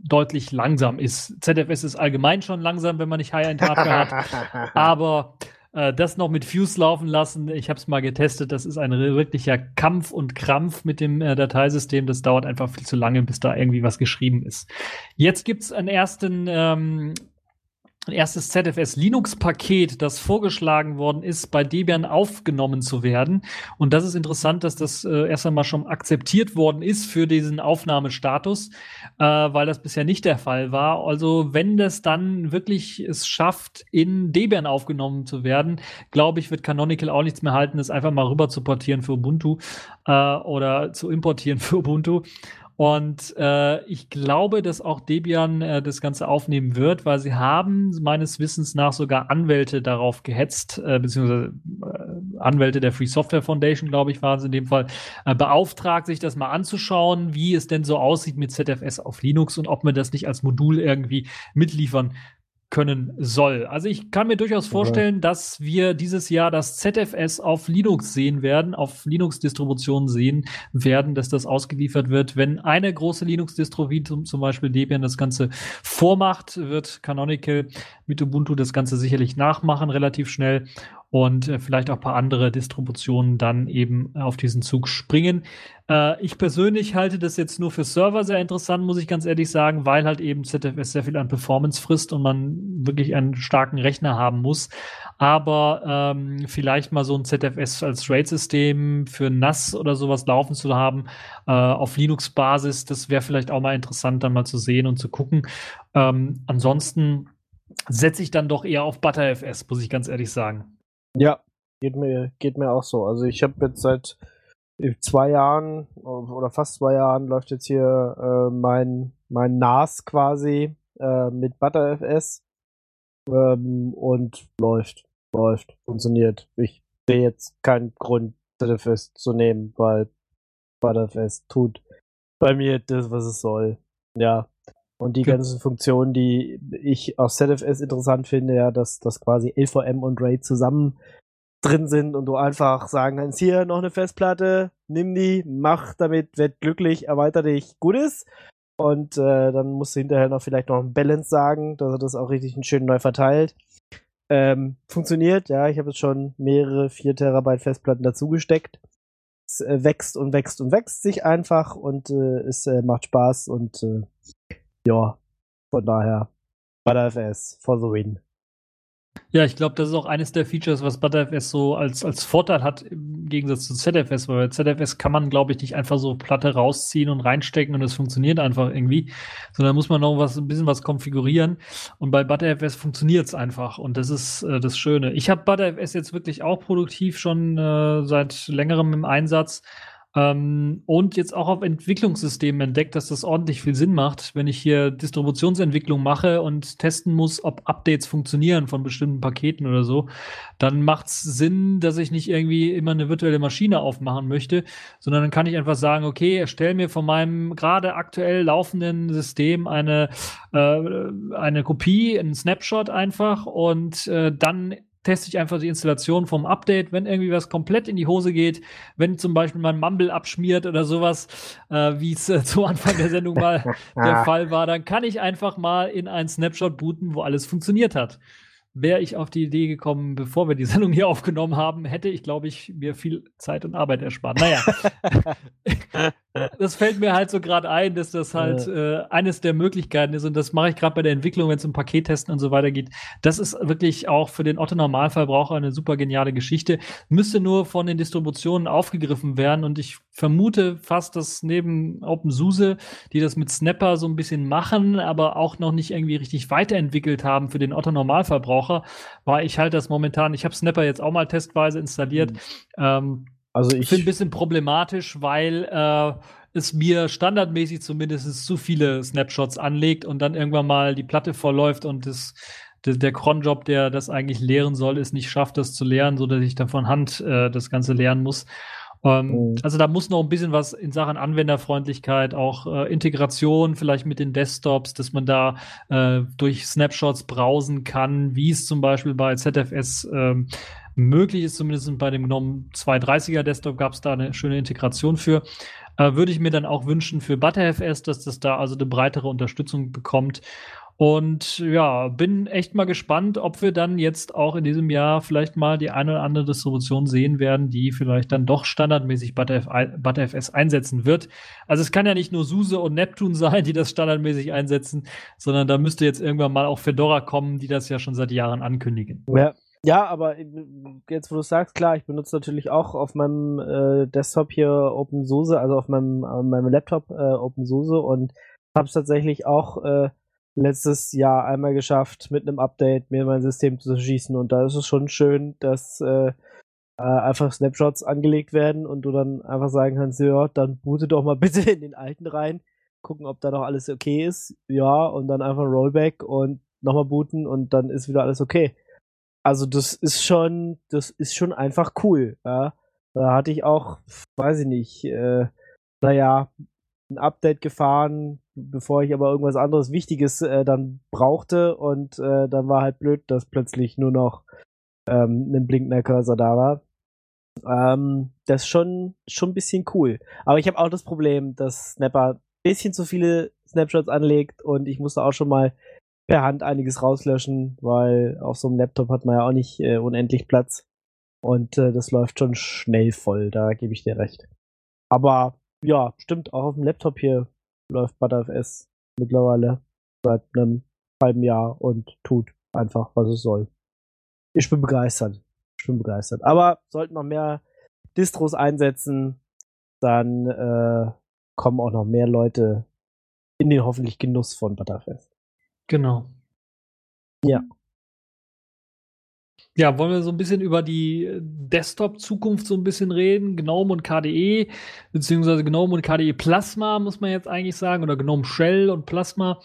deutlich langsam ist. ZFS ist allgemein schon langsam, wenn man nicht High-End-Hardware hat. Aber das noch mit Fuse laufen lassen, ich habe es mal getestet, das ist ein wirklicher Kampf und Krampf mit dem äh, Dateisystem. Das dauert einfach viel zu lange, bis da irgendwie was geschrieben ist. Jetzt gibt's einen ersten ähm, erstes ZFS Linux-Paket, das vorgeschlagen worden ist, bei Debian aufgenommen zu werden. Und das ist interessant, dass das äh, erst einmal schon akzeptiert worden ist für diesen Aufnahmestatus, äh, weil das bisher nicht der Fall war. Also wenn das dann wirklich es schafft, in Debian aufgenommen zu werden, glaube ich, wird Canonical auch nichts mehr halten, das einfach mal rüber zu portieren für Ubuntu äh, oder zu importieren für Ubuntu. Und äh, ich glaube, dass auch Debian äh, das Ganze aufnehmen wird, weil sie haben meines Wissens nach sogar Anwälte darauf gehetzt, äh, beziehungsweise äh, Anwälte der Free Software Foundation, glaube ich, waren sie in dem Fall, äh, beauftragt, sich das mal anzuschauen, wie es denn so aussieht mit ZFS auf Linux und ob man das nicht als Modul irgendwie mitliefern können soll. Also ich kann mir durchaus vorstellen, dass wir dieses Jahr das ZFS auf Linux sehen werden, auf Linux-Distributionen sehen werden, dass das ausgeliefert wird. Wenn eine große Linux-Distro wie zum, zum Beispiel Debian das Ganze vormacht, wird Canonical mit Ubuntu das Ganze sicherlich nachmachen, relativ schnell. Und äh, vielleicht auch ein paar andere Distributionen dann eben auf diesen Zug springen. Äh, ich persönlich halte das jetzt nur für Server sehr interessant, muss ich ganz ehrlich sagen, weil halt eben ZFS sehr viel an Performance frisst und man wirklich einen starken Rechner haben muss. Aber ähm, vielleicht mal so ein ZFS als RAID-System für NAS oder sowas laufen zu haben äh, auf Linux-Basis, das wäre vielleicht auch mal interessant, dann mal zu sehen und zu gucken. Ähm, ansonsten setze ich dann doch eher auf ButterFS, muss ich ganz ehrlich sagen. Ja, geht mir, geht mir auch so. Also ich habe jetzt seit zwei Jahren oder fast zwei Jahren läuft jetzt hier äh, mein, mein NAS quasi äh, mit ButterFS ähm, und läuft, läuft, funktioniert. Ich sehe jetzt keinen Grund, ZFS zu nehmen, weil ButterFS tut bei mir das, was es soll. Ja. Und die ja. ganzen Funktionen, die ich aus ZFS interessant finde, ja, dass, dass quasi LVM und RAID zusammen drin sind und du einfach sagen kannst, hier noch eine Festplatte, nimm die, mach damit, werd glücklich, erweiter dich, Gutes. Und äh, dann musst du hinterher noch vielleicht noch ein Balance sagen, dass er das auch richtig schön neu verteilt. Ähm, funktioniert, ja, ich habe jetzt schon mehrere 4 Terabyte Festplatten dazugesteckt. Es äh, wächst und wächst und wächst sich einfach und äh, es äh, macht Spaß und äh, ja, von daher ButterFS for the win. Ja, ich glaube, das ist auch eines der Features, was ButterFS so als, als Vorteil hat im Gegensatz zu ZFS, weil bei ZFS kann man, glaube ich, nicht einfach so Platte rausziehen und reinstecken und es funktioniert einfach irgendwie, sondern muss man noch was, ein bisschen was konfigurieren und bei ButterFS funktioniert es einfach und das ist äh, das Schöne. Ich habe ButterFS jetzt wirklich auch produktiv schon äh, seit längerem im Einsatz ähm, und jetzt auch auf Entwicklungssystemen entdeckt, dass das ordentlich viel Sinn macht, wenn ich hier Distributionsentwicklung mache und testen muss, ob Updates funktionieren von bestimmten Paketen oder so, dann macht es Sinn, dass ich nicht irgendwie immer eine virtuelle Maschine aufmachen möchte, sondern dann kann ich einfach sagen, okay, erstell mir von meinem gerade aktuell laufenden System eine, äh, eine Kopie, einen Snapshot einfach und äh, dann teste ich einfach die Installation vom Update, wenn irgendwie was komplett in die Hose geht, wenn zum Beispiel mein Mumble abschmiert oder sowas, äh, wie es äh, zu Anfang der Sendung mal der Fall war, dann kann ich einfach mal in einen Snapshot booten, wo alles funktioniert hat wäre ich auf die Idee gekommen, bevor wir die Sendung hier aufgenommen haben, hätte ich, glaube ich, mir viel Zeit und Arbeit erspart. Naja, das fällt mir halt so gerade ein, dass das halt äh, eines der Möglichkeiten ist und das mache ich gerade bei der Entwicklung, wenn es um Pakettesten und so weiter geht. Das ist wirklich auch für den Otto-Normalverbraucher eine super geniale Geschichte. Müsste nur von den Distributionen aufgegriffen werden und ich vermute fast, dass neben OpenSUSE, die das mit Snapper so ein bisschen machen, aber auch noch nicht irgendwie richtig weiterentwickelt haben für den Otto-Normalverbraucher, Verbraucher, war ich halt das momentan, ich habe Snapper jetzt auch mal testweise installiert. Mhm. Ähm, also ich finde ein bisschen problematisch, weil äh, es mir standardmäßig zumindest zu viele Snapshots anlegt und dann irgendwann mal die Platte vollläuft und das der Cronjob, der das eigentlich lehren soll, es nicht schafft, das zu leeren, so dass ich dann von Hand äh, das Ganze lernen muss. Ähm, mhm. Also da muss noch ein bisschen was in Sachen Anwenderfreundlichkeit, auch äh, Integration vielleicht mit den Desktops, dass man da äh, durch Snapshots browsen kann, wie es zum Beispiel bei ZFS ähm, möglich ist, zumindest bei dem GNOME 230er Desktop gab es da eine schöne Integration für. Äh, würde ich mir dann auch wünschen für ButterFS, dass das da also eine breitere Unterstützung bekommt. Und ja, bin echt mal gespannt, ob wir dann jetzt auch in diesem Jahr vielleicht mal die eine oder andere Distribution sehen werden, die vielleicht dann doch standardmäßig ButterFS einsetzen wird. Also es kann ja nicht nur SUSE und Neptune sein, die das standardmäßig einsetzen, sondern da müsste jetzt irgendwann mal auch Fedora kommen, die das ja schon seit Jahren ankündigen. Ja. Ja, aber jetzt, wo du sagst, klar, ich benutze natürlich auch auf meinem äh, Desktop hier OpenSUSE, also auf meinem, auf meinem Laptop äh, OpenSUSE und habe es tatsächlich auch äh, letztes Jahr einmal geschafft, mit einem Update mir mein System zu schießen. Und da ist es schon schön, dass äh, äh, einfach Snapshots angelegt werden und du dann einfach sagen kannst, ja, dann boote doch mal bitte in den alten rein, gucken, ob da noch alles okay ist. Ja, und dann einfach Rollback und nochmal booten und dann ist wieder alles okay. Also das ist schon, das ist schon einfach cool. Ja. Da hatte ich auch, weiß ich nicht, äh, naja, ein Update gefahren, bevor ich aber irgendwas anderes Wichtiges äh, dann brauchte und äh, dann war halt blöd, dass plötzlich nur noch ähm, ein blinkender Cursor da war. Ähm, das ist schon, schon ein bisschen cool. Aber ich habe auch das Problem, dass Snapper ein bisschen zu viele Snapshots anlegt und ich musste auch schon mal per Hand einiges rauslöschen, weil auf so einem Laptop hat man ja auch nicht äh, unendlich Platz. Und äh, das läuft schon schnell voll, da gebe ich dir recht. Aber ja, stimmt, auch auf dem Laptop hier läuft ButterFS mittlerweile seit einem halben Jahr und tut einfach, was es soll. Ich bin begeistert. Ich bin begeistert. Aber sollten noch mehr Distros einsetzen, dann äh, kommen auch noch mehr Leute in den hoffentlich Genuss von Butterfest. Genau. Ja. Ja, wollen wir so ein bisschen über die Desktop-Zukunft so ein bisschen reden? Gnome und KDE, beziehungsweise Gnome und KDE Plasma, muss man jetzt eigentlich sagen, oder Gnome Shell und Plasma.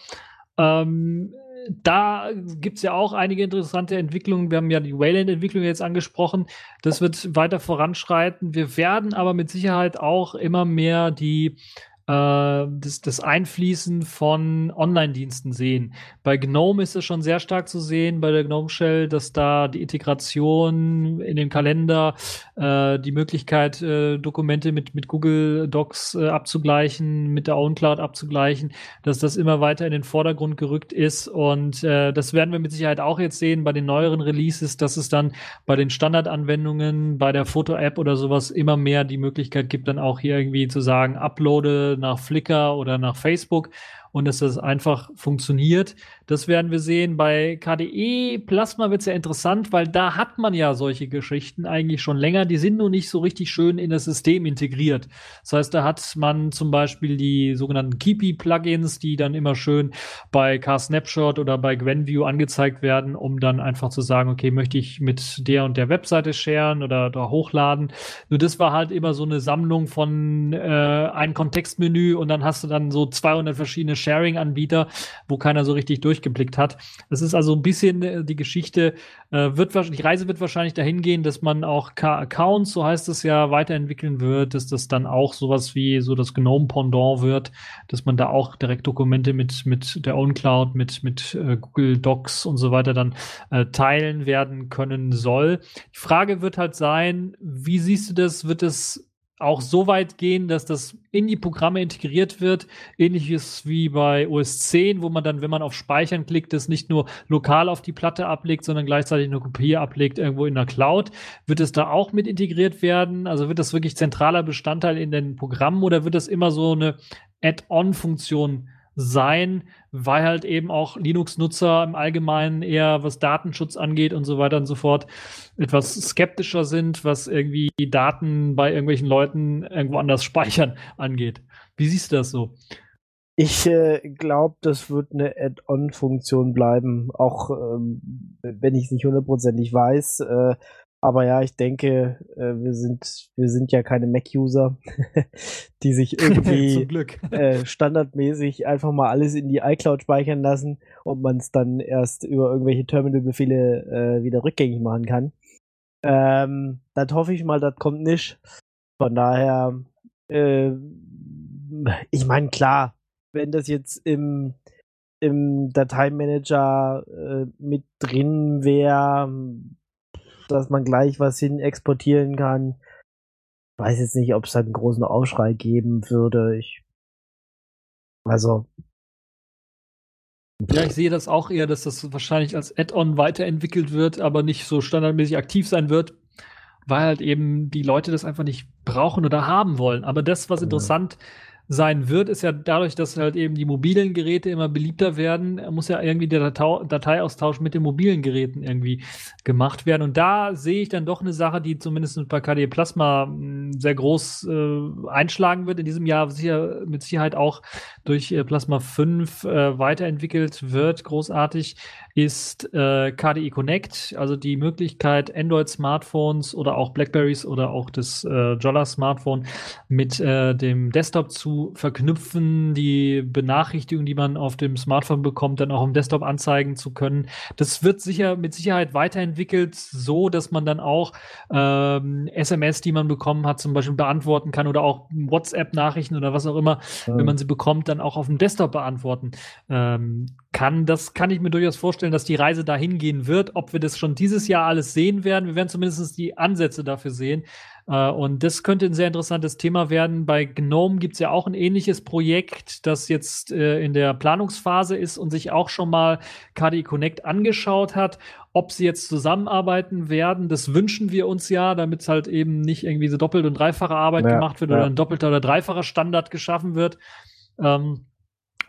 Ähm, da gibt es ja auch einige interessante Entwicklungen. Wir haben ja die Wayland-Entwicklung jetzt angesprochen. Das wird weiter voranschreiten. Wir werden aber mit Sicherheit auch immer mehr die äh, das, das Einfließen von Online-Diensten sehen. Bei GNOME ist es schon sehr stark zu sehen, bei der GNOME Shell, dass da die Integration in den Kalender, äh, die Möglichkeit, äh, Dokumente mit, mit Google Docs äh, abzugleichen, mit der OwnCloud abzugleichen, dass das immer weiter in den Vordergrund gerückt ist. Und äh, das werden wir mit Sicherheit auch jetzt sehen bei den neueren Releases, dass es dann bei den Standardanwendungen, bei der Foto-App oder sowas immer mehr die Möglichkeit gibt, dann auch hier irgendwie zu sagen, uploade nach Flickr oder nach Facebook und dass das einfach funktioniert. Das werden wir sehen. Bei KDE Plasma wird es ja interessant, weil da hat man ja solche Geschichten eigentlich schon länger. Die sind nur nicht so richtig schön in das System integriert. Das heißt, da hat man zum Beispiel die sogenannten Keepy-Plugins, die dann immer schön bei Car-Snapshot oder bei GwenView angezeigt werden, um dann einfach zu sagen, okay, möchte ich mit der und der Webseite sharen oder da hochladen. Nur das war halt immer so eine Sammlung von äh, ein Kontextmenü und dann hast du dann so 200 verschiedene Sharing-Anbieter, wo keiner so richtig durch durchgeblickt hat. Es ist also ein bisschen äh, die Geschichte, äh, wird die Reise wird wahrscheinlich dahin gehen, dass man auch K-Accounts, so heißt es ja, weiterentwickeln wird, dass das dann auch sowas wie so das GNOME-Pendant wird, dass man da auch direkt Dokumente mit, mit der OwnCloud, mit, mit äh, Google Docs und so weiter dann äh, teilen werden können soll. Die Frage wird halt sein, wie siehst du das? Wird es auch so weit gehen, dass das in die Programme integriert wird. Ähnliches wie bei OS 10, wo man dann, wenn man auf Speichern klickt, das nicht nur lokal auf die Platte ablegt, sondern gleichzeitig eine Kopie ablegt irgendwo in der Cloud. Wird es da auch mit integriert werden? Also wird das wirklich zentraler Bestandteil in den Programmen oder wird das immer so eine Add-on-Funktion sein, weil halt eben auch Linux-Nutzer im Allgemeinen eher, was Datenschutz angeht und so weiter und so fort, etwas skeptischer sind, was irgendwie Daten bei irgendwelchen Leuten irgendwo anders speichern angeht. Wie siehst du das so? Ich äh, glaube, das wird eine Add-on-Funktion bleiben, auch ähm, wenn ich es nicht hundertprozentig weiß. Äh, aber ja, ich denke, äh, wir sind wir sind ja keine Mac-User, die sich irgendwie äh, standardmäßig einfach mal alles in die iCloud speichern lassen und man es dann erst über irgendwelche Terminal-Befehle äh, wieder rückgängig machen kann. Ähm, das hoffe ich mal, das kommt nicht. Von daher, äh, ich meine, klar, wenn das jetzt im im Dateimanager äh, mit drin wäre, dass man gleich was hin exportieren kann. Ich weiß jetzt nicht, ob es da einen großen Aufschrei geben würde. Ich, also. Ja, ich sehe das auch eher, dass das wahrscheinlich als Add-on weiterentwickelt wird, aber nicht so standardmäßig aktiv sein wird, weil halt eben die Leute das einfach nicht brauchen oder haben wollen. Aber das, was interessant ja sein wird, ist ja dadurch, dass halt eben die mobilen Geräte immer beliebter werden, muss ja irgendwie der Datei Dateiaustausch mit den mobilen Geräten irgendwie gemacht werden. Und da sehe ich dann doch eine Sache, die zumindest bei KDE Plasma hm, sehr groß äh, einschlagen wird. In diesem Jahr sicher, mit Sicherheit auch durch äh, Plasma 5 äh, weiterentwickelt wird, großartig, ist äh, KDE Connect, also die Möglichkeit, Android-Smartphones oder auch Blackberries oder auch das äh, Jolla-Smartphone mit äh, dem Desktop zu verknüpfen, die Benachrichtigungen, die man auf dem Smartphone bekommt, dann auch im Desktop anzeigen zu können. Das wird sicher mit Sicherheit weiterentwickelt, so dass man dann auch ähm, SMS, die man bekommen hat, zum Beispiel beantworten kann oder auch WhatsApp-Nachrichten oder was auch immer, ja. wenn man sie bekommt, dann auch auf dem Desktop beantworten ähm, kann. Das kann ich mir durchaus vorstellen, dass die Reise dahin gehen wird. Ob wir das schon dieses Jahr alles sehen werden, wir werden zumindest die Ansätze dafür sehen. Äh, und das könnte ein sehr interessantes Thema werden. Bei GNOME gibt es ja auch ein ähnliches Projekt, das jetzt äh, in der Planungsphase ist und sich auch schon mal KDE Connect angeschaut hat. Ob sie jetzt zusammenarbeiten werden, das wünschen wir uns ja, damit halt eben nicht irgendwie so doppelt und dreifache Arbeit ja, gemacht wird ja. oder ein doppelter oder dreifacher Standard geschaffen wird. Ähm,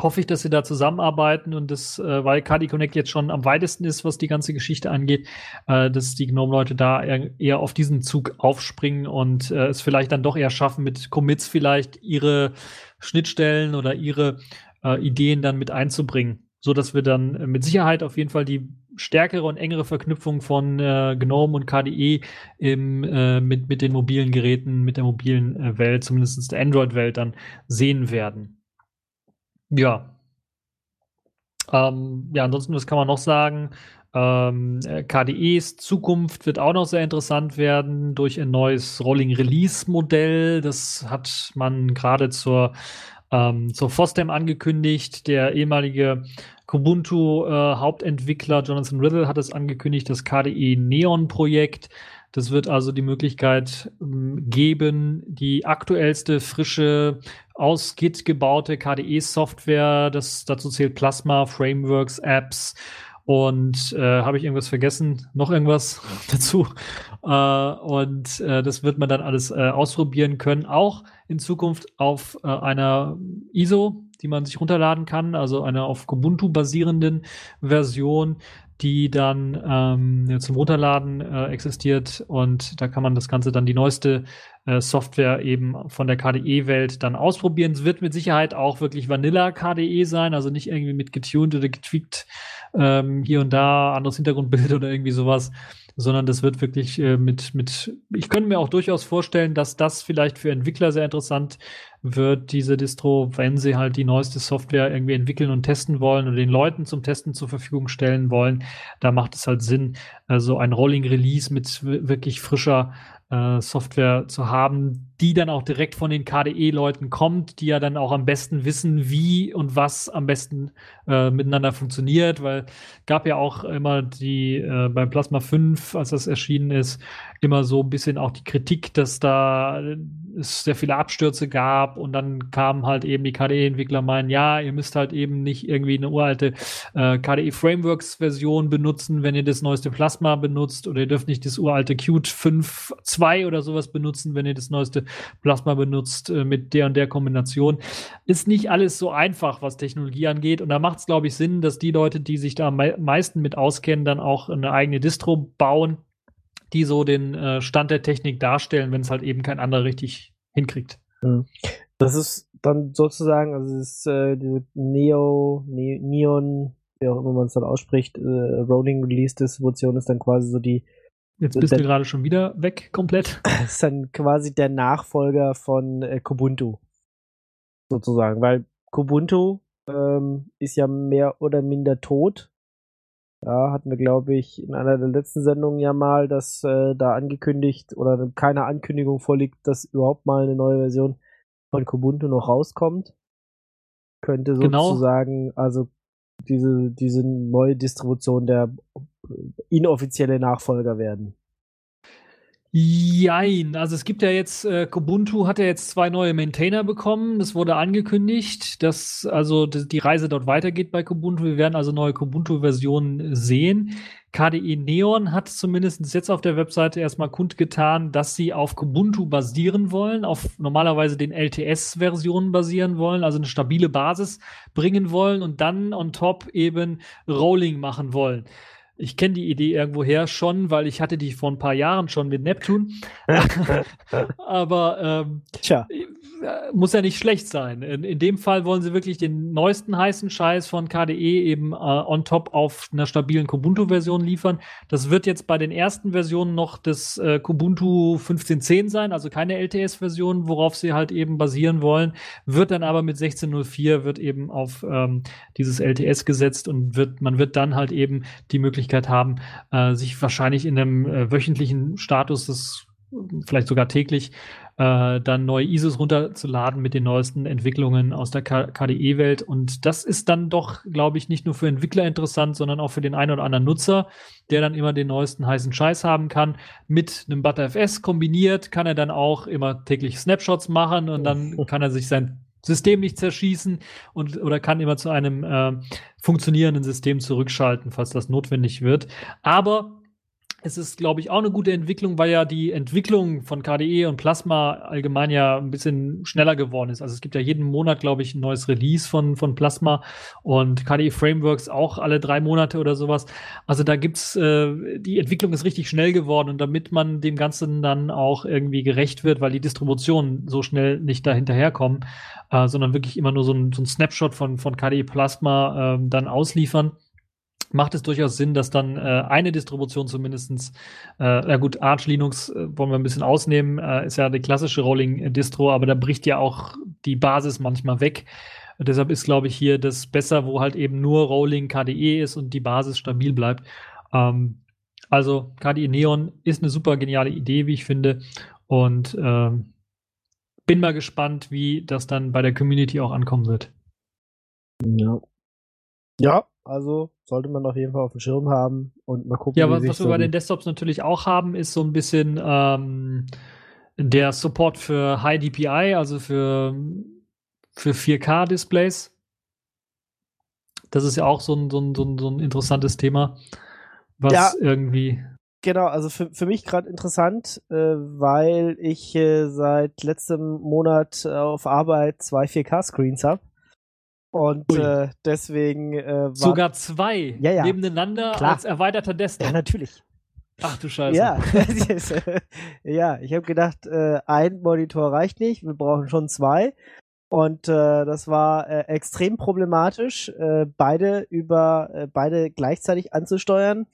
hoffe ich, dass sie da zusammenarbeiten und das, äh, weil Cardi Connect jetzt schon am weitesten ist, was die ganze Geschichte angeht, äh, dass die Gnome-Leute da eher, eher, auf diesen Zug aufspringen und äh, es vielleicht dann doch eher schaffen, mit Commits vielleicht ihre Schnittstellen oder ihre äh, Ideen dann mit einzubringen so dass wir dann äh, mit Sicherheit auf jeden Fall die stärkere und engere Verknüpfung von äh, GNOME und KDE im, mit, mit den mobilen Geräten, mit der mobilen Welt, zumindest der Android-Welt dann sehen werden. Ja. Ähm, ja, ansonsten, was kann man noch sagen? Ähm, äh, KDEs Zukunft wird auch noch sehr interessant werden durch ein neues Rolling Release Modell. Das hat man gerade zur ähm, zur FOSDEM angekündigt. Der ehemalige Kubuntu-Hauptentwickler äh, Jonathan Riddle hat es angekündigt, das KDE Neon-Projekt. Das wird also die Möglichkeit ähm, geben, die aktuellste, frische, aus Git gebaute KDE-Software, das dazu zählt Plasma, Frameworks, Apps, und äh, habe ich irgendwas vergessen? Noch irgendwas dazu? Äh, und äh, das wird man dann alles äh, ausprobieren können, auch in Zukunft auf äh, einer ISO, die man sich runterladen kann, also einer auf Kubuntu basierenden Version, die dann ähm, zum Runterladen äh, existiert und da kann man das Ganze dann die neueste äh, Software eben von der KDE-Welt dann ausprobieren. Es wird mit Sicherheit auch wirklich Vanilla KDE sein, also nicht irgendwie mit getuned oder getweakt ähm, hier und da anderes Hintergrundbild oder irgendwie sowas, sondern das wird wirklich äh, mit, mit, ich könnte mir auch durchaus vorstellen, dass das vielleicht für Entwickler sehr interessant wird, diese Distro, wenn sie halt die neueste Software irgendwie entwickeln und testen wollen und den Leuten zum Testen zur Verfügung stellen wollen. Da macht es halt Sinn, äh, so ein Rolling Release mit wirklich frischer äh, Software zu haben, die dann auch direkt von den KDE-Leuten kommt, die ja dann auch am besten wissen, wie und was am besten äh, miteinander funktioniert, weil gab ja auch immer die äh, beim Plasma 5, als das erschienen ist, immer so ein bisschen auch die Kritik, dass da es sehr viele Abstürze gab und dann kamen halt eben die KDE-Entwickler meinen, ja, ihr müsst halt eben nicht irgendwie eine uralte äh, KDE Frameworks-Version benutzen, wenn ihr das neueste Plasma benutzt oder ihr dürft nicht das uralte Qt 5.2 oder sowas benutzen, wenn ihr das neueste Plasma benutzt äh, mit der und der Kombination. Ist nicht alles so einfach, was Technologie angeht und da macht es, glaube ich, Sinn, dass die Leute, die sich da am meisten mit auskennen, dann auch eine eigene Distro bauen die so den äh, Stand der Technik darstellen, wenn es halt eben kein anderer richtig hinkriegt. Mhm. Das ist dann sozusagen, also ist äh, diese Neo, ne Neon, wie auch immer man es dann ausspricht, äh, Rolling Release Distribution ist dann quasi so die. Jetzt bist der, du gerade schon wieder weg, komplett. ist dann quasi der Nachfolger von äh, Kubuntu. Sozusagen, weil Kubuntu ähm, ist ja mehr oder minder tot. Ja, hatten wir, glaube ich, in einer der letzten Sendungen ja mal, dass äh, da angekündigt oder keine Ankündigung vorliegt, dass überhaupt mal eine neue Version von Kubuntu noch rauskommt. Könnte genau. sozusagen, genau. also diese, diese neue Distribution der inoffizielle Nachfolger werden. Jein, also es gibt ja jetzt, äh, Kubuntu hat ja jetzt zwei neue Maintainer bekommen. Das wurde angekündigt, dass also die Reise dort weitergeht bei Kubuntu. Wir werden also neue Kubuntu-Versionen sehen. KDE Neon hat zumindest jetzt auf der Webseite erstmal kundgetan, dass sie auf Kubuntu basieren wollen, auf normalerweise den LTS-Versionen basieren wollen, also eine stabile Basis bringen wollen und dann on top eben Rolling machen wollen ich kenne die Idee irgendwoher schon, weil ich hatte die vor ein paar Jahren schon mit Neptun. Aber ähm, Tja. Äh, muss ja nicht schlecht sein. In, in, dem Fall wollen sie wirklich den neuesten heißen Scheiß von KDE eben äh, on top auf einer stabilen Kubuntu-Version liefern. Das wird jetzt bei den ersten Versionen noch das äh, Kubuntu 15.10 sein, also keine LTS-Version, worauf sie halt eben basieren wollen. Wird dann aber mit 16.04 wird eben auf ähm, dieses LTS gesetzt und wird, man wird dann halt eben die Möglichkeit haben, äh, sich wahrscheinlich in einem äh, wöchentlichen Status des vielleicht sogar täglich äh, dann neue ISOs runterzuladen mit den neuesten Entwicklungen aus der KDE-Welt. Und das ist dann doch, glaube ich, nicht nur für Entwickler interessant, sondern auch für den einen oder anderen Nutzer, der dann immer den neuesten heißen Scheiß haben kann. Mit einem ButterFS kombiniert kann er dann auch immer täglich Snapshots machen und dann kann er sich sein System nicht zerschießen und oder kann immer zu einem äh, funktionierenden System zurückschalten, falls das notwendig wird. Aber es ist, glaube ich, auch eine gute Entwicklung, weil ja die Entwicklung von KDE und Plasma allgemein ja ein bisschen schneller geworden ist. Also es gibt ja jeden Monat, glaube ich, ein neues Release von, von Plasma und KDE Frameworks auch alle drei Monate oder sowas. Also da gibt's, äh, die Entwicklung ist richtig schnell geworden und damit man dem Ganzen dann auch irgendwie gerecht wird, weil die Distributionen so schnell nicht da hinterherkommen, äh, sondern wirklich immer nur so ein, so ein Snapshot von, von KDE Plasma äh, dann ausliefern macht es durchaus Sinn, dass dann äh, eine Distribution zumindestens, äh, ja gut, Arch Linux äh, wollen wir ein bisschen ausnehmen, äh, ist ja die klassische Rolling-Distro, aber da bricht ja auch die Basis manchmal weg. Und deshalb ist, glaube ich, hier das besser, wo halt eben nur Rolling KDE ist und die Basis stabil bleibt. Ähm, also KDE Neon ist eine super geniale Idee, wie ich finde. Und ähm, bin mal gespannt, wie das dann bei der Community auch ankommen wird. Ja. Ja, also sollte man auf jeden Fall auf dem Schirm haben und mal gucken. Ja, was, was wir bei den Desktops natürlich auch haben, ist so ein bisschen ähm, der Support für High DPI, also für, für 4K-Displays. Das ist ja auch so ein, so ein, so ein, so ein interessantes Thema, was ja, irgendwie. Genau, also für, für mich gerade interessant, äh, weil ich äh, seit letztem Monat auf Arbeit zwei 4K-Screens habe. Und äh, deswegen äh, war sogar zwei ja, ja. nebeneinander Klar. als erweiterter Desktop. Ja, natürlich. Ach du Scheiße. Ja, ja ich habe gedacht, äh, ein Monitor reicht nicht, wir brauchen schon zwei. Und äh, das war äh, extrem problematisch, äh, beide über äh, beide gleichzeitig anzusteuern.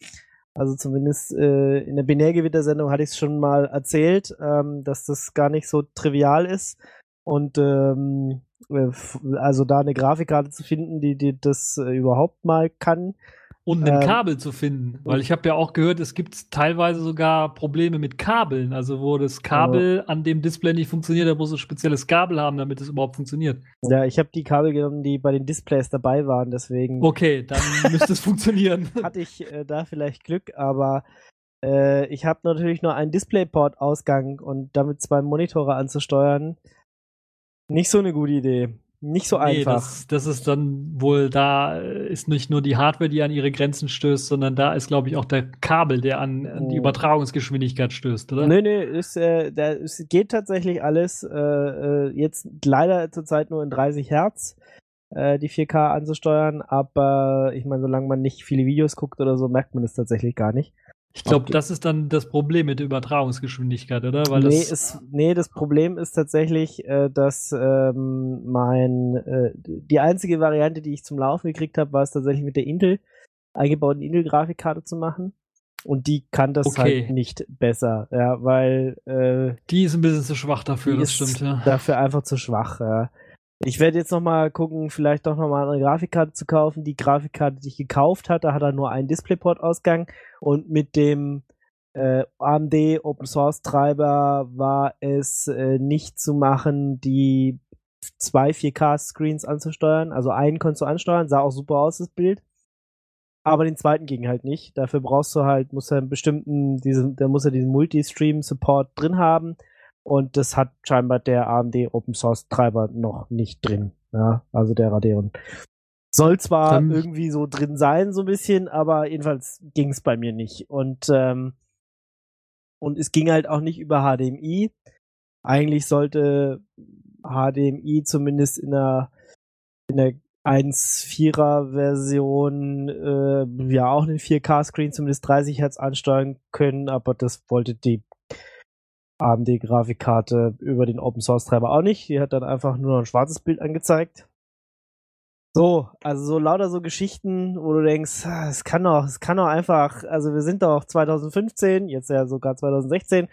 Also zumindest äh, in der Binärgewittersendung hatte ich es schon mal erzählt, ähm, dass das gar nicht so trivial ist. Und ähm, äh, also da eine Grafikkarte zu finden, die, die das äh, überhaupt mal kann. Und ein ähm, Kabel zu finden, weil ich habe ja auch gehört, es gibt teilweise sogar Probleme mit Kabeln, also wo das Kabel oh. an dem Display nicht funktioniert, da muss ein spezielles Kabel haben, damit es überhaupt funktioniert. Ja, ich habe die Kabel genommen, die bei den Displays dabei waren, deswegen. Okay, dann müsste es funktionieren. Hatte ich äh, da vielleicht Glück, aber äh, ich habe natürlich nur einen Displayport-Ausgang und damit zwei Monitore anzusteuern, nicht so eine gute Idee. Nicht so nee, einfach. Das, das ist dann wohl, da ist nicht nur die Hardware, die an ihre Grenzen stößt, sondern da ist, glaube ich, auch der Kabel, der an, an die oh. Übertragungsgeschwindigkeit stößt, oder? Nee, nee, ist, äh, da, es geht tatsächlich alles. Äh, äh jetzt leider zurzeit nur in 30 Hertz äh, die 4K anzusteuern, aber ich meine, solange man nicht viele Videos guckt oder so, merkt man es tatsächlich gar nicht. Ich glaube, das ist dann das Problem mit der Übertragungsgeschwindigkeit, oder? Weil nee, das, ist, nee, das Problem ist tatsächlich, äh, dass ähm, mein äh, die einzige Variante, die ich zum Laufen gekriegt habe, war es tatsächlich mit der Intel eingebauten Intel-Grafikkarte zu machen. Und die kann das okay. halt nicht besser, ja, weil äh, die ist ein bisschen zu schwach dafür, das stimmt, ja. Dafür einfach zu schwach, ja. Ich werde jetzt nochmal gucken, vielleicht doch nochmal eine Grafikkarte zu kaufen. Die Grafikkarte, die ich gekauft hatte, hat er nur einen DisplayPort-Ausgang und mit dem äh, AMD Open Source Treiber war es äh, nicht zu machen, die zwei 4K Screens anzusteuern. Also einen konntest du ansteuern, sah auch super aus, das Bild. Aber den zweiten ging halt nicht. Dafür brauchst du halt, muss er einen bestimmten, diesen, der muss er diesen Multi-Stream Support drin haben. Und das hat scheinbar der AMD Open Source Treiber noch nicht drin. Ja, also der Radeon. Soll zwar um, irgendwie so drin sein, so ein bisschen, aber jedenfalls ging es bei mir nicht. Und, ähm, und es ging halt auch nicht über HDMI. Eigentlich sollte HDMI zumindest in der, in der 1.4er Version äh, ja auch einen 4K-Screen zumindest 30 Hertz ansteuern können, aber das wollte die AMD-Grafikkarte über den Open Source Treiber auch nicht. Die hat dann einfach nur ein schwarzes Bild angezeigt. So, also so lauter so Geschichten, wo du denkst, ah, es kann doch, es kann doch einfach, also wir sind doch 2015, jetzt ja sogar 2016,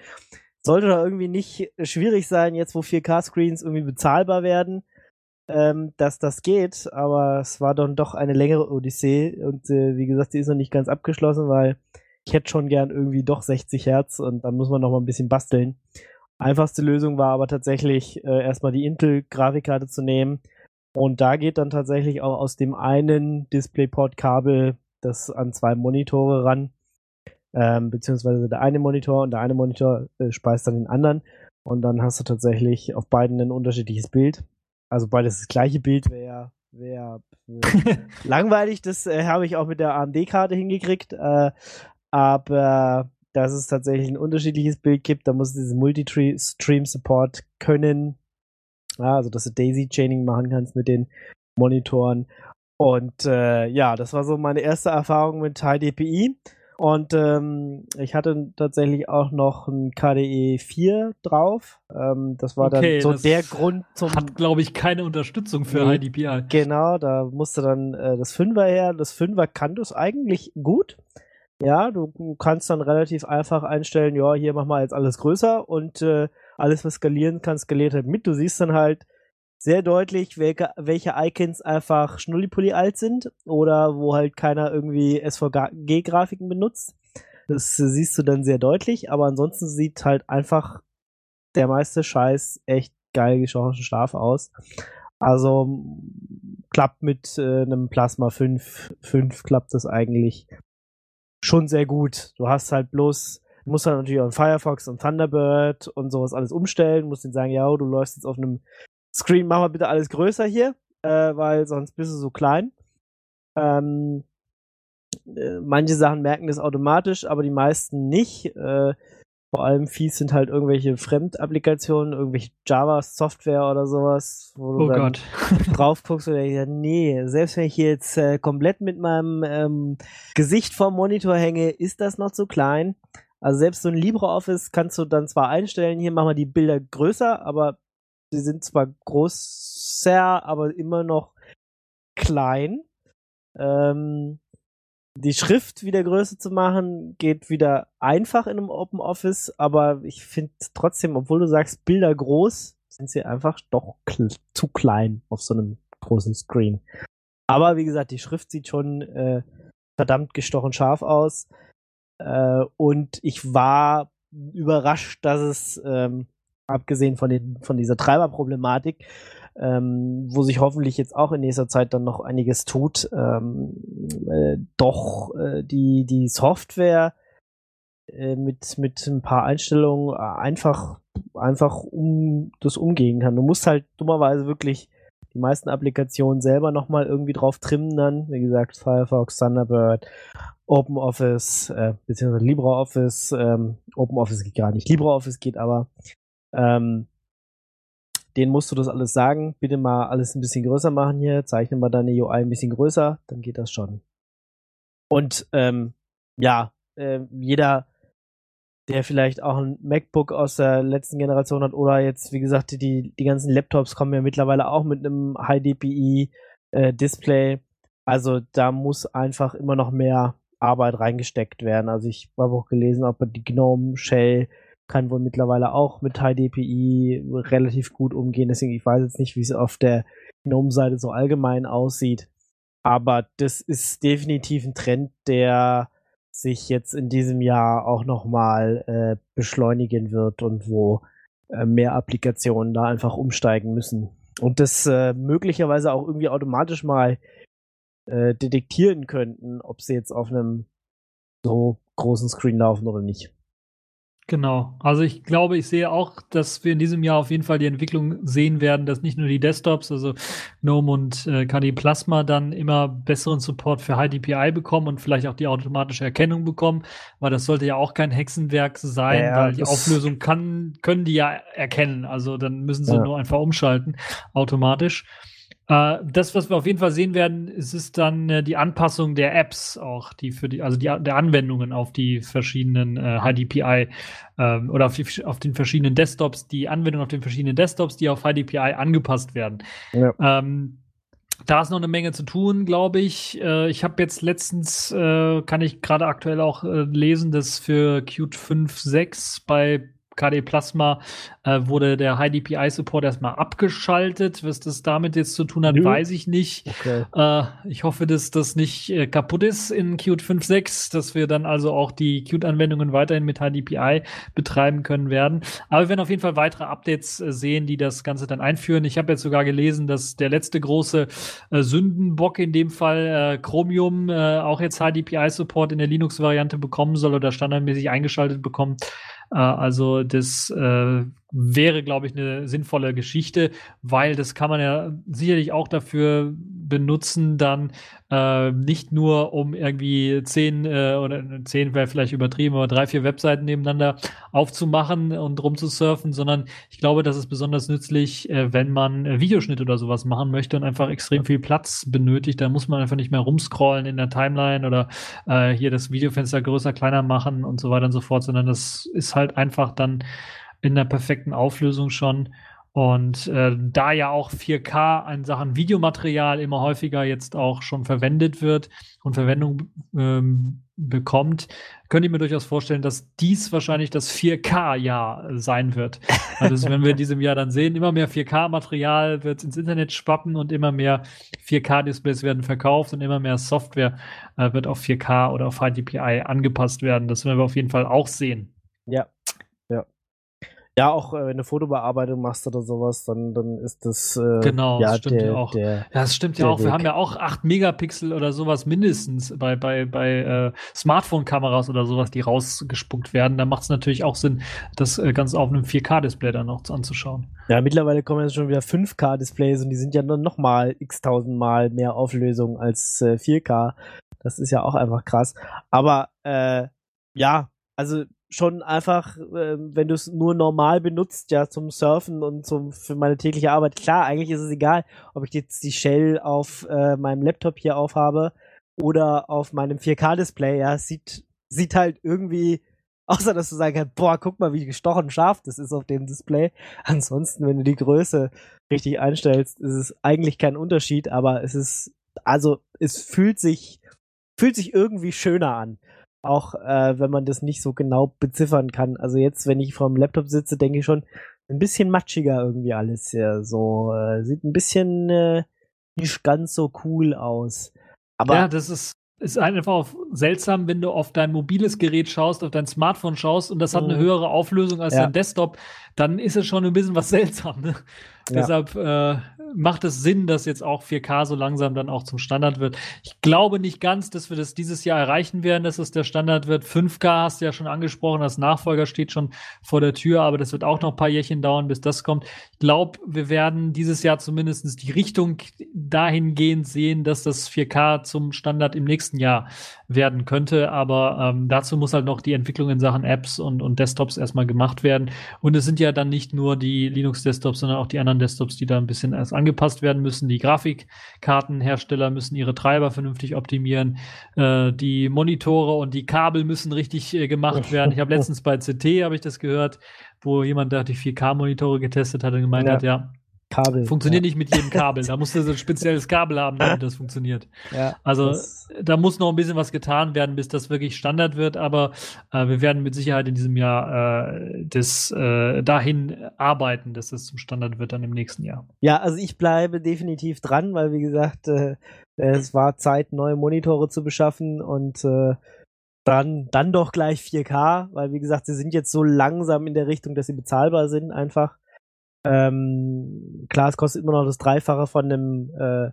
sollte doch irgendwie nicht schwierig sein, jetzt wo 4K-Screens irgendwie bezahlbar werden, ähm, dass das geht, aber es war dann doch eine längere Odyssee und äh, wie gesagt, die ist noch nicht ganz abgeschlossen, weil ich hätte schon gern irgendwie doch 60 Hertz und dann muss man noch mal ein bisschen basteln. Einfachste Lösung war aber tatsächlich äh, erstmal die Intel-Grafikkarte zu nehmen. Und da geht dann tatsächlich auch aus dem einen DisplayPort-Kabel das an zwei Monitore ran. Ähm, beziehungsweise der eine Monitor und der eine Monitor äh, speist dann den anderen. Und dann hast du tatsächlich auf beiden ein unterschiedliches Bild. Also beides das gleiche Bild wäre wär, wär langweilig. Das äh, habe ich auch mit der AMD-Karte hingekriegt. Äh, aber dass es tatsächlich ein unterschiedliches Bild gibt, da muss es diesen Multi-Stream-Support können. Ja, also dass du Daisy-Chaining machen kannst mit den Monitoren. Und äh, ja, das war so meine erste Erfahrung mit High DPI. Und ähm, ich hatte tatsächlich auch noch ein KDE 4 drauf. Ähm, das war Okay, dann so der Grund zum. Hat, glaube ich, keine Unterstützung für Nee. HDPI. Genau, da musste dann äh, das Fünfer her. Das Fünfer kann das eigentlich gut. Ja, du kannst dann relativ einfach einstellen, ja, hier mach mal jetzt alles größer und äh, alles, was skalieren kann, skaliert halt mit. Du siehst dann halt sehr deutlich, welche, welche Icons einfach schnullipulli alt sind oder wo halt keiner irgendwie SVG-Grafiken benutzt. Das siehst du dann sehr deutlich, aber ansonsten sieht halt einfach der meiste Scheiß echt geil geschossen scharf aus. Also klappt mit äh, einem Plasma 5, 5 klappt das eigentlich schon sehr gut. Du hast halt bloß, du musst halt natürlich auch Firefox und Thunderbird und sowas alles umstellen, musst denen sagen, ja, du läufst jetzt auf einem Screen, mach mal bitte alles größer hier, äh, weil sonst bist du so klein. Ähm, äh, manche Sachen merken das automatisch, aber die meisten nicht. Äh, vor allem fies sind halt irgendwelche Fremdapplikationen, irgendwelche Java-Software oder sowas, wo du Oh dann Gott. drauf guckst und denkst, nee, selbst wenn ich jetzt äh, komplett mit meinem ähm, Gesicht vorm Monitor hänge, ist das noch zu klein. Also selbst so ein LibreOffice kannst du dann zwar einstellen, hier machen wir die Bilder größer, aber sie sind zwar größer, aber immer noch klein. Ähm, die Schrift wieder größer zu machen, geht wieder einfach in einem Open Office, aber ich finde trotzdem, obwohl du sagst Bilder groß, sind sie einfach doch zu klein auf so einem großen Screen. Aber wie gesagt, die Schrift sieht schon äh, verdammt gestochen scharf aus. Äh, und ich war überrascht, dass es, ähm, abgesehen von, den, von dieser Treiberproblematik, ähm, wo sich hoffentlich jetzt auch in nächster Zeit dann noch einiges tut, ähm, äh, doch äh, die, die Software äh, mit, mit ein paar Einstellungen äh, einfach, einfach um das umgehen kann. Du musst halt dummerweise wirklich die meisten Applikationen selber nochmal irgendwie drauf trimmen dann. Wie gesagt, Firefox, Thunderbird, OpenOffice, äh, beziehungsweise LibreOffice. Ähm, OpenOffice geht gar nicht. LibreOffice geht aber. Ähm, den musst du das alles sagen. Bitte mal alles ein bisschen größer machen hier. Zeichne mal deine UI ein bisschen größer. Dann geht das schon. Und ähm, ja, äh, jeder, der vielleicht auch ein MacBook aus der letzten Generation hat oder jetzt, wie gesagt, die, die ganzen Laptops kommen ja mittlerweile auch mit einem High-DPI-Display. also da muss einfach immer noch mehr Arbeit reingesteckt werden. Also ich habe auch gelesen, ob die GNOME Shell kann wohl mittlerweile auch mit High DPI relativ gut umgehen. Deswegen, ich weiß jetzt nicht, wie es auf der GNOME-Seite so allgemein aussieht. Aber das ist definitiv ein Trend, der sich jetzt in diesem Jahr auch nochmal äh, beschleunigen wird und wo äh, mehr Applikationen da einfach umsteigen müssen. Und das äh, möglicherweise auch irgendwie automatisch mal äh, detektieren könnten, ob sie jetzt auf einem so großen Screen laufen oder nicht. Genau. Also ich glaube, ich sehe auch, dass wir in diesem Jahr auf jeden Fall die Entwicklung sehen werden, dass nicht nur die Desktops, also GNOME und äh, KDE Plasma dann immer besseren Support für High DPI bekommen und vielleicht auch die automatische Erkennung bekommen, weil das sollte ja auch kein Hexenwerk sein, Ja, weil die Auflösung kann, können die ja erkennen. Also dann müssen sie Ja. nur einfach umschalten, automatisch. Äh, das, was wir auf jeden Fall sehen werden, ist, ist dann äh, die Anpassung der Apps auch, die für die, also die der Anwendungen auf die verschiedenen äh, HDPI ähm, oder auf, die, auf den verschiedenen Desktops, die Anwendungen auf den verschiedenen Desktops, die auf HDPI angepasst werden. Ja. Ähm, da ist noch eine Menge zu tun, glaube ich. Äh, ich habe jetzt letztens, äh, kann ich gerade aktuell auch äh, lesen, dass für Qt 5.6 bei KDE Plasma äh, wurde der High DPI Support erstmal abgeschaltet. Was das damit jetzt zu tun hat, Nö. weiß ich nicht. Okay. Äh, ich hoffe, dass das nicht äh, kaputt ist in Qt 5.6, dass wir dann also auch die Qt-Anwendungen weiterhin mit HDPI betreiben können werden. Aber wir werden auf jeden Fall weitere Updates äh, sehen, die das Ganze dann einführen. Ich habe jetzt sogar gelesen, dass der letzte große äh, Sündenbock in dem Fall äh, Chromium äh, auch jetzt HDPI-Support in der Linux-Variante bekommen soll oder standardmäßig eingeschaltet bekommt. Äh, also das äh, wäre, glaube ich, eine sinnvolle Geschichte, weil das kann man ja sicherlich auch dafür benutzen, dann äh, nicht nur um irgendwie zehn äh, oder zehn wäre vielleicht übertrieben, aber drei, vier Webseiten nebeneinander aufzumachen und rumzusurfen, sondern ich glaube, das ist besonders nützlich, äh, wenn man äh, Videoschnitt oder sowas machen möchte und einfach extrem viel Platz benötigt. Da muss man einfach nicht mehr rumscrollen in der Timeline oder äh, hier das Videofenster größer, kleiner machen und so weiter und so fort, sondern das ist halt einfach dann in der perfekten Auflösung schon. Und äh, da ja auch 4K in Sachen Videomaterial immer häufiger jetzt auch schon verwendet wird und Verwendung ähm, bekommt, könnte ich mir durchaus vorstellen, dass dies wahrscheinlich das 4K-Jahr sein wird. Also werden wir in diesem Jahr dann sehen. Immer mehr 4K-Material wird ins Internet schwappen und immer mehr 4K-Displays werden verkauft und immer mehr Software äh, wird auf 4K oder auf HDPI angepasst werden. Das werden wir auf jeden Fall auch sehen. Ja, ja, auch äh, wenn du Fotobearbeitung machst oder sowas, dann, dann ist das. Äh, genau, ja, das stimmt der, ja auch. Der, ja, das stimmt ja auch. Wir Weg. haben ja auch 8 Megapixel oder sowas mindestens bei, bei, bei äh, Smartphone-Kameras oder sowas, die rausgespuckt werden. Da macht es natürlich auch Sinn, das äh, ganz auf einem 4K-Display dann auch anzuschauen. Ja, mittlerweile kommen jetzt schon wieder 5K-Displays und die sind ja dann nochmal x tausendmal mehr Auflösung als äh, 4K. Das ist ja auch einfach krass. Aber äh, ja, also schon einfach, äh, wenn du es nur normal benutzt, ja, zum Surfen und zum, für meine tägliche Arbeit. Klar, eigentlich ist es egal, ob ich jetzt die Shell auf äh, meinem Laptop hier aufhabe oder auf meinem 4K-Display. Ja, sieht, sieht halt irgendwie, außer dass du sagen kannst, boah, guck mal, wie gestochen scharf das ist auf dem Display. Ansonsten, wenn du die Größe richtig einstellst, ist es eigentlich kein Unterschied, aber es ist, also, es fühlt sich, fühlt sich irgendwie schöner an auch äh, wenn man das nicht so genau beziffern kann. Also jetzt, wenn ich vor dem Laptop sitze, denke ich schon, ein bisschen matschiger irgendwie alles ja so. Äh, sieht ein bisschen äh, nicht ganz so cool aus. Aber ja, das ist, ist einfach auch seltsam, wenn du auf dein mobiles Gerät schaust, auf dein Smartphone schaust und das hat eine Mhm. höhere Auflösung als Ja. dein Desktop, dann ist es schon ein bisschen was seltsam. Ne? Ja. Deshalb äh, macht es Sinn, dass jetzt auch 4K so langsam dann auch zum Standard wird. Ich glaube nicht ganz, dass wir das dieses Jahr erreichen werden, dass es der Standard wird. 5K hast du ja schon angesprochen, das Nachfolger steht schon vor der Tür, aber das wird auch noch ein paar Jährchen dauern, bis das kommt. Ich glaube, wir werden dieses Jahr zumindest die Richtung dahingehend sehen, dass das 4K zum Standard im nächsten Jahr werden könnte. Aber ähm, dazu muss halt noch die Entwicklung in Sachen Apps und, und Desktops erstmal gemacht werden. Und es sind ja dann nicht nur die Linux-Desktops, sondern auch die anderen Desktops, die da ein bisschen erst angepasst werden müssen. Die Grafikkartenhersteller müssen ihre Treiber vernünftig optimieren. Äh, die Monitore und die Kabel müssen richtig äh, gemacht werden. Ich habe letztens bei CT, habe ich das gehört, wo jemand da die 4K-Monitore getestet hat und gemeint Ja. hat, ja, Kabel. funktioniert nicht mit jedem Kabel. Da musst du so ein spezielles Kabel haben, damit das funktioniert. Ja, Also das, da muss noch ein bisschen was getan werden, bis das wirklich Standard wird, aber äh, wir werden mit Sicherheit in diesem Jahr äh, das äh, dahin arbeiten, dass es zum Standard wird dann im nächsten Jahr. ja, also ich bleibe definitiv dran, weil wie gesagt, äh, es war Zeit, neue Monitore zu beschaffen und äh, dann, dann doch gleich 4K, weil wie gesagt, sie sind jetzt so langsam in der Richtung, dass sie bezahlbar sind einfach. Ähm, klar, es kostet immer noch das Dreifache von einem, äh,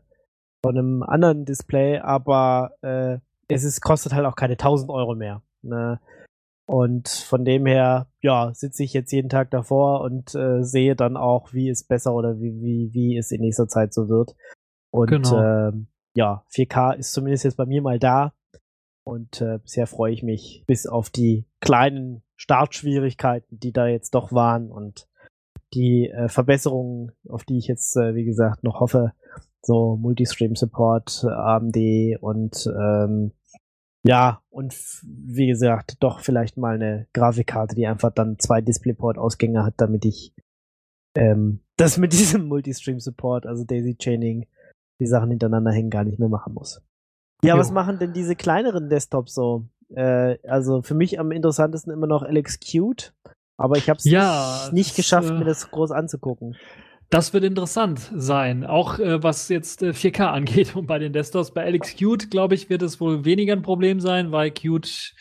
von einem anderen Display, aber äh, es ist, kostet halt auch keine 1000 Euro mehr. Ne? Und von dem her, ja, sitze ich jetzt jeden Tag davor und äh, sehe dann auch, wie es besser oder wie, wie, wie es in nächster Zeit so wird. Und Genau. ähm, ja, 4K ist zumindest jetzt bei mir mal da. Und äh, bisher freue ich mich bis auf die kleinen Startschwierigkeiten, die da jetzt doch waren und die äh, Verbesserungen, auf die ich jetzt, äh, wie gesagt, noch hoffe, so Multistream-Support, AMD und ähm, ja, und wie gesagt, doch vielleicht mal eine Grafikkarte, die einfach dann zwei DisplayPort-Ausgänge hat, damit ich ähm, das mit diesem Multistream-Support, also Daisy-Chaining, die Sachen hintereinander hängen, gar nicht mehr machen muss. Ja, Jo. was machen denn diese kleineren Desktops so? Äh, also für mich am interessantesten immer noch Alex Qt, aber ich habe es Ja, nicht, das, geschafft, äh, mir das groß anzugucken. Das wird interessant sein, auch äh, was jetzt äh, 4K angeht und bei den Desktops. Bei Alex Qt, glaube ich, wird es wohl weniger ein Problem sein, weil Qt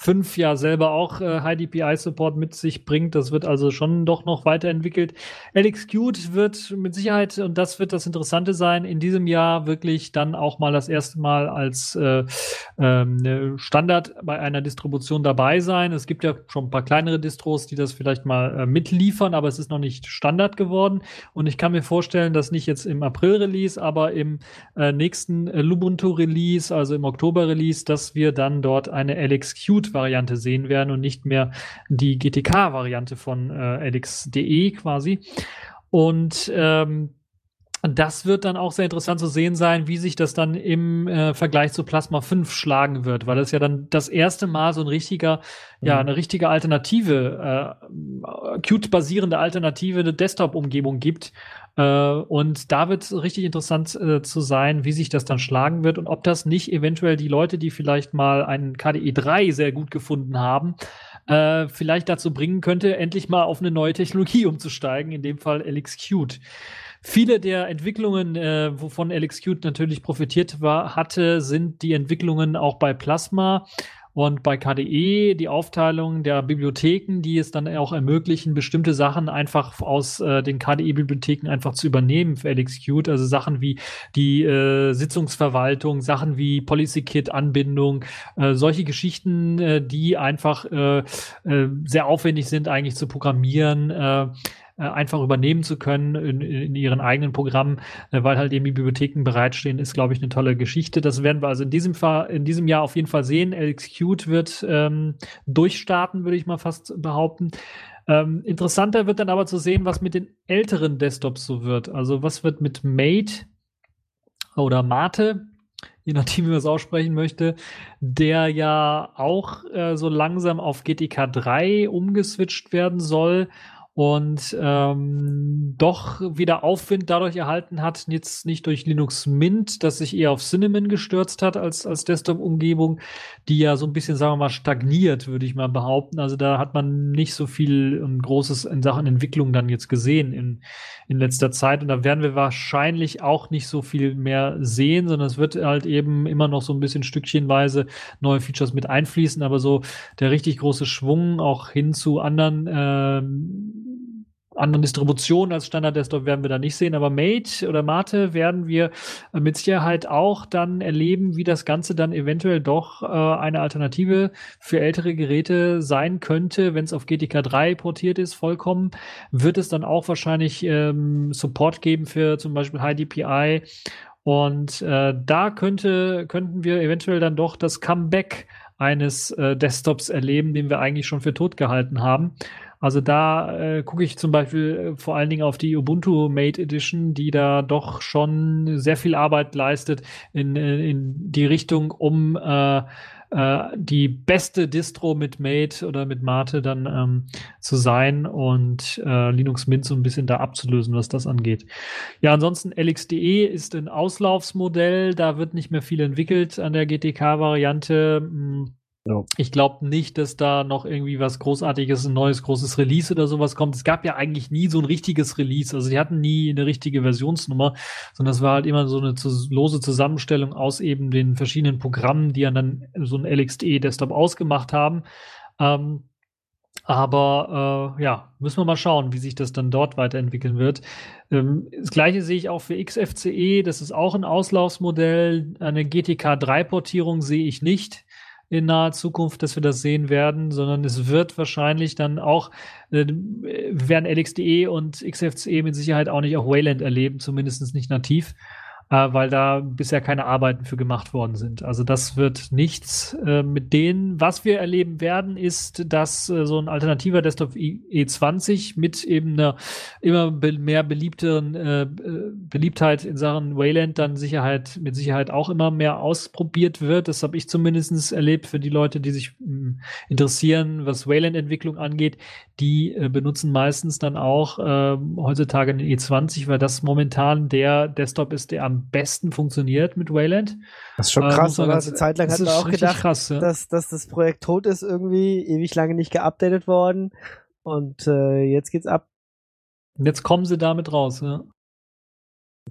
5 ja selber auch äh, High DPI Support mit sich bringt. Das wird also schon doch noch weiterentwickelt. LXQt wird mit Sicherheit, und das wird das Interessante sein, in diesem Jahr wirklich dann auch mal das erste Mal als äh, ähm, Standard bei einer Distribution dabei sein. Es gibt ja schon ein paar kleinere Distros, die das vielleicht mal äh, mitliefern, aber es ist noch nicht Standard geworden. Und ich kann mir vorstellen, dass nicht jetzt im April-Release, aber im äh, nächsten Lubuntu-Release, also im Oktober-Release, dass wir dann dort eine LXQt-Variante sehen werden und nicht mehr die GTK-Variante von äh, LX.de quasi. Und ähm, das wird dann auch sehr interessant zu sehen sein, wie sich das dann im äh, Vergleich zu Plasma 5 schlagen wird, weil es ja dann das erste Mal so ein richtiger, mhm. ja, eine richtige Alternative, äh, Qt-basierende Alternative, eine Desktop-Umgebung gibt. Äh, und da wird es richtig interessant äh, zu sein, wie sich das dann schlagen wird und ob das nicht eventuell die Leute, die vielleicht mal einen KDE 3 sehr gut gefunden haben, äh, vielleicht dazu bringen könnte, endlich mal auf eine neue Technologie umzusteigen, in dem Fall LXQt. Viele der Entwicklungen, äh, wovon LXQt natürlich profitiert war, hatte, sind die Entwicklungen auch bei Plasma und bei KDE die Aufteilung der Bibliotheken, die es dann auch ermöglichen, bestimmte Sachen einfach aus äh, den KDE-Bibliotheken einfach zu übernehmen für LXQt. Also Sachen wie die äh, Sitzungsverwaltung, Sachen wie PolicyKit-Anbindung, äh, solche Geschichten, äh, die einfach äh, äh, sehr aufwendig sind eigentlich zu programmieren. Äh, einfach übernehmen zu können in, in ihren eigenen Programmen, äh, weil halt eben die Bibliotheken bereitstehen, ist, glaube ich, eine tolle Geschichte. Das werden wir also in diesem Fall, in diesem Jahr auf jeden Fall sehen. LXQt wird ähm, durchstarten, würde ich mal fast behaupten. Ähm, interessanter wird dann aber zu sehen, was mit den älteren Desktops so wird. Also was wird mit Mate oder Mate, je nachdem, wie man es aussprechen möchte, der ja auch äh, so langsam auf GTK 3 umgeswitcht werden soll und ähm, doch wieder Aufwind dadurch erhalten hat, jetzt nicht durch Linux Mint, das sich eher auf Cinnamon gestürzt hat als, als Desktop-Umgebung, die ja so ein bisschen, sagen wir mal, stagniert, würde ich mal behaupten. Also da hat man nicht so viel und Großes in Sachen Entwicklung dann jetzt gesehen in, in letzter Zeit. Und da werden wir wahrscheinlich auch nicht so viel mehr sehen, sondern es wird halt eben immer noch so ein bisschen stückchenweise neue Features mit einfließen, aber so der richtig große Schwung auch hin zu anderen ähm, anderen Distributionen als Standard-Desktop werden wir da nicht sehen, aber Mate oder Mate werden wir mit Sicherheit auch dann erleben, wie das Ganze dann eventuell doch äh, eine Alternative für ältere Geräte sein könnte, wenn es auf GTK 3 portiert ist, vollkommen, wird es dann auch wahrscheinlich ähm, Support geben für zum Beispiel High DPI und äh, da könnte, könnten wir eventuell dann doch das Comeback eines äh, Desktops erleben, den wir eigentlich schon für tot gehalten haben. Also da äh, gucke ich zum Beispiel äh, vor allen Dingen auf die Ubuntu Mate Edition, die da doch schon sehr viel Arbeit leistet in, äh, in die Richtung, um äh, äh, die beste Distro mit Mate oder mit Mate dann ähm, zu sein und äh, Linux Mint so ein bisschen da abzulösen, was das angeht. Ja, ansonsten LXDE ist ein Auslaufsmodell, da wird nicht mehr viel entwickelt an der GTK-Variante. Ja. Ich glaube nicht, dass da noch irgendwie was Großartiges, ein neues großes Release oder sowas kommt. Es gab ja eigentlich nie so ein richtiges Release. Also die hatten nie eine richtige Versionsnummer, sondern es war halt immer so eine zu, lose Zusammenstellung aus eben den verschiedenen Programmen, die dann so ein LXDE-Desktop ausgemacht haben. Ähm, aber äh, ja, müssen wir mal schauen, wie sich das dann dort weiterentwickeln wird. Ähm, das gleiche sehe ich auch für XFCE. Das ist auch ein Auslaufsmodell. Eine GTK 3-Portierung sehe ich nicht in naher Zukunft, dass wir das sehen werden, sondern es wird wahrscheinlich dann auch, äh, werden LXDE und XFCE mit Sicherheit auch nicht auf Wayland erleben, zumindest nicht nativ äh, weil da bisher keine Arbeiten für gemacht worden sind. Also das wird nichts äh, mit denen. Was wir erleben werden, ist, dass äh, so ein alternativer Desktop E20 mit eben einer immer be mehr beliebteren äh, Beliebtheit in Sachen Wayland dann Sicherheit mit Sicherheit auch immer mehr ausprobiert wird. Das habe ich zumindest erlebt für die Leute, die sich mh, hm, interessieren, was Wayland-Entwicklung angeht. Die äh, benutzen meistens dann auch äh, heutzutage den E20, weil das momentan der Desktop ist, der am besten funktioniert mit Wayland. Das ist schon äh, krass, oder? Eine Zeit lang hat man auch gedacht, krass, ja. dass, dass das Projekt tot ist irgendwie, ewig lange nicht geupdatet worden. Und äh, jetzt geht's ab. Und jetzt kommen sie damit raus, ja.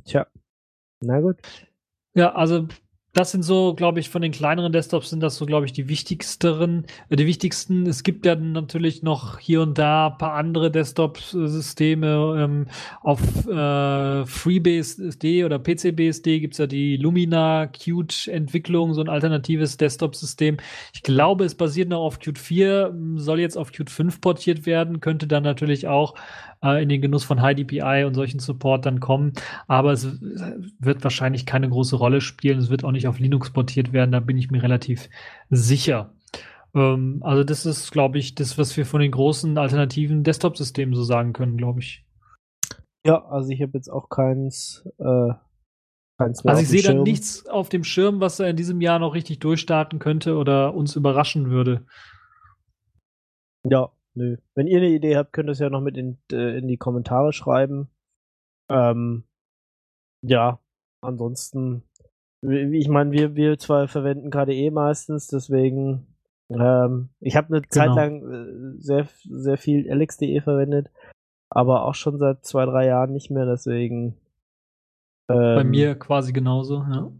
Tja. Na gut. Ja, also das sind so, glaube ich, von den kleineren Desktops sind das so, glaube ich, die wichtigsten, äh, die wichtigsten. Es gibt ja natürlich noch hier und da ein paar andere Desktop-Systeme. Ähm, auf äh, FreeBSD oder PCBSD gibt's ja die Lumina Qt-Entwicklung, so ein alternatives Desktop-System. Ich glaube, es basiert noch auf Qt 4, soll jetzt auf Qt 5 portiert werden, könnte dann natürlich auch äh, in den Genuss von High DPI und solchen Support dann kommen. Aber es wird wahrscheinlich keine große Rolle spielen. Es wird auch nicht auf Linux portiert werden. Da bin ich mir relativ sicher. Ähm, also das ist, glaube ich, das, was wir von den großen alternativen Desktop-Systemen so sagen können, glaube ich. Ja, also ich habe jetzt auch keins. Äh, keins also ich sehe da nichts auf dem Schirm, was er in diesem Jahr noch richtig durchstarten könnte oder uns überraschen würde. Ja, Nö. Wenn ihr eine Idee habt, könnt ihr es ja noch mit in, äh, in die Kommentare schreiben. Ähm, ja, ansonsten, ich meine, wir, wir zwei verwenden KDE meistens, deswegen, ähm, ich habe eine genau. Zeit lang äh, sehr, sehr viel LX.de verwendet, aber auch schon seit zwei, drei Jahren nicht mehr, deswegen. Ähm, Bei mir quasi genauso, ja.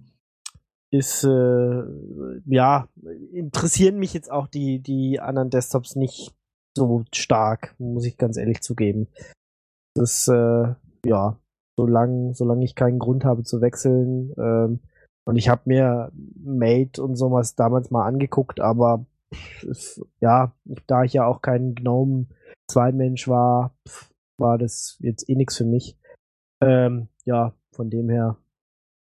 Ist, äh, ja, interessieren mich jetzt auch die, die anderen Desktops nicht so stark, muss ich ganz ehrlich zugeben. Das, äh, ja, solange solang ich keinen Grund habe zu wechseln. Ähm, und ich habe mir Mate und sowas damals mal angeguckt, aber pff, ja, da ich ja auch kein Gnome Zweimensch war, pff, war das jetzt eh nichts für mich. Ähm, ja, von dem her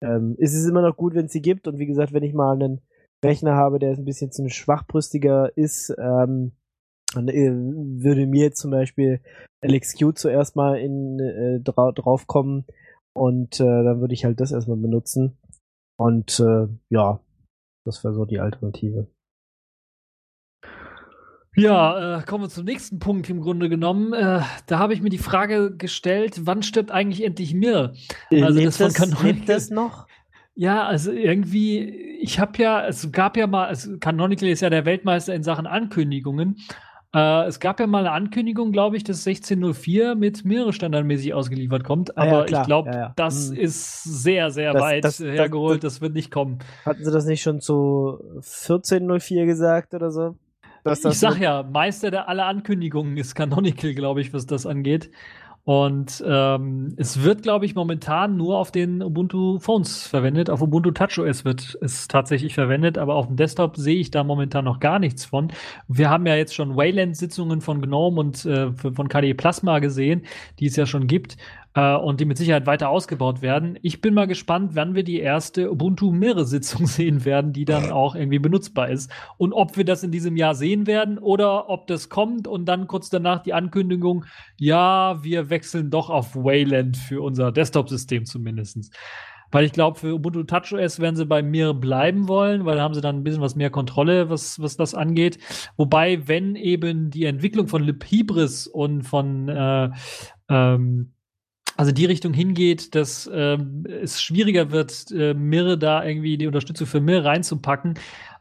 ähm, ist es immer noch gut, wenn es sie gibt. Und wie gesagt, wenn ich mal einen Rechner habe, der ein bisschen zu schwachbrüstiger ist, ähm, und äh, würde mir zum Beispiel LXQ zuerst mal in, äh, dra drauf kommen und äh, dann würde ich halt das erstmal benutzen. Und äh, ja, das wäre so die Alternative. Ja, äh, kommen wir zum nächsten Punkt im Grunde genommen. Äh, da habe ich mir die Frage gestellt, wann stirbt eigentlich endlich Mir? Also lebt das, von lebt das noch? Ja, also irgendwie, ich habe ja, es gab ja mal, also Canonical ist ja der Weltmeister in Sachen Ankündigungen äh, es gab ja mal eine Ankündigung, glaube ich, dass 1604 mit mehrere standardmäßig ausgeliefert kommt. Aber ja, ich glaube, ja, ja. das hm. ist sehr, sehr das, weit das, hergeholt. Das, das, wird nicht kommen. Hatten sie das nicht schon zu 1404 gesagt oder so? ich sag ja, Meister der aller Ankündigungen ist Canonical, glaube ich, was das angeht. Und ähm, es wird, glaube ich, momentan nur auf den Ubuntu Phones verwendet. Auf Ubuntu TouchOS wird es tatsächlich verwendet, aber auf dem Desktop sehe ich da momentan noch gar nichts von. Wir haben ja jetzt schon Wayland-Sitzungen von GNOME und äh, von KDE Plasma gesehen, die es ja schon gibt äh, und die mit Sicherheit weiter ausgebaut werden. Ich bin mal gespannt, wann wir die erste Ubuntu Meere Sitzung sehen werden, die dann auch irgendwie benutzbar ist und ob wir das in diesem Jahr sehen werden oder ob das kommt und dann kurz danach die Ankündigung, ja, wir wechseln doch auf Wayland für unser Desktop-System zumindestens. Weil ich glaube, für Ubuntu TouchOS werden sie bei mir bleiben wollen, weil da haben sie dann ein bisschen was mehr Kontrolle, was, was das angeht. Wobei, wenn eben die Entwicklung von LibHybris und von äh, ähm, also die Richtung hingeht, dass ähm, es schwieriger wird, äh, Mir da irgendwie die Unterstützung für Mir reinzupacken,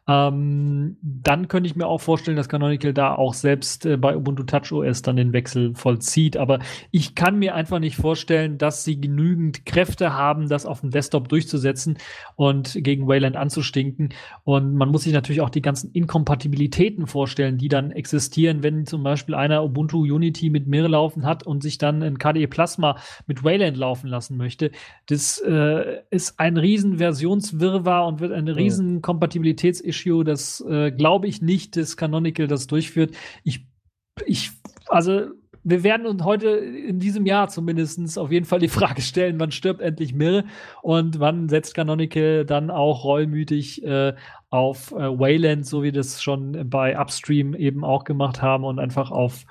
ähm, dann könnte ich mir auch vorstellen, dass Canonical da auch selbst äh, bei Ubuntu TouchOS dann den Wechsel vollzieht. Aber ich kann mir einfach nicht vorstellen, dass sie genügend Kräfte haben, das auf dem Desktop durchzusetzen und gegen Wayland anzustinken. Und man muss sich natürlich auch die ganzen Inkompatibilitäten vorstellen, die dann existieren, wenn zum Beispiel einer Ubuntu Unity mit Mir laufen hat und sich dann ein KDE Plasma mit Wayland laufen lassen möchte. Das äh, ist ein riesen Versionswirrwarr und wird eine riesen Kompatibilitäts Issue. Das äh, glaube ich nicht, dass Canonical das durchführt. Ich, ich, also wir werden uns heute in diesem Jahr zumindest auf jeden Fall die Frage stellen, wann stirbt endlich Mir und wann setzt Canonical dann auch reumütig äh, auf äh, Wayland, so wie das schon bei Upstream eben auch gemacht haben und einfach auf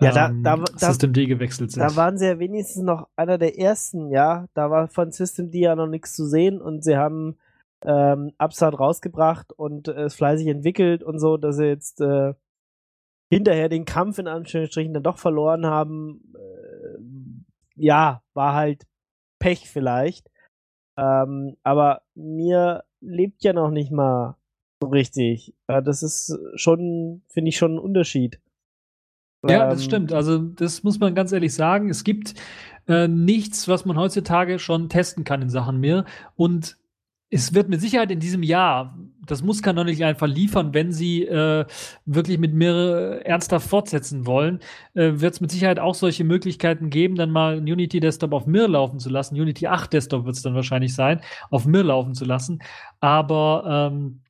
ja, da, ähm, da, System D gewechselt sind. Da waren sie ja wenigstens noch einer der ersten, ja. Da war von System D ja noch nichts zu sehen und sie haben ähm, Upstart rausgebracht und es äh, fleißig entwickelt und so, dass sie jetzt äh, hinterher den Kampf in Anführungsstrichen dann doch verloren haben. Äh, ja, war halt Pech vielleicht. Ähm, aber mir lebt ja noch nicht mal so richtig. Ja, das ist schon, finde ich, schon ein Unterschied. Ja, das ähm, stimmt. Also, das muss man ganz ehrlich sagen. Es gibt äh, nichts, was man heutzutage schon testen kann in Sachen mir. Und es wird mit Sicherheit in diesem Jahr, das muss Canonical einfach liefern, wenn sie äh, wirklich mit mir ernsthaft fortsetzen wollen, äh, wird es mit Sicherheit auch solche Möglichkeiten geben, dann mal einen Unity Desktop auf Mir laufen zu lassen. Unity 8 Desktop wird es dann wahrscheinlich sein, auf Mir laufen zu lassen. Aber ähm,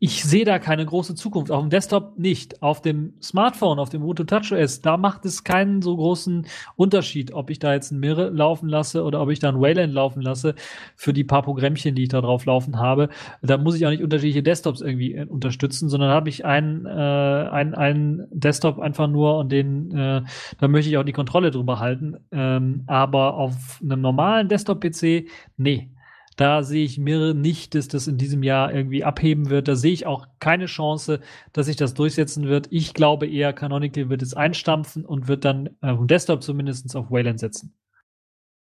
ich sehe da keine große Zukunft. Auf dem Desktop nicht. Auf dem Smartphone, auf dem Ubuntu TouchOS, da macht es keinen so großen Unterschied, ob ich da jetzt ein Mirror laufen lasse oder ob ich da ein Wayland laufen lasse für die paar Programmchen, die ich da drauf laufen habe. Da muss ich auch nicht unterschiedliche Desktops irgendwie äh, unterstützen, sondern habe ich einen, äh, einen, einen Desktop einfach nur und den, äh, da möchte ich auch die Kontrolle drüber halten. Ähm, aber auf einem normalen Desktop-PC, nee, da sehe ich mir nicht, dass das in diesem Jahr irgendwie abheben wird. Da sehe ich auch keine Chance, dass sich das durchsetzen wird. Ich glaube eher, Canonical wird es einstampfen und wird dann äh, dem Desktop zumindest auf Wayland setzen.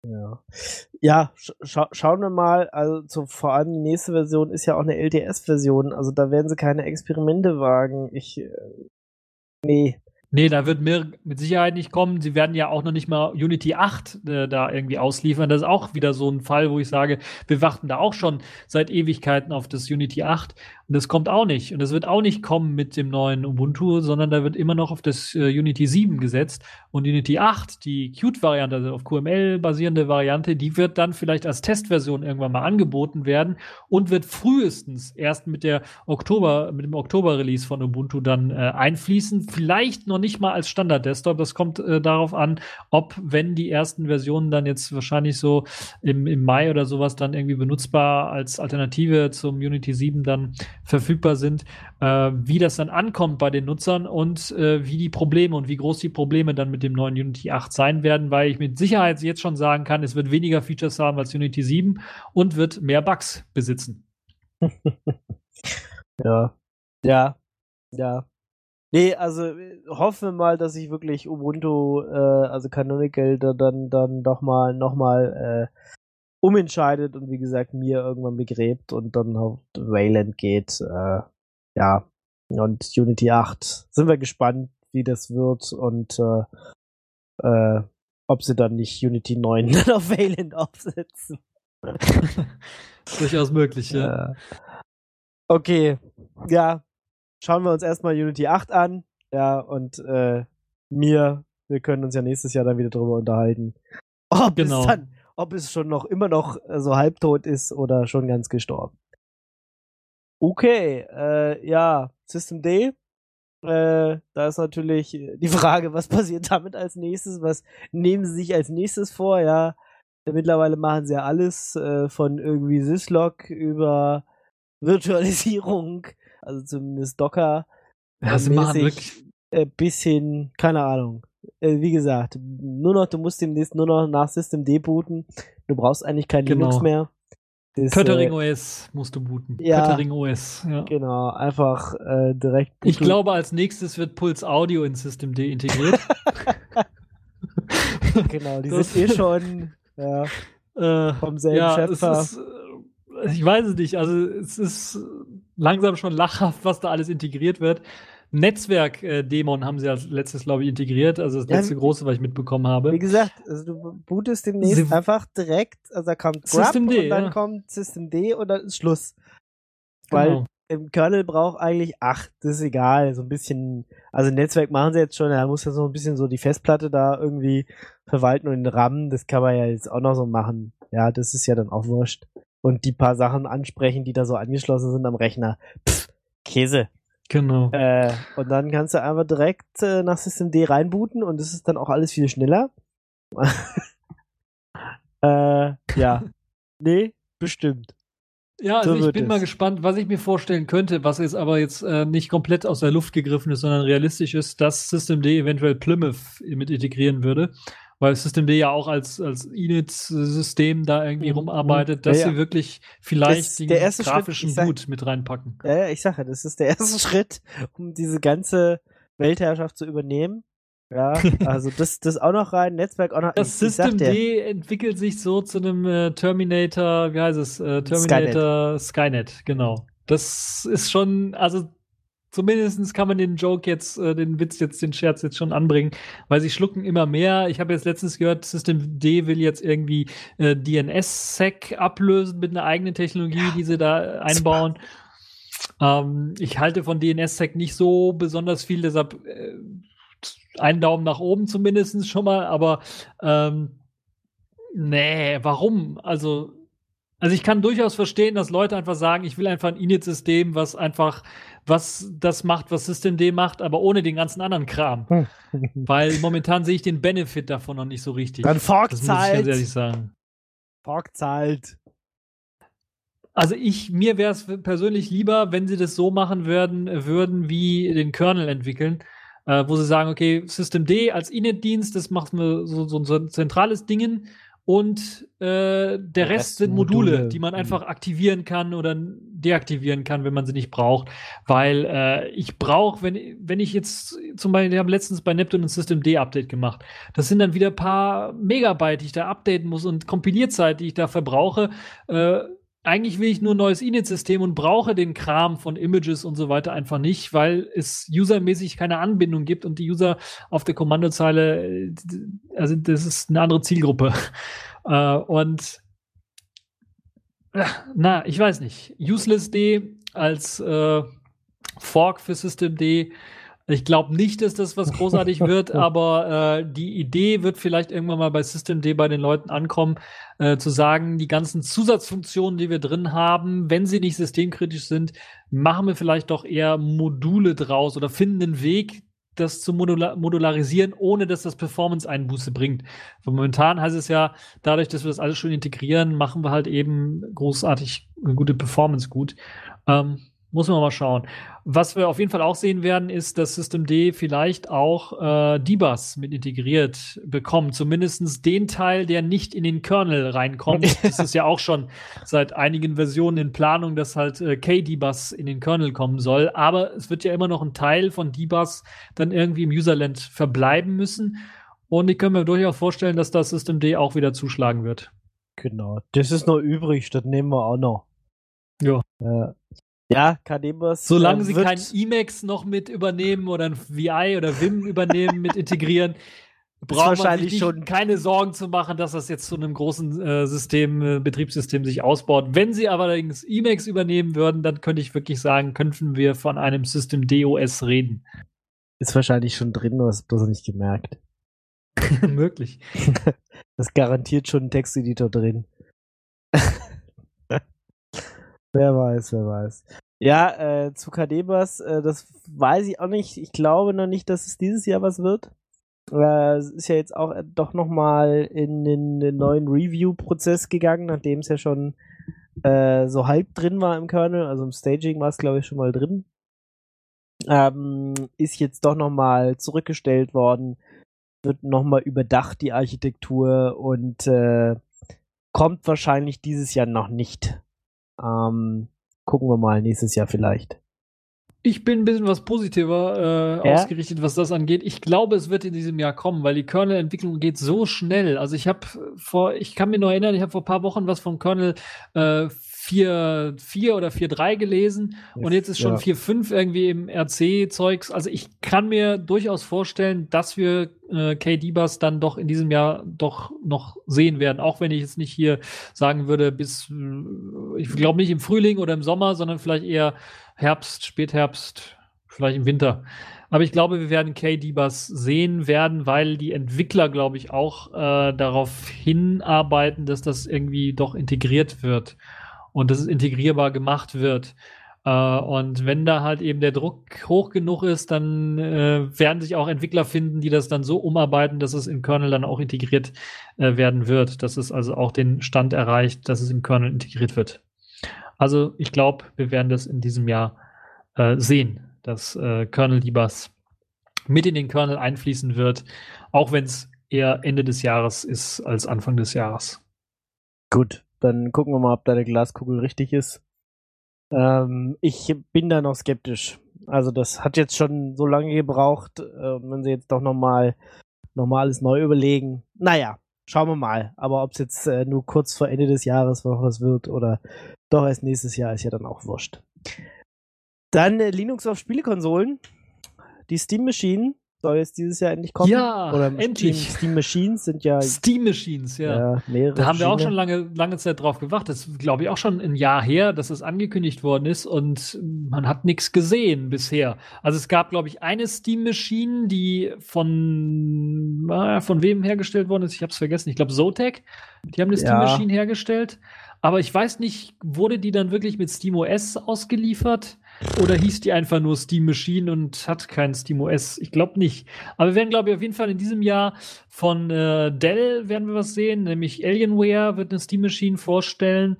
Ja, ja scha schauen wir mal. Also so, vor allem die nächste Version ist ja auch eine LTS-Version. Also da werden sie keine Experimente wagen. Ich, äh, nee, Nee, da wird mir mit Sicherheit nicht kommen. Sie werden ja auch noch nicht mal Unity 8 äh, da irgendwie ausliefern. Das ist auch wieder so ein Fall, wo ich sage, wir warten da auch schon seit Ewigkeiten auf das Unity 8 und das kommt auch nicht. Und das wird auch nicht kommen mit dem neuen Ubuntu, sondern da wird immer noch auf das äh, Unity 7 gesetzt. Und Unity 8, die Qt-Variante, also auf QML basierende Variante, die wird dann vielleicht als Testversion irgendwann mal angeboten werden und wird frühestens erst mit der Oktober, mit dem Oktober-Release von Ubuntu dann äh, einfließen. Vielleicht noch nicht mal als Standard-Desktop. Das kommt äh, darauf an, ob, wenn die ersten Versionen dann jetzt wahrscheinlich so im, im Mai oder sowas dann irgendwie benutzbar als Alternative zum Unity 7 dann verfügbar sind, äh, wie das dann ankommt bei den Nutzern und äh, wie die Probleme und wie groß die Probleme dann mit dem neuen Unity 8 sein werden, weil ich mit Sicherheit jetzt schon sagen kann, es wird weniger Features haben als Unity 7 und wird mehr Bugs besitzen. ja, ja, ja. Nee, also hoffen wir mal, dass sich wirklich Ubuntu, äh, also Canonical, da dann, dann doch mal nochmal äh, umentscheidet und wie gesagt mir irgendwann begräbt und dann auf Wayland geht. Äh, ja, und Unity 8 sind wir gespannt, wie das wird und äh, äh, ob sie dann nicht Unity 9 dann auf Wayland aufsetzen. Durchaus möglich, ja. Okay, ja, schauen wir uns erstmal Unity 8 an. Ja, und äh, mir, wir können uns ja nächstes Jahr dann wieder drüber unterhalten. Ob genau. es dann ob es schon noch immer noch äh, so halbtot ist oder schon ganz gestorben. Okay, äh, ja, System D. Äh, da ist natürlich die Frage, was passiert damit als nächstes? Was nehmen sie sich als nächstes vor? Ja, mittlerweile machen sie ja alles äh, von irgendwie Syslog über Virtualisierung, also zumindest Docker. Ja, sie machen wirklich äh, bis hin, keine Ahnung, äh, wie gesagt, nur noch, du musst demnächst nur noch nach System D booten. Du brauchst eigentlich kein genau. Linux mehr. Das, Pöttering äh, OS musst du booten. Ja, Pöttering OS, ja. Genau, einfach äh, direkt. Booten. Ich glaube, als nächstes wird Pulse Audio in System D integriert. genau, die das sind eh schon ja, äh, vom selben ja, Schöpfer. Ist, äh, ich weiß es nicht, also es ist langsam schon lachhaft, was da alles integriert wird. Netzwerk-Dämon haben sie als letztes, glaube ich, integriert. Also das letzte ja, große, was ich mitbekommen habe. Wie gesagt, also du bootest demnächst sie einfach direkt, also da kommt Grub System D, und dann ja. kommt System D und dann ist Schluss. Weil genau. im Kernel braucht eigentlich, ach, das ist egal, so ein bisschen, also Netzwerk machen sie jetzt schon, da muss ja so ein bisschen so die Festplatte da irgendwie verwalten und den RAM, das kann man ja jetzt auch noch so machen. Ja, das ist ja dann auch wurscht. Und die paar Sachen ansprechen, die da so angeschlossen sind am Rechner. Pff, Käse. Genau. Äh, und dann kannst du einfach direkt äh, nach System D reinbooten und es ist dann auch alles viel schneller. äh, ja. nee, bestimmt. Ja, also so ich bin es. mal gespannt, was ich mir vorstellen könnte, was jetzt aber jetzt äh, nicht komplett aus der Luft gegriffen ist, sondern realistisch ist, dass System D eventuell Plymouth mit integrieren würde weil Systemd ja auch als, als Init-System da irgendwie mhm. rumarbeitet, dass ja, ja. sie wirklich vielleicht den grafischen Schritt, Boot mit reinpacken. Ja, ja, ich sage, das ist der erste Schritt, um diese ganze Weltherrschaft zu übernehmen. Ja, also das, das auch noch rein, Netzwerk auch noch. Das System D entwickelt sich so zu einem äh, Terminator, wie heißt es? Äh, Terminator Skynet. Skynet, genau. Das ist schon, also Zumindest kann man den Joke jetzt, äh, den Witz jetzt, den Scherz jetzt schon anbringen, weil sie schlucken immer mehr. Ich habe jetzt letztens gehört, System D will jetzt irgendwie äh, DNS-Sec ablösen mit einer eigenen Technologie, ja. die sie da einbauen. Ähm, ich halte von DNS-Sec nicht so besonders viel, deshalb äh, einen Daumen nach oben zumindest schon mal, aber ähm, nee, warum? Also also ich kann durchaus verstehen, dass Leute einfach sagen, ich will einfach ein Init-System, was einfach, was das macht, was Systemd macht, aber ohne den ganzen anderen Kram. Weil momentan sehe ich den Benefit davon noch nicht so richtig. Dann forkt's das muss ich ganz ehrlich sagen. Forkt's halt. Also ich, mir wäre es persönlich lieber, wenn sie das so machen würden, würden wie den Kernel entwickeln, äh, wo sie sagen, okay, Systemd als Init-Dienst, das macht wir so, so ein zentrales Dingen und äh, der, der, Rest, sind Module, Module, die man mhm. einfach aktivieren kann oder deaktivieren kann, wenn man sie nicht braucht. Weil äh, ich brauche, wenn, wenn ich jetzt zum Beispiel, wir haben letztens bei Neptune ein System D-Update gemacht. Das sind dann wieder ein paar Megabyte, die ich da updaten muss und Kompilierzeit, die ich da verbrauche. Äh, eigentlich will ich nur ein neues Init-System und brauche den Kram von Images und so weiter einfach nicht, weil es usermäßig keine Anbindung gibt und die User auf der Kommandozeile, äh, also das ist eine andere Zielgruppe. Äh, und äh, na, ich weiß nicht. Useless D als äh, Fork für System D ich glaube nicht, dass das was großartig wird, aber äh, die Idee wird vielleicht irgendwann mal bei Systemd bei den Leuten ankommen, äh, zu sagen, die ganzen Zusatzfunktionen, die wir drin haben, wenn sie nicht systemkritisch sind, machen wir vielleicht doch eher Module draus oder finden einen Weg, das zu modular modularisieren, ohne dass das Performance-Einbuße bringt. Weil momentan heißt es ja, dadurch, dass wir das alles schön integrieren, machen wir halt eben großartig eine gute Performance gut. Ähm, muss man mal schauen. Was wir auf jeden Fall auch sehen werden, ist, dass System D vielleicht auch äh, D-Bus mit integriert bekommt. Zumindest den Teil, der nicht in den Kernel reinkommt. das ist ja auch schon seit einigen Versionen in Planung, dass halt äh, K-D-Bus in den Kernel kommen soll. Aber es wird ja immer noch ein Teil von D-Bus dann irgendwie im Userland verbleiben müssen. Und ich kann mir durchaus vorstellen, dass das System D auch wieder zuschlagen wird. Genau. Das ist noch übrig, das nehmen wir auch noch. Ja. Äh, ja, Kadebus. Solange äh, sie kein Emacs noch mit übernehmen oder ein VI oder Vim übernehmen, mit integrieren, braucht man sich schon keine Sorgen zu machen, dass das jetzt zu einem großen äh, System, äh, Betriebssystem sich ausbaut. Wenn sie allerdings Emacs übernehmen würden, dann könnte ich wirklich sagen, könnten wir von einem System DOS reden. Ist wahrscheinlich schon drin, du hast bloß nicht gemerkt. Möglich. das garantiert schon ein Texteditor drin. Wer weiß, wer weiß. Ja, äh, zu Kadebas, äh, das weiß ich auch nicht. Ich glaube noch nicht, dass es dieses Jahr was wird. Äh, es ist ja jetzt auch äh, doch nochmal in den, den neuen Review-Prozess gegangen, nachdem es ja schon äh, so halb drin war im Kernel. Also im Staging war es, glaube ich, schon mal drin. Ähm, ist jetzt doch nochmal zurückgestellt worden. Wird nochmal überdacht, die Architektur, und äh, kommt wahrscheinlich dieses Jahr noch nicht. Ähm, gucken wir mal nächstes Jahr vielleicht. Ich bin ein bisschen was positiver äh, ja? ausgerichtet, was das angeht. Ich glaube, es wird in diesem Jahr kommen, weil die Kernel-Entwicklung geht so schnell. Also ich habe vor, ich kann mir nur erinnern, ich habe vor ein paar Wochen was vom Kernel äh, 4.4 oder 4.3 gelesen und jetzt ist schon ja. 4.5 irgendwie im RC-Zeugs. Also ich kann mir durchaus vorstellen, dass wir äh, KD-Bus dann doch in diesem Jahr doch noch sehen werden, auch wenn ich jetzt nicht hier sagen würde, bis, äh, ich glaube nicht im Frühling oder im Sommer, sondern vielleicht eher Herbst, Spätherbst, vielleicht im Winter. Aber ich glaube, wir werden KD-Bus sehen werden, weil die Entwickler, glaube ich, auch äh, darauf hinarbeiten, dass das irgendwie doch integriert wird und dass es integrierbar gemacht wird. Äh, und wenn da halt eben der Druck hoch genug ist, dann äh, werden sich auch Entwickler finden, die das dann so umarbeiten, dass es im Kernel dann auch integriert äh, werden wird, dass es also auch den Stand erreicht, dass es im Kernel integriert wird. Also ich glaube, wir werden das in diesem Jahr äh, sehen, dass äh, Kernel Debus mit in den Kernel einfließen wird, auch wenn es eher Ende des Jahres ist als Anfang des Jahres. Gut, dann gucken wir mal, ob deine Glaskugel richtig ist. Ähm, ich bin da noch skeptisch. Also das hat jetzt schon so lange gebraucht, äh, wenn sie jetzt doch nochmal normales neu überlegen. Naja, schauen wir mal. Aber ob es jetzt äh, nur kurz vor Ende des Jahres noch was wird oder doch erst nächstes Jahr, ist ja dann auch wurscht. Dann äh, Linux auf Spielekonsolen. Die Steam Machine soll jetzt dieses Jahr endlich kommen. Ja, Oder endlich. Steam, Steam Machines sind ja, Steam Machines, ja. ja. Da haben wir auch schon lange, lange Zeit drauf gewartet. Das ist, glaube ich, auch schon ein Jahr her, dass es angekündigt worden ist und man hat nichts gesehen bisher. Also es gab, glaube ich, eine Steam Machine, die von, äh, von wem hergestellt worden ist. Ich habe es vergessen. Ich glaube, Zotac. Die haben eine Steam. Machine hergestellt. Aber ich weiß nicht, wurde die dann wirklich mit SteamOS ausgeliefert? Oder hieß die einfach nur Steam Machine und hat kein SteamOS? Ich glaube nicht. Aber wir werden, glaube ich, auf jeden Fall in diesem Jahr von äh, Dell werden wir was sehen, nämlich Alienware wird eine Steam Machine vorstellen.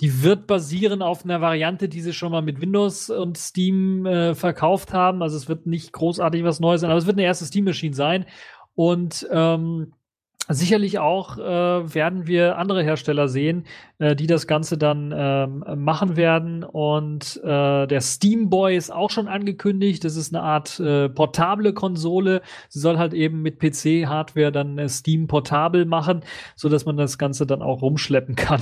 Die wird basieren auf einer Variante, die sie schon mal mit Windows und Steam äh, verkauft haben. Also es wird nicht großartig was Neues sein, aber es wird eine erste Steam Machine sein. Und ähm, Sicherlich auch äh, werden wir andere Hersteller sehen, äh, die das Ganze dann ähm, machen werden. Und äh, der Steam Boy ist auch schon angekündigt. Das ist eine Art äh, portable Konsole. Sie soll halt eben mit PC-Hardware dann äh, Steam portabel machen, so dass man das Ganze dann auch rumschleppen kann,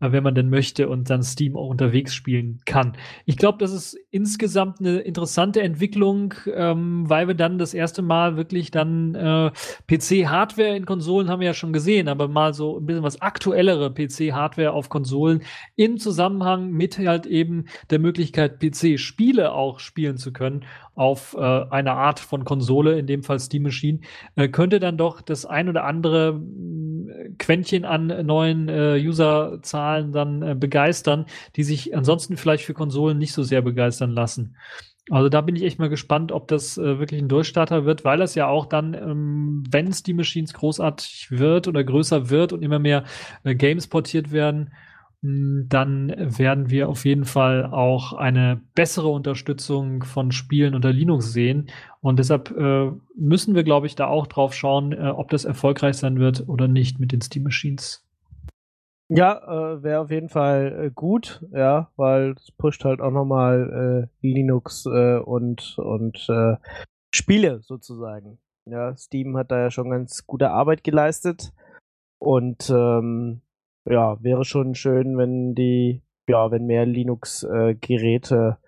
äh, wenn man denn möchte und dann Steam auch unterwegs spielen kann. Ich glaube, das ist insgesamt eine interessante Entwicklung, ähm, weil wir dann das erste Mal wirklich dann äh, PC-Hardware in Konsolen haben wir ja schon gesehen, aber mal so ein bisschen was aktuellere PC-Hardware auf Konsolen im Zusammenhang mit halt eben der Möglichkeit, PC-Spiele auch spielen zu können auf äh, einer Art von Konsole, in dem Fall Steam Machine, äh, könnte dann doch das ein oder andere mh, Quäntchen an neuen äh, Userzahlen dann äh, begeistern, die sich ansonsten vielleicht für Konsolen nicht so sehr begeistern lassen. Also da bin ich echt mal gespannt, ob das äh, wirklich ein Durchstarter wird, weil das ja auch dann, ähm, wenn es die Machines großartig wird oder größer wird und immer mehr äh, Games portiert werden, mh, dann werden wir auf jeden Fall auch eine bessere Unterstützung von Spielen unter Linux sehen. Und deshalb äh, müssen wir, glaube ich, da auch drauf schauen, äh, ob das erfolgreich sein wird oder nicht mit den Steam Machines. Ja, äh, wäre auf jeden Fall äh, gut, ja, weil es pusht halt auch nochmal äh, Linux äh, und, und äh, Spiele sozusagen. Ja, Steam hat da ja schon ganz gute Arbeit geleistet und ähm, ja, wäre schon schön, wenn die, ja, wenn mehr Linux-Geräte,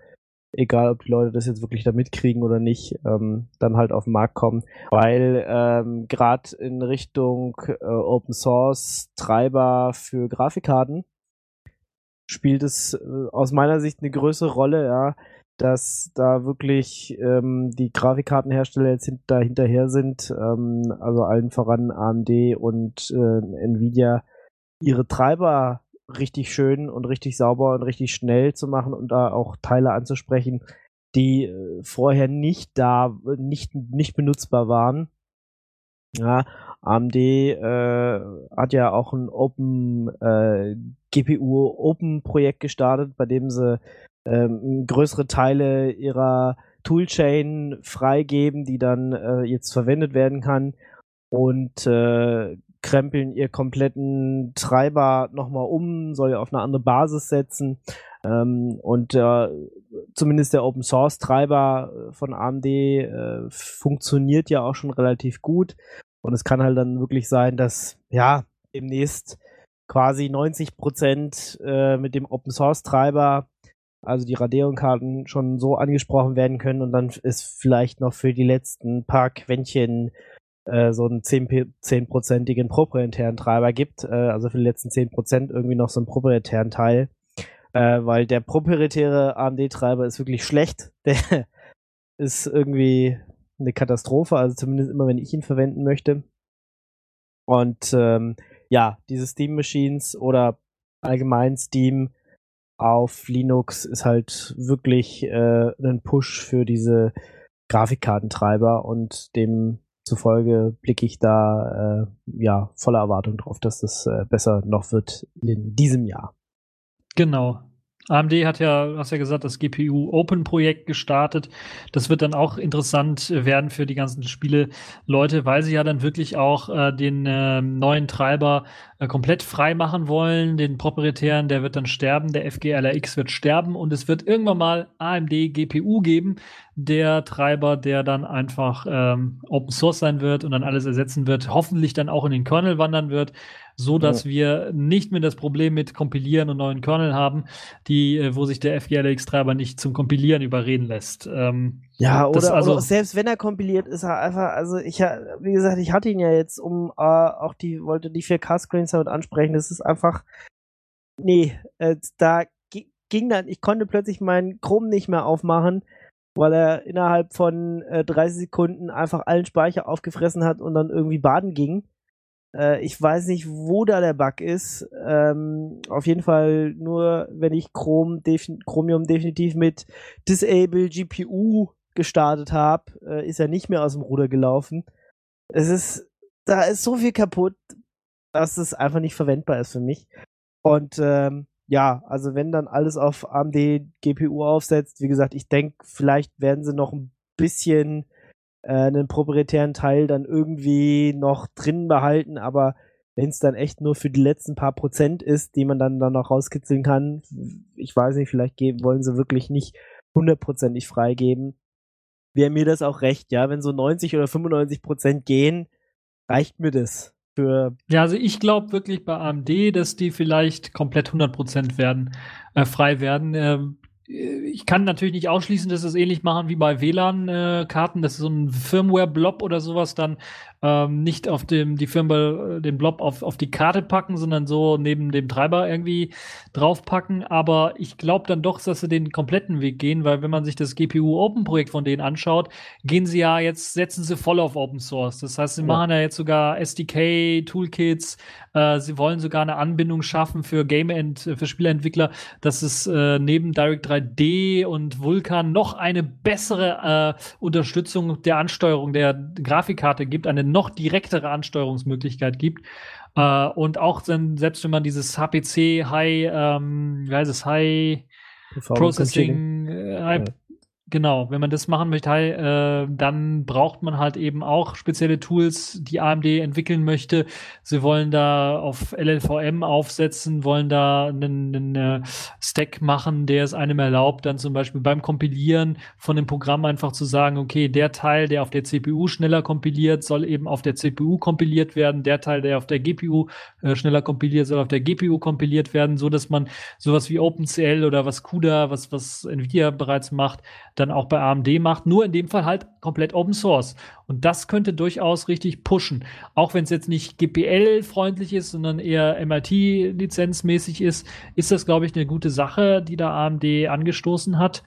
egal ob die Leute das jetzt wirklich da mitkriegen oder nicht, ähm, dann halt auf den Markt kommen, weil ähm, gerade in Richtung äh, Open Source Treiber für Grafikkarten spielt es äh, aus meiner Sicht eine größere Rolle, ja, dass da wirklich ähm, die Grafikkartenhersteller jetzt hint da hinterher sind, ähm, also allen voran AMD und äh, Nvidia, ihre Treiber richtig schön und richtig sauber und richtig schnell zu machen und da auch Teile anzusprechen, die äh, vorher nicht da, nicht, nicht benutzbar waren. Ja, AMD äh, hat ja auch ein Open äh, GPU Open Projekt gestartet, bei dem sie ähm, größere Teile ihrer Toolchain freigeben, die dann äh, jetzt verwendet werden kann und äh, krempeln ihr kompletten Treiber nochmal um, soll auf eine andere Basis setzen. Ähm, und äh, zumindest der Open Source Treiber von AMD äh, funktioniert ja auch schon relativ gut. Und es kann halt dann wirklich sein, dass ja demnächst quasi 90 Prozent äh, mit dem Open Source Treiber, also die Radeon-Karten, schon so angesprochen werden können und dann ist vielleicht noch für die letzten paar Quäntchen äh, so einen 10-prozentigen proprietären Treiber gibt, äh, also für die letzten 10% irgendwie noch so einen proprietären Teil, äh, weil der proprietäre AMD-Treiber ist wirklich schlecht. Der ist irgendwie eine Katastrophe, also zumindest immer, wenn ich ihn verwenden möchte. Und ähm, ja, diese Steam Machines oder allgemein Steam auf Linux ist halt wirklich äh, ein Push für diese Grafikkartentreiber und demzufolge blicke ich da äh, ja voller Erwartung drauf, dass das äh, besser noch wird in diesem Jahr. Genau. AMD hat ja, hast ja gesagt, das GPU Open Projekt gestartet. Das wird dann auch interessant werden für die ganzen Spiele Leute, weil sie ja dann wirklich auch äh, den äh, neuen Treiber äh, komplett frei machen wollen. Den proprietären, der wird dann sterben, der FGLRX wird sterben und es wird irgendwann mal AMD GPU geben, der Treiber, der dann einfach ähm, Open Source sein wird und dann alles ersetzen wird, hoffentlich dann auch in den Kernel wandern wird so dass ja. wir nicht mehr das Problem mit Kompilieren und neuen Kernel haben, die, äh, wo sich der FGLX-Treiber nicht zum Kompilieren überreden lässt. Ähm, ja, oder, also, oder selbst wenn er kompiliert, ist er einfach, also ich, wie gesagt, ich hatte ihn ja jetzt um äh, auch die, wollte die 4K-Screens damit ansprechen, das ist einfach, nee, äh, da ging dann, ich konnte plötzlich meinen Chrome nicht mehr aufmachen, weil er innerhalb von äh, 30 Sekunden einfach allen Speicher aufgefressen hat und dann irgendwie baden ging. Äh, ich weiß nicht, wo da der Bug ist. Ähm, auf jeden Fall nur, wenn ich Chrome defin Chromium definitiv mit Disable GPU gestartet habe, äh, ist er nicht mehr aus dem Ruder gelaufen. Es ist, da ist so viel kaputt, dass es einfach nicht verwendbar ist für mich. Und ähm, ja, also wenn dann alles auf AMD GPU aufsetzt, wie gesagt, ich denke, vielleicht werden sie noch ein bisschen äh, einen proprietären Teil dann irgendwie noch drin behalten, aber wenn es dann echt nur für die letzten paar Prozent ist, die man dann, dann noch rauskitzeln kann, ich weiß nicht, vielleicht geben, wollen sie wirklich nicht hundertprozentig freigeben. Wäre mir das auch recht, ja, wenn so 90 oder 95 Prozent gehen, reicht mir das für. Ja, also ich glaube wirklich bei AMD, dass die vielleicht komplett 100 Prozent werden, äh, frei werden. Ähm, ich kann natürlich nicht ausschließen, dass es ähnlich machen wie bei WLAN-Karten, äh, dass so ein Firmware-Blob oder sowas dann ähm, nicht auf dem, die Firmware, äh, den Blob auf, auf die Karte packen, sondern so neben dem Treiber irgendwie draufpacken. Aber ich glaube dann doch, dass sie den kompletten Weg gehen, weil wenn man sich das GPU Open Projekt von denen anschaut, gehen sie ja jetzt, setzen sie voll auf Open Source. Das heißt, sie ja. machen ja jetzt sogar SDK, Toolkits, äh, sie wollen sogar eine Anbindung schaffen für Game End, für Spieleentwickler, dass es äh, neben Direct 3D und Vulkan noch eine bessere äh, Unterstützung der Ansteuerung der Grafikkarte gibt, eine noch direktere Ansteuerungsmöglichkeit gibt. Äh, und auch dann, selbst wenn man dieses HPC High, ähm, wie heißt es, High Processing, äh, High, Genau, wenn man das machen möchte, äh, dann braucht man halt eben auch spezielle Tools, die AMD entwickeln möchte. Sie wollen da auf LLVM aufsetzen, wollen da einen, einen äh, Stack machen, der es einem erlaubt, dann zum Beispiel beim Kompilieren von dem Programm einfach zu sagen, okay, der Teil, der auf der CPU schneller kompiliert, soll eben auf der CPU kompiliert werden. Der Teil, der auf der GPU äh, schneller kompiliert, soll auf der GPU kompiliert werden, so dass man sowas wie OpenCL oder was CUDA, was, was Nvidia bereits macht, dann auch bei AMD macht, nur in dem Fall halt komplett Open Source. Und das könnte durchaus richtig pushen. Auch wenn es jetzt nicht GPL-freundlich ist, sondern eher MIT-lizenzmäßig ist, ist das, glaube ich, eine gute Sache, die da AMD angestoßen hat.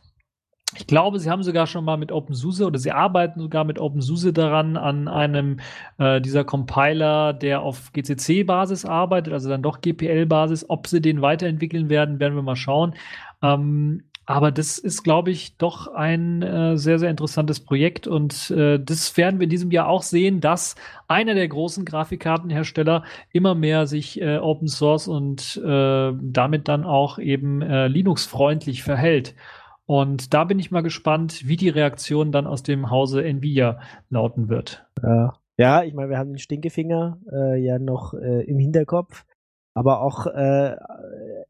Ich glaube, sie haben sogar schon mal mit OpenSUSE oder sie arbeiten sogar mit OpenSUSE daran, an einem äh, dieser Compiler, der auf GCC-Basis arbeitet, also dann doch GPL-Basis. Ob sie den weiterentwickeln werden, werden wir mal schauen. Ähm, aber das ist, glaube ich, doch ein äh, sehr, sehr interessantes Projekt. Und äh, das werden wir in diesem Jahr auch sehen, dass einer der großen Grafikkartenhersteller immer mehr sich äh, Open Source und äh, damit dann auch eben äh, Linux-freundlich verhält. Und da bin ich mal gespannt, wie die Reaktion dann aus dem Hause Nvidia lauten wird. Ja, ja ich meine, wir haben den Stinkefinger äh, ja noch im Hinterkopf. Aber auch äh,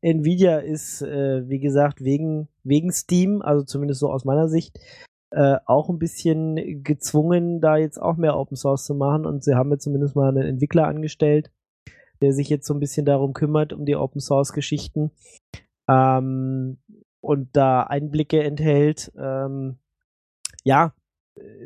Nvidia ist, äh, wie gesagt, wegen, wegen Steam, also zumindest so aus meiner Sicht, äh, auch ein bisschen gezwungen, da jetzt auch mehr Open Source zu machen. Und sie haben jetzt zumindest mal einen Entwickler angestellt, der sich jetzt so ein bisschen darum kümmert, um die Open Source Geschichten. Ähm, und da Einblicke enthält. Ähm, ja,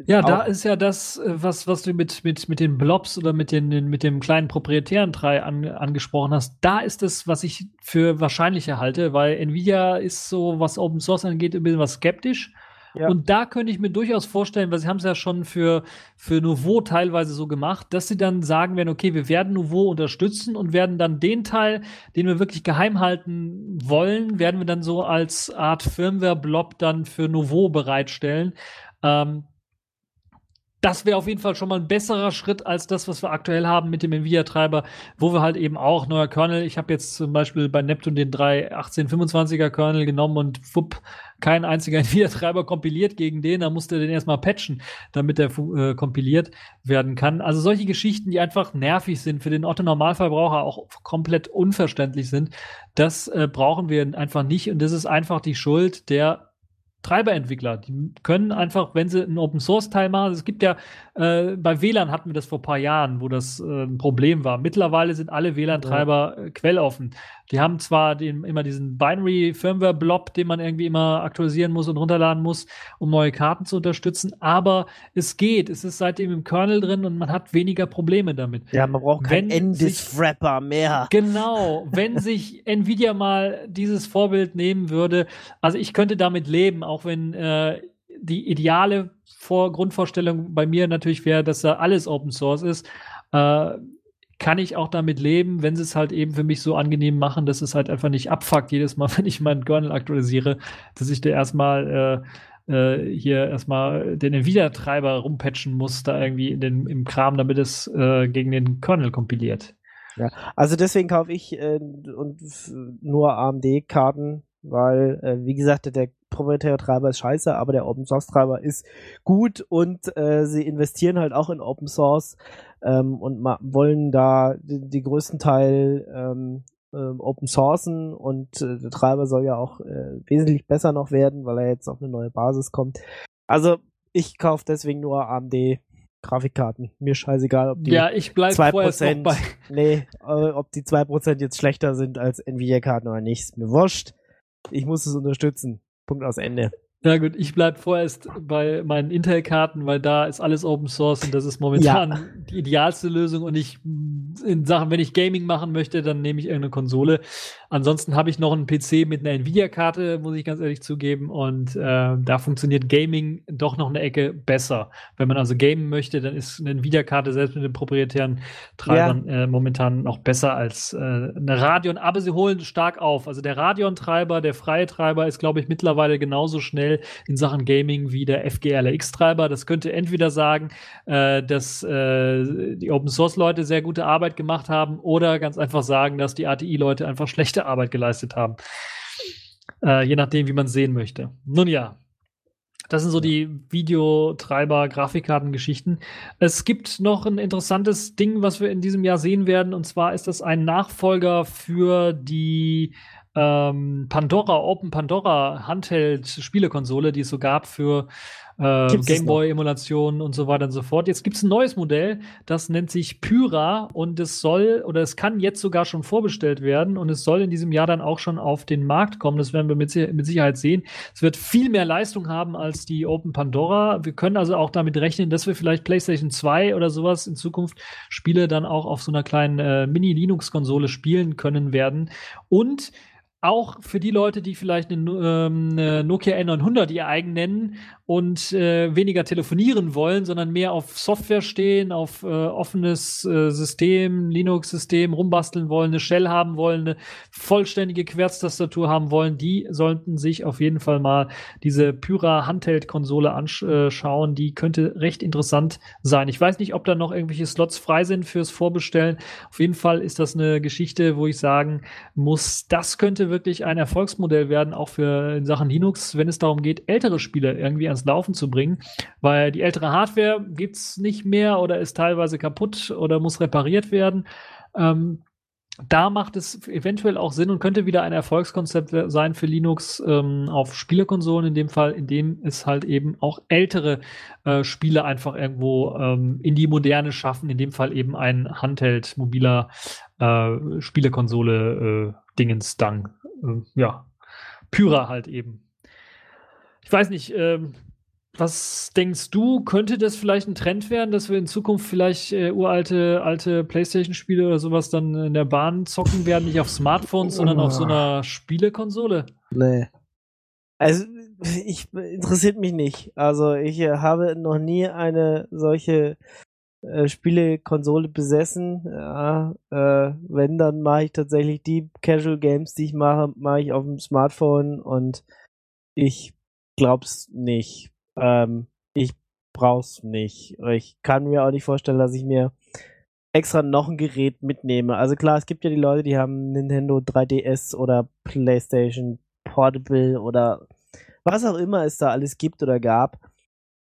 ja, da ist ja das, äh, was, was du mit, mit, mit den Blobs oder mit, den, mit dem kleinen proprietären Teil an, angesprochen hast. Da ist es, was ich für wahrscheinlicher halte, weil Nvidia ist so, was Open Source angeht, ein bisschen was skeptisch. Ja. Und da könnte ich mir durchaus vorstellen, weil sie haben es ja schon für, für Nouveau teilweise so gemacht, dass sie dann sagen werden, okay, wir werden Nouveau unterstützen und werden dann den Teil, den wir wirklich geheim halten wollen, werden wir dann so als Art Firmware-Blob dann für Nouveau bereitstellen. Ähm, das wäre auf jeden Fall schon mal ein besserer Schritt als das, was wir aktuell haben mit dem Nvidia-Treiber, wo wir halt eben auch neuer Kernel. Ich habe jetzt zum Beispiel bei Neptune den 3 1825er Kernel genommen und fupp, kein einziger Nvidia-Treiber kompiliert gegen den. Da musste den erstmal patchen, damit der äh, kompiliert werden kann. Also solche Geschichten, die einfach nervig sind, für den Otto-Normalverbraucher auch komplett unverständlich sind, das äh, brauchen wir einfach nicht. Und das ist einfach die Schuld der Treiberentwickler. Die können einfach, wenn sie einen Open Source Teil machen, es gibt ja, äh, bei WLAN hatten wir das vor ein paar Jahren, wo das äh, ein Problem war. Mittlerweile sind alle WLAN-Treiber äh, quelloffen. Die haben zwar den, immer diesen Binary Firmware Blob, den man irgendwie immer aktualisieren muss und runterladen muss, um neue Karten zu unterstützen, aber es geht. Es ist seitdem im Kernel drin und man hat weniger Probleme damit. Ja, man braucht keinen Endis-Wrapper mehr. Genau, wenn sich Nvidia mal dieses Vorbild nehmen würde, also ich könnte damit leben, auch wenn äh, die ideale Vor Grundvorstellung bei mir natürlich wäre, dass da alles Open Source ist. Äh, kann ich auch damit leben, wenn sie es halt eben für mich so angenehm machen, dass es halt einfach nicht abfuckt jedes Mal, wenn ich meinen Kernel aktualisiere, dass ich da erstmal äh, äh, hier erstmal den Nvidia-Treiber rumpatchen muss, da irgendwie in den, im Kram, damit es äh, gegen den Kernel kompiliert. Ja, also deswegen kaufe ich äh, und nur AMD-Karten, weil, äh, wie gesagt, der proprietäre Treiber ist scheiße, aber der Open Source Treiber ist gut und äh, sie investieren halt auch in Open Source ähm, und wollen da die, die größten Teil ähm, äh, Open Sourcen und äh, der Treiber soll ja auch äh, wesentlich besser noch werden, weil er jetzt auf eine neue Basis kommt. Also ich kaufe deswegen nur AMD Grafikkarten. Mir scheißegal, ob die ja, ich bleib 2%, bei. nee, äh, ob die 2% jetzt schlechter sind als Nvidia-Karten oder nicht, ist mir wurscht. Ich muss es unterstützen. Punkt aus Ende. Ja gut, ich bleibe vorerst bei meinen Intel-Karten, weil da ist alles Open Source und das ist momentan ja. die idealste Lösung. Und ich in Sachen, wenn ich Gaming machen möchte, dann nehme ich irgendeine Konsole. Ansonsten habe ich noch einen PC mit einer Nvidia-Karte, muss ich ganz ehrlich zugeben. Und äh, da funktioniert Gaming doch noch eine Ecke besser. Wenn man also gamen möchte, dann ist eine Nvidia-Karte selbst mit den proprietären Treibern ja. äh, momentan noch besser als äh, eine Radeon. Aber sie holen stark auf. Also der Radeon-Treiber, der freie Treiber ist, glaube ich, mittlerweile genauso schnell schnell in Sachen Gaming wie der FGLX-Treiber. Das könnte entweder sagen, äh, dass äh, die Open Source-Leute sehr gute Arbeit gemacht haben oder ganz einfach sagen, dass die ATI-Leute einfach schlechte Arbeit geleistet haben. Äh, je nachdem, wie man es sehen möchte. Nun ja, das sind so die Videotreiber, Grafikkartengeschichten. Es gibt noch ein interessantes Ding, was wir in diesem Jahr sehen werden. Und zwar ist das ein Nachfolger für die ähm, Pandora, Open Pandora Handheld-Spielekonsole, die es so gab für äh, Gameboy-Emulationen und so weiter und so fort. Jetzt gibt es ein neues Modell, das nennt sich Pyra und es soll oder es kann jetzt sogar schon vorbestellt werden und es soll in diesem Jahr dann auch schon auf den Markt kommen. Das werden wir mit, mit Sicherheit sehen. Es wird viel mehr Leistung haben als die Open Pandora. Wir können also auch damit rechnen, dass wir vielleicht PlayStation 2 oder sowas in Zukunft Spiele dann auch auf so einer kleinen äh, Mini-Linux-Konsole spielen können werden. Und auch für die Leute, die vielleicht eine, ähm, eine Nokia N900 ihr eigen nennen und äh, weniger telefonieren wollen, sondern mehr auf Software stehen, auf äh, offenes äh, System, Linux-System rumbasteln wollen, eine Shell haben wollen, eine vollständige Querztastatur haben wollen, die sollten sich auf jeden Fall mal diese Pyra Handheld-Konsole anschauen. Die könnte recht interessant sein. Ich weiß nicht, ob da noch irgendwelche Slots frei sind fürs Vorbestellen. Auf jeden Fall ist das eine Geschichte, wo ich sagen muss, das könnte wirklich ein Erfolgsmodell werden, auch für in Sachen Linux, wenn es darum geht, ältere Spiele irgendwie ans Laufen zu bringen, weil die ältere Hardware gibt es nicht mehr oder ist teilweise kaputt oder muss repariert werden. Ähm, da macht es eventuell auch Sinn und könnte wieder ein Erfolgskonzept sein für Linux ähm, auf Spielekonsolen, in dem Fall, in dem es halt eben auch ältere äh, Spiele einfach irgendwo ähm, in die Moderne schaffen, in dem Fall eben ein Handheld, mobiler äh, Spielekonsole äh, Dingens Dang. Äh, ja, Pyra halt eben. Ich weiß nicht, ähm, was denkst du, könnte das vielleicht ein Trend werden, dass wir in Zukunft vielleicht äh, uralte alte Playstation-Spiele oder sowas dann in der Bahn zocken werden, nicht auf Smartphones, sondern auf so einer Spielekonsole? Nee. Also, ich interessiert mich nicht. Also, ich äh, habe noch nie eine solche äh, Spielekonsole besessen. Ja, äh, wenn, dann mache ich tatsächlich die Casual Games, die ich mache, mache ich auf dem Smartphone und ich glaub's nicht. Ähm, ich brauch's nicht. Ich kann mir auch nicht vorstellen, dass ich mir extra noch ein Gerät mitnehme. Also klar, es gibt ja die Leute, die haben Nintendo 3DS oder PlayStation Portable oder was auch immer es da alles gibt oder gab.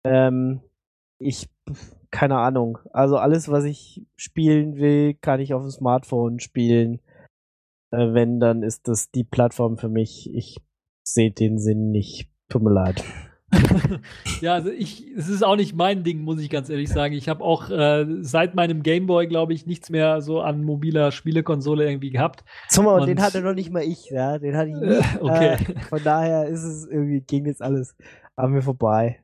Ähm, ich, keine Ahnung. Also alles, was ich spielen will, kann ich auf dem Smartphone spielen. Äh, wenn, dann ist das die Plattform für mich. Ich sehe den Sinn nicht. Tut mir leid. ja, also ich, es ist auch nicht mein Ding, muss ich ganz ehrlich sagen. Ich habe auch äh, seit meinem Gameboy, glaube ich, nichts mehr so an mobiler Spielekonsole irgendwie gehabt. Zumal, und den hatte noch nicht mal ich, ja. Den hatte ich nicht. okay. Äh, von daher ist es irgendwie, ging jetzt alles an mir vorbei.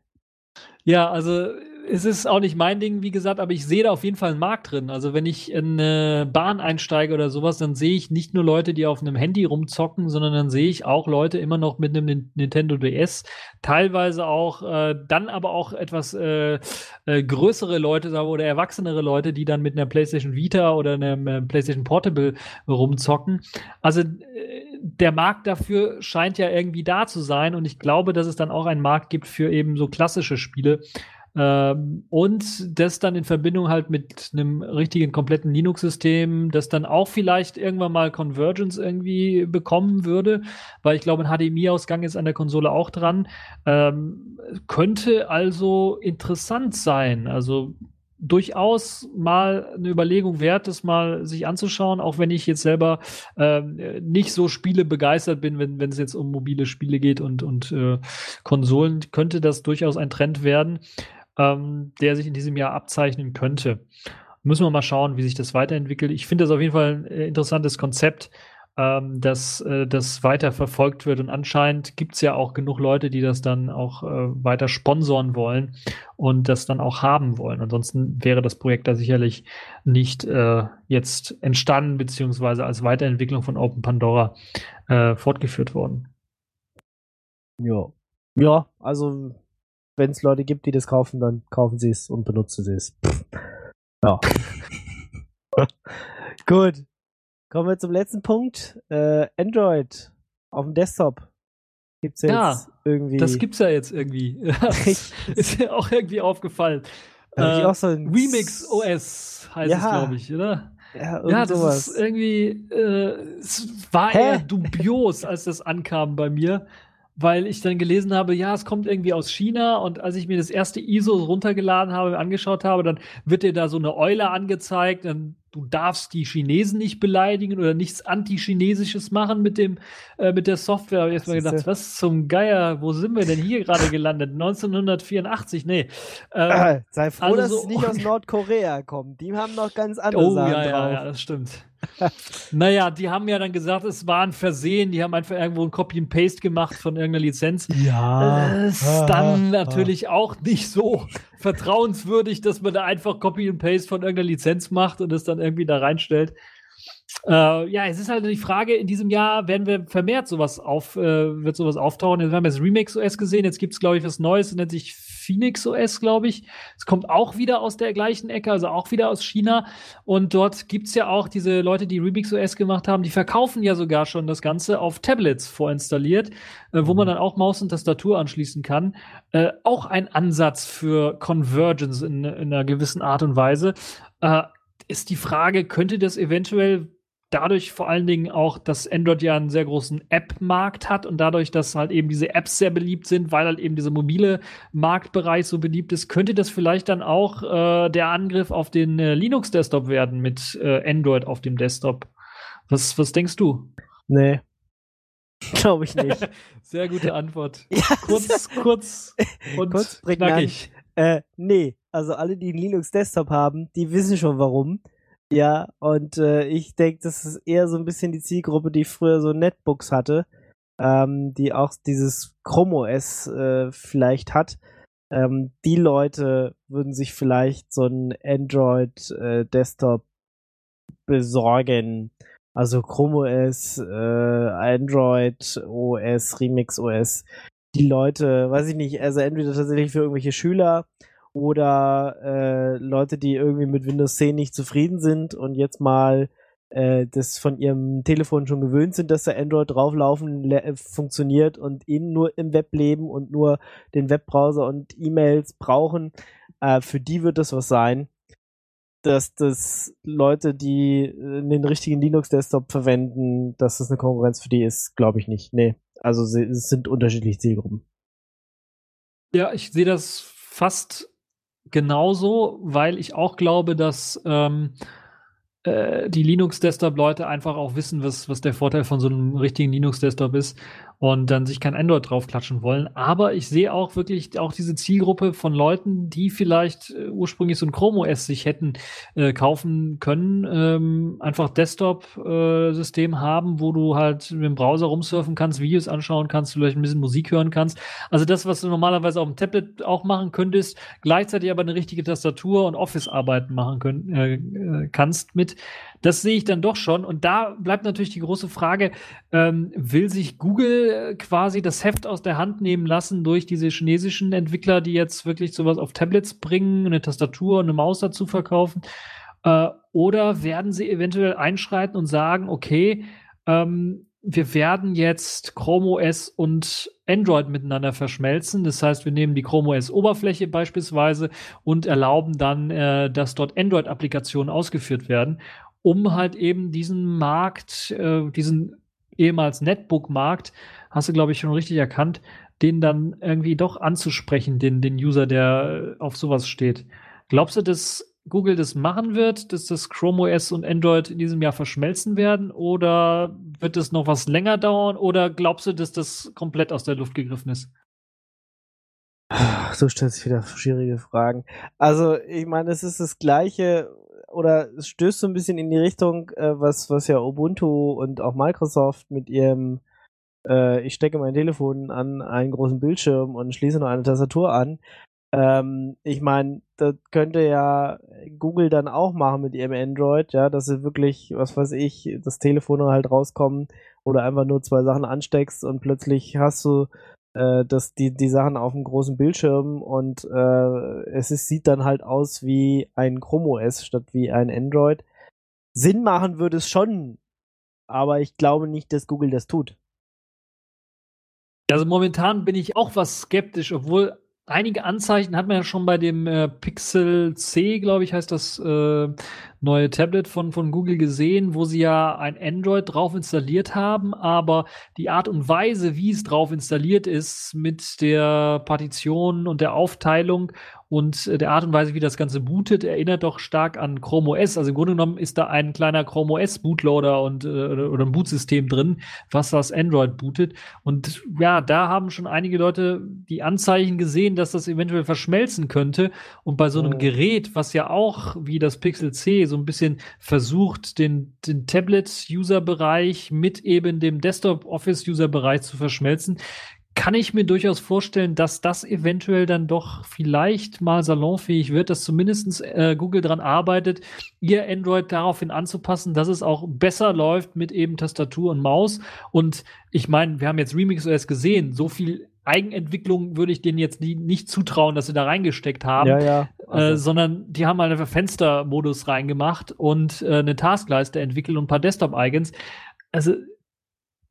Ja, also es ist auch nicht mein Ding, wie gesagt, aber ich sehe da auf jeden Fall einen Markt drin. Also wenn ich in eine Bahn einsteige oder sowas, dann sehe ich nicht nur Leute, die auf einem Handy rumzocken, sondern dann sehe ich auch Leute immer noch mit einem Nintendo DS, teilweise auch äh, dann aber auch etwas äh, äh, größere Leute oder erwachsenere Leute, die dann mit einer PlayStation Vita oder einem äh, PlayStation Portable rumzocken. Also äh, der Markt dafür scheint ja irgendwie da zu sein und ich glaube, dass es dann auch einen Markt gibt für eben so klassische Spiele. Ähm, und das dann in Verbindung halt mit einem richtigen kompletten Linux-System, das dann auch vielleicht irgendwann mal Convergence irgendwie bekommen würde, weil ich glaube, ein HDMI-Ausgang ist an der Konsole auch dran. Ähm, könnte also interessant sein. Also durchaus mal eine Überlegung wert, das mal sich anzuschauen, auch wenn ich jetzt selber äh, nicht so Spiele begeistert bin, wenn wenn es jetzt um mobile Spiele geht und und äh, Konsolen, könnte das durchaus ein Trend werden ähm, der sich in diesem Jahr abzeichnen könnte. Müssen wir mal schauen, wie sich das weiterentwickelt. Ich finde das auf jeden Fall ein äh, interessantes Konzept, ähm, dass äh, das weiter verfolgt wird. Und anscheinend gibt es ja auch genug Leute, die das dann auch äh, weiter sponsoren wollen und das dann auch haben wollen. Ansonsten wäre das Projekt da sicherlich nicht äh, jetzt entstanden, beziehungsweise als Weiterentwicklung von Open Pandora äh, fortgeführt worden. Ja. Ja, also wenn es Leute gibt, die das kaufen, dann kaufen sie es und benutzen sie es. Ja. Gut. Kommen wir zum letzten Punkt. Äh, Android auf dem Desktop. Gibt's jetzt ja, irgendwie. Das gibt's ja jetzt irgendwie. ist ja auch irgendwie aufgefallen. Äh, auch so Remix OS heißt ja. es, glaube ich, oder? Ja, ja das sowas. ist irgendwie, äh, es war Hä? eher dubios, als das ankam bei mir weil ich dann gelesen habe, ja, es kommt irgendwie aus China. Und als ich mir das erste ISO runtergeladen habe, angeschaut habe, dann wird dir da so eine Eule angezeigt, dann du darfst die Chinesen nicht beleidigen oder nichts anti-chinesisches machen mit dem äh, mit der Software. Habe ich erstmal gedacht, was zum Geier, wo sind wir denn hier gerade gelandet? 1984, nee. Äh, Sei froh, also dass so, es nicht aus Nordkorea kommt. Die haben noch ganz andere oh, Sachen ja, drauf. Ja, ja, das stimmt naja, die haben ja dann gesagt, es war ein Versehen. Die haben einfach irgendwo ein Copy and Paste gemacht von irgendeiner Lizenz. Ja. Ist dann natürlich auch nicht so vertrauenswürdig, dass man da einfach Copy and Paste von irgendeiner Lizenz macht und es dann irgendwie da reinstellt. Äh, ja, es ist halt die Frage, in diesem Jahr werden wir vermehrt sowas auf, äh, wird sowas auftauchen. Wir haben jetzt Remix OS gesehen, jetzt gibt es, glaube ich, was Neues, nennt sich Phoenix OS, glaube ich. Es kommt auch wieder aus der gleichen Ecke, also auch wieder aus China. Und dort gibt es ja auch diese Leute, die Remix OS gemacht haben, die verkaufen ja sogar schon das Ganze auf Tablets vorinstalliert, äh, wo man dann auch Maus und Tastatur anschließen kann. Äh, auch ein Ansatz für Convergence in, in einer gewissen Art und Weise. Äh, ist die Frage, könnte das eventuell dadurch vor allen Dingen auch, dass Android ja einen sehr großen App-Markt hat und dadurch, dass halt eben diese Apps sehr beliebt sind, weil halt eben dieser mobile Marktbereich so beliebt ist, könnte das vielleicht dann auch äh, der Angriff auf den äh, Linux-Desktop werden mit äh, Android auf dem Desktop. Was, was denkst du? Nee. Glaube ich nicht. sehr gute Antwort. ja, kurz, kurz und kurz knackig. Äh, nee, also alle, die einen Linux-Desktop haben, die wissen schon warum. Ja, und äh, ich denke, das ist eher so ein bisschen die Zielgruppe, die früher so Netbooks hatte, ähm, die auch dieses Chrome OS äh, vielleicht hat. Ähm, die Leute würden sich vielleicht so ein Android äh, Desktop besorgen. Also Chrome OS, äh, Android OS, Remix OS. Die Leute, weiß ich nicht, also entweder tatsächlich für irgendwelche Schüler oder äh, Leute, die irgendwie mit Windows 10 nicht zufrieden sind und jetzt mal äh, das von ihrem Telefon schon gewöhnt sind, dass da Android drauflaufen le- funktioniert und ihnen nur im Web leben und nur den Webbrowser und E-Mails brauchen, äh, für die wird das was sein. Dass das Leute, die äh, den richtigen Linux-Desktop verwenden, dass das eine Konkurrenz für die ist, glaube ich nicht. Nee. Also es sind unterschiedliche Zielgruppen. Ja, ich sehe das fast genauso, weil ich auch glaube, dass ähm, äh, die Linux-Desktop-Leute einfach auch wissen, was, was der Vorteil von so einem richtigen Linux-Desktop ist und dann sich kein Android draufklatschen wollen. Aber ich sehe auch wirklich auch diese Zielgruppe von Leuten, die vielleicht äh, ursprünglich so ein Chrome OS sich hätten äh, kaufen können, ähm, einfach Desktop-System haben, wo du halt mit dem Browser rumsurfen kannst, Videos anschauen kannst, vielleicht ein bisschen Musik hören kannst. Also das, was du normalerweise auf dem Tablet auch machen könntest, gleichzeitig aber eine richtige Tastatur und Office-Arbeiten machen können, äh, äh, kannst mit. Das sehe ich dann doch schon. Und da bleibt natürlich die große Frage, ähm, will sich Google quasi das Heft aus der Hand nehmen lassen durch diese chinesischen Entwickler, die jetzt wirklich sowas auf Tablets bringen, eine Tastatur und eine Maus dazu verkaufen? Äh, oder werden sie eventuell einschreiten und sagen, okay, ähm, wir werden jetzt Chrome OS und Android miteinander verschmelzen. Das heißt, wir nehmen die Chrome OS Oberfläche beispielsweise und erlauben dann, äh, dass dort Android-Applikationen ausgeführt werden, um halt eben diesen Markt, äh, diesen ehemals Netbook-Markt, hast du, glaube ich, schon richtig erkannt, den dann irgendwie doch anzusprechen, den, den User, der auf sowas steht. Glaubst du, dass Google das machen wird, dass das Chrome OS und Android in diesem Jahr verschmelzen werden? Oder wird es noch was länger dauern? Oder glaubst du, dass das komplett aus der Luft gegriffen ist? So stellt sich wieder schwierige Fragen. Also, ich meine, es ist das Gleiche oder es stößt so ein bisschen in die Richtung, äh, was, was ja Ubuntu und auch Microsoft mit ihrem äh, ich stecke mein Telefon an einen großen Bildschirm und schließe noch eine Tastatur an. Ähm, ich meine, das könnte ja Google dann auch machen mit ihrem Android, ja, dass sie wirklich, was weiß ich, das Telefon halt rauskommen oder einfach nur zwei Sachen ansteckst und plötzlich hast du äh, das, die, die Sachen auf dem großen Bildschirm und äh, es ist, sieht dann halt aus wie ein Chrome OS statt wie ein Android. Sinn machen würde es schon, aber ich glaube nicht, dass Google das tut. Also momentan bin ich auch was skeptisch, obwohl einige Anzeichen hat man ja schon bei dem äh, Pixel C, glaube ich, heißt das äh, neue Tablet von, von Google gesehen, wo sie ja ein Android drauf installiert haben, aber die Art und Weise, wie es drauf installiert ist, mit der Partition und der Aufteilung und äh, der Art und Weise, wie das Ganze bootet, erinnert doch stark an Chrome OS. Also im Grunde genommen ist da ein kleiner Chrome OS Bootloader und äh, oder ein Bootsystem drin, was das Android bootet. Und ja, da haben schon einige Leute die Anzeichen gesehen, dass das eventuell verschmelzen könnte. Und bei so einem Mhm. Gerät, was ja auch wie das Pixel C so ein bisschen versucht, den, den Tablet-User-Bereich mit eben dem Desktop-Office-User-Bereich zu verschmelzen, kann ich mir durchaus vorstellen, dass das eventuell dann doch vielleicht mal salonfähig wird, dass zumindest äh, Google daran arbeitet, ihr Android daraufhin anzupassen, dass es auch besser läuft mit eben Tastatur und Maus. Und ich meine, wir haben jetzt Remix OS gesehen, so viel Eigenentwicklung würde ich denen jetzt nie, nicht zutrauen, dass sie da reingesteckt haben Ja, ja. äh, Also, sondern die haben halt einfach Fenstermodus reingemacht und äh, eine Taskleiste entwickelt und ein paar Desktop-Icons. Also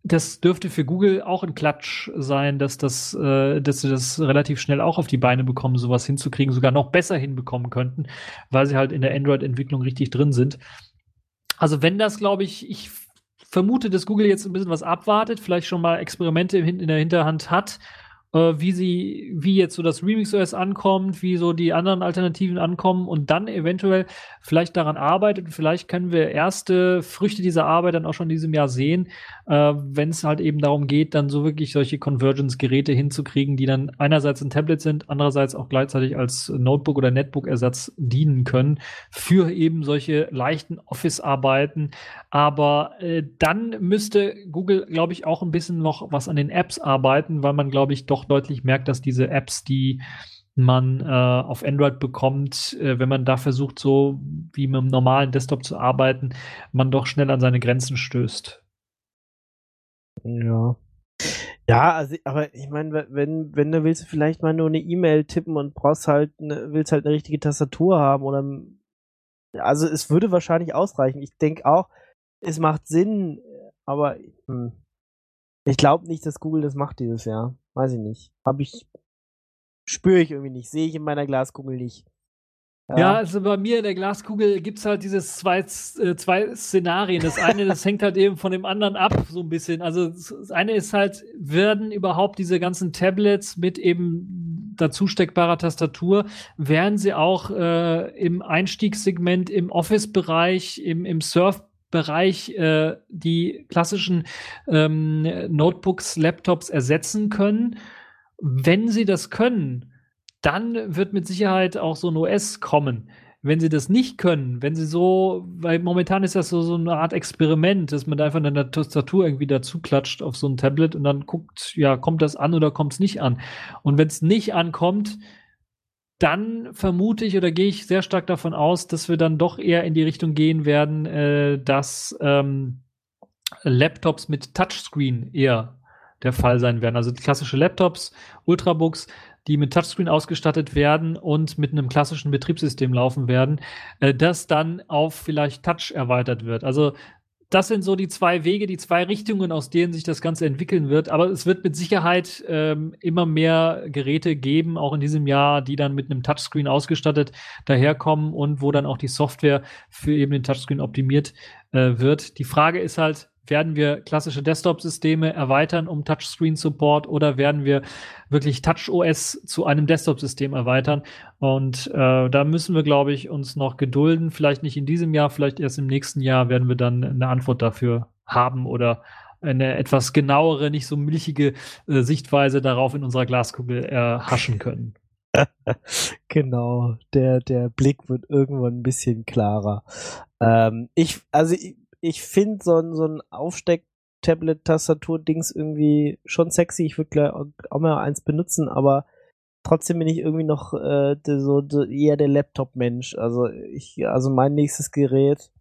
das dürfte für Google auch ein Klatsch sein, dass das, äh, dass sie das relativ schnell auch auf die Beine bekommen, sowas hinzukriegen, sogar noch besser hinbekommen könnten, weil sie halt in der Android-Entwicklung richtig drin sind. Also wenn das, glaube ich, ich vermute, dass Google jetzt ein bisschen was abwartet, vielleicht schon mal Experimente in der Hinterhand hat, äh, wie sie, wie jetzt so das Remix OS ankommt, wie so die anderen Alternativen ankommen und dann eventuell vielleicht daran arbeitet. Vielleicht können wir erste Früchte dieser Arbeit dann auch schon in diesem Jahr sehen, äh, wenn es halt eben darum geht, dann so wirklich solche Convergence-Geräte hinzukriegen, die dann einerseits ein Tablet sind, andererseits auch gleichzeitig als Notebook oder Netbook-Ersatz dienen können für eben solche leichten Office-Arbeiten. Aber äh, dann müsste Google, glaube ich, auch ein bisschen noch was an den Apps arbeiten, weil man, glaube ich, doch deutlich merkt, dass diese Apps, die man äh, auf Android bekommt, äh, wenn man da versucht, so wie mit einem normalen Desktop zu arbeiten, man doch schnell an seine Grenzen stößt. Ja. Ja, also, aber ich meine, wenn, wenn du willst, vielleicht mal nur eine E-Mail tippen und brauchst halt, eine, willst halt eine richtige Tastatur haben oder, also es würde wahrscheinlich ausreichen. Ich denke auch, es macht Sinn, aber hm, ich glaube nicht, dass Google das macht dieses Jahr. Weiß ich nicht. Habe ich, spüre ich irgendwie nicht, sehe ich in meiner Glaskugel nicht. Ja, also bei mir in der Glaskugel gibt es halt dieses zwei, äh, zwei Szenarien. Das eine, das hängt halt eben von dem anderen ab, so ein bisschen. Also das eine ist halt, werden überhaupt diese ganzen Tablets mit eben dazu steckbarer Tastatur, werden sie auch äh, im Einstiegssegment, im Office-Bereich, im, im Surf- Bereich äh, die klassischen ähm, Notebooks, Laptops ersetzen können. Wenn sie das können, dann wird mit Sicherheit auch so ein OS kommen. Wenn sie das nicht können, wenn sie so, weil momentan ist das so, so eine Art Experiment, dass man da einfach eine Tastatur irgendwie dazu klatscht auf so ein Tablet und dann guckt, ja, kommt das an oder kommt es nicht an? Und wenn es nicht ankommt, dann vermute ich oder gehe ich sehr stark davon aus, dass wir dann doch eher in die Richtung gehen werden, äh, dass ähm, Laptops mit Touchscreen eher der Fall sein werden. Also klassische Laptops, Ultrabooks, die mit Touchscreen ausgestattet werden und mit einem klassischen Betriebssystem laufen werden, äh, das dann auf vielleicht Touch erweitert wird. Also das sind so die zwei Wege, die zwei Richtungen, aus denen sich das Ganze entwickeln wird. Aber es wird mit Sicherheit ähm, immer mehr Geräte geben, auch in diesem Jahr, die dann mit einem Touchscreen ausgestattet daherkommen und wo dann auch die Software für eben den Touchscreen optimiert äh, wird. Die Frage ist halt, werden wir klassische Desktop-Systeme erweitern um Touchscreen-Support oder werden wir wirklich TouchOS zu einem Desktop-System erweitern? Und äh, da müssen wir, glaube ich, uns noch gedulden. Vielleicht nicht in diesem Jahr, vielleicht erst im nächsten Jahr werden wir dann eine Antwort dafür haben oder eine etwas genauere, nicht so milchige äh, Sichtweise darauf in unserer Glaskugel erhaschen können. genau, der, der Blick wird irgendwann ein bisschen klarer. Ähm, ich, also ich, ich finde so ein, so ein Aufsteck-Tablet-Tastatur-Dings irgendwie schon sexy. Ich würde gleich auch mal eins benutzen, aber trotzdem bin ich irgendwie noch äh, so eher der Laptop-Mensch. Also ich, also mein nächstes Gerät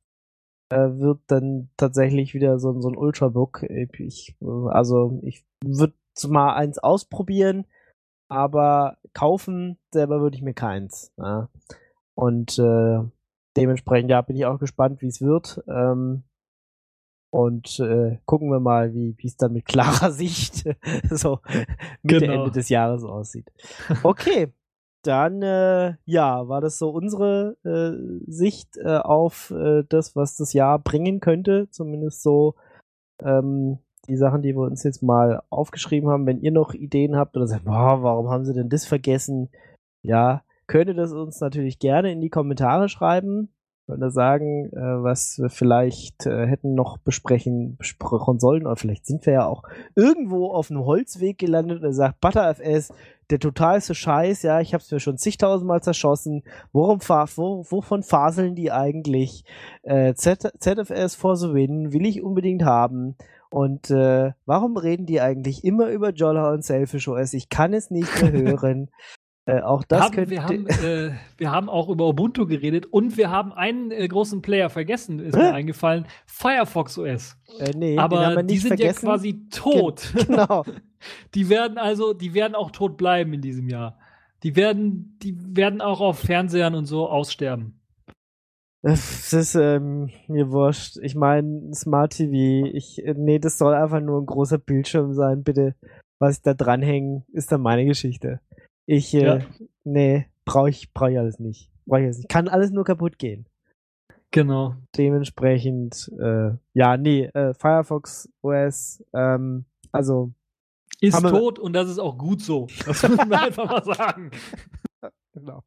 äh, wird dann tatsächlich wieder so, so ein Ultrabook. Ich, also ich würde mal eins ausprobieren, aber kaufen selber würde ich mir keins. Ja. Und äh, dementsprechend ja bin ich auch gespannt, wie es wird. Ähm, und äh, gucken wir mal, wie es dann mit klarer Sicht so Mitte genau. Ende des Jahres aussieht. Okay, dann äh, ja, war das so unsere äh, Sicht äh, auf äh, das, was das Jahr bringen könnte. Zumindest so ähm, die Sachen, die wir uns jetzt mal aufgeschrieben haben. Wenn ihr noch Ideen habt oder sagt, boah, warum haben sie denn das vergessen? Ja, könnt ihr das uns natürlich gerne in die Kommentare schreiben würde sagen, äh, was wir vielleicht äh, hätten noch besprechen, besprochen sollen, oder vielleicht sind wir ja auch irgendwo auf einem Holzweg gelandet und er sagt, ButterFS, der totalste Scheiß, ja, ich habe es mir schon zigtausendmal zerschossen. Worum wo, wovon faseln die eigentlich? Äh, Z ZFS for the win will ich unbedingt haben. Und äh, warum reden die eigentlich immer über Jolla und Selfish OS? Ich kann es nicht mehr hören. Äh, auch das haben, könnte. Wir haben, äh, wir haben auch über Ubuntu geredet und wir haben einen äh, großen Player vergessen, ist mir eingefallen: Firefox OS. Äh, nee, aber die sind vergessen. ja quasi tot. Gen genau. die werden also, die werden auch tot bleiben in diesem Jahr. Die werden, die werden auch auf Fernsehern und so aussterben. Das ist ähm, mir wurscht. Ich meine, Smart TV, ich, nee, das soll einfach nur ein großer Bildschirm sein, bitte. Was ich da dranhängen, ist dann meine Geschichte. Ich, äh, ja. nee, brauche ich, brauch ich alles nicht. Brauche ich alles nicht. Kann alles nur kaputt gehen. Genau. Dementsprechend, äh, ja, nee, äh, Firefox OS, ähm, also. Ist tot und das ist auch gut so. Das muss man einfach mal sagen. genau.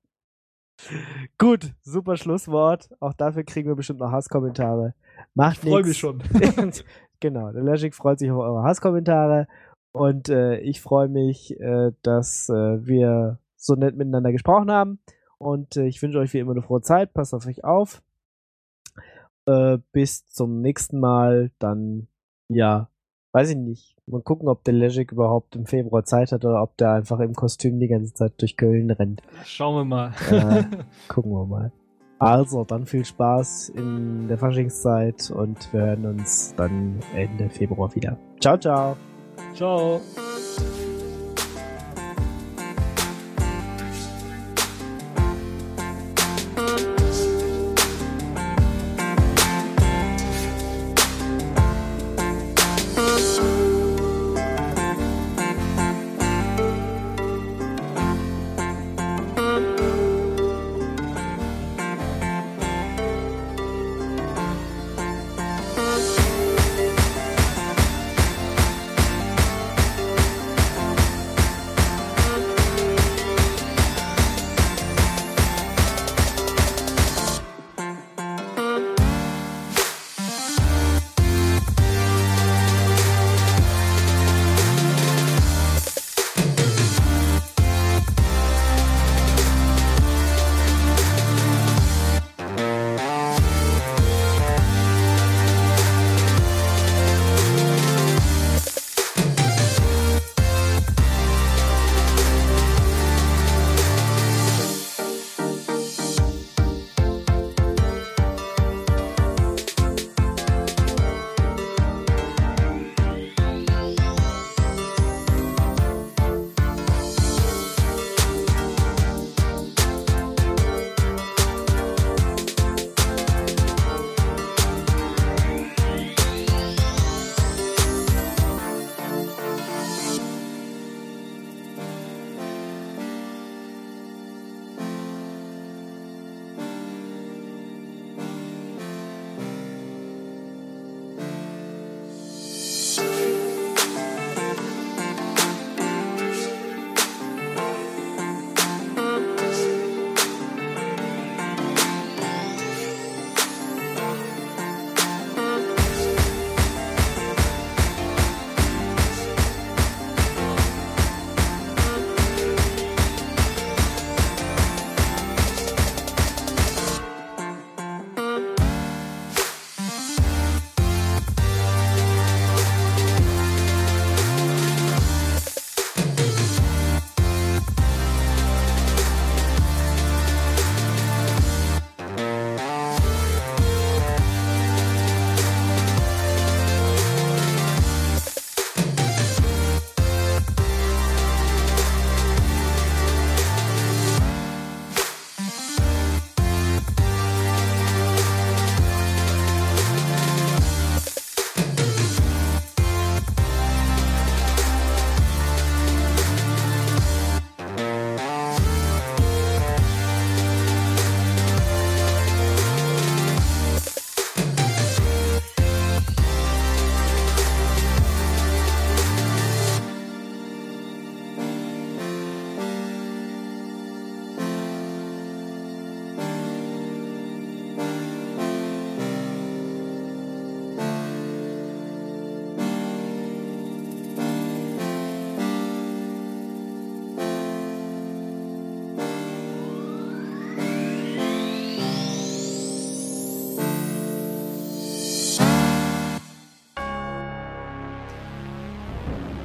Gut, super Schlusswort. Auch dafür kriegen wir bestimmt noch Hasskommentare. Macht nichts. Freue mich schon. genau, der Logic freut sich auf eure Hasskommentare und äh, ich freue mich, äh, dass äh, wir so nett miteinander gesprochen haben. Und äh, ich wünsche euch wie immer eine frohe Zeit. Passt auf euch auf. Äh, bis zum nächsten Mal. Dann, ja, weiß ich nicht. Mal gucken, ob der Legic überhaupt im Februar Zeit hat oder ob der einfach im Kostüm die ganze Zeit durch Köln rennt. Schauen wir mal. äh, gucken wir mal. Also, dann viel Spaß in der Faschingszeit und wir hören uns dann Ende Februar wieder. Ciao, ciao. Ciao.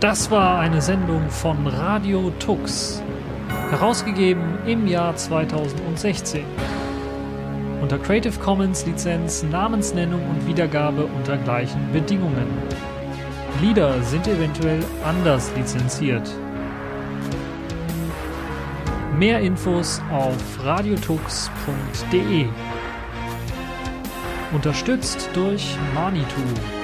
Das war eine Sendung von Radio Tux, herausgegeben im Jahr 2016. Unter Creative Commons Lizenz, Namensnennung und Wiedergabe unter gleichen Bedingungen. Lieder sind eventuell anders lizenziert. Mehr Infos auf radiotux.de. Unterstützt durch Manitou.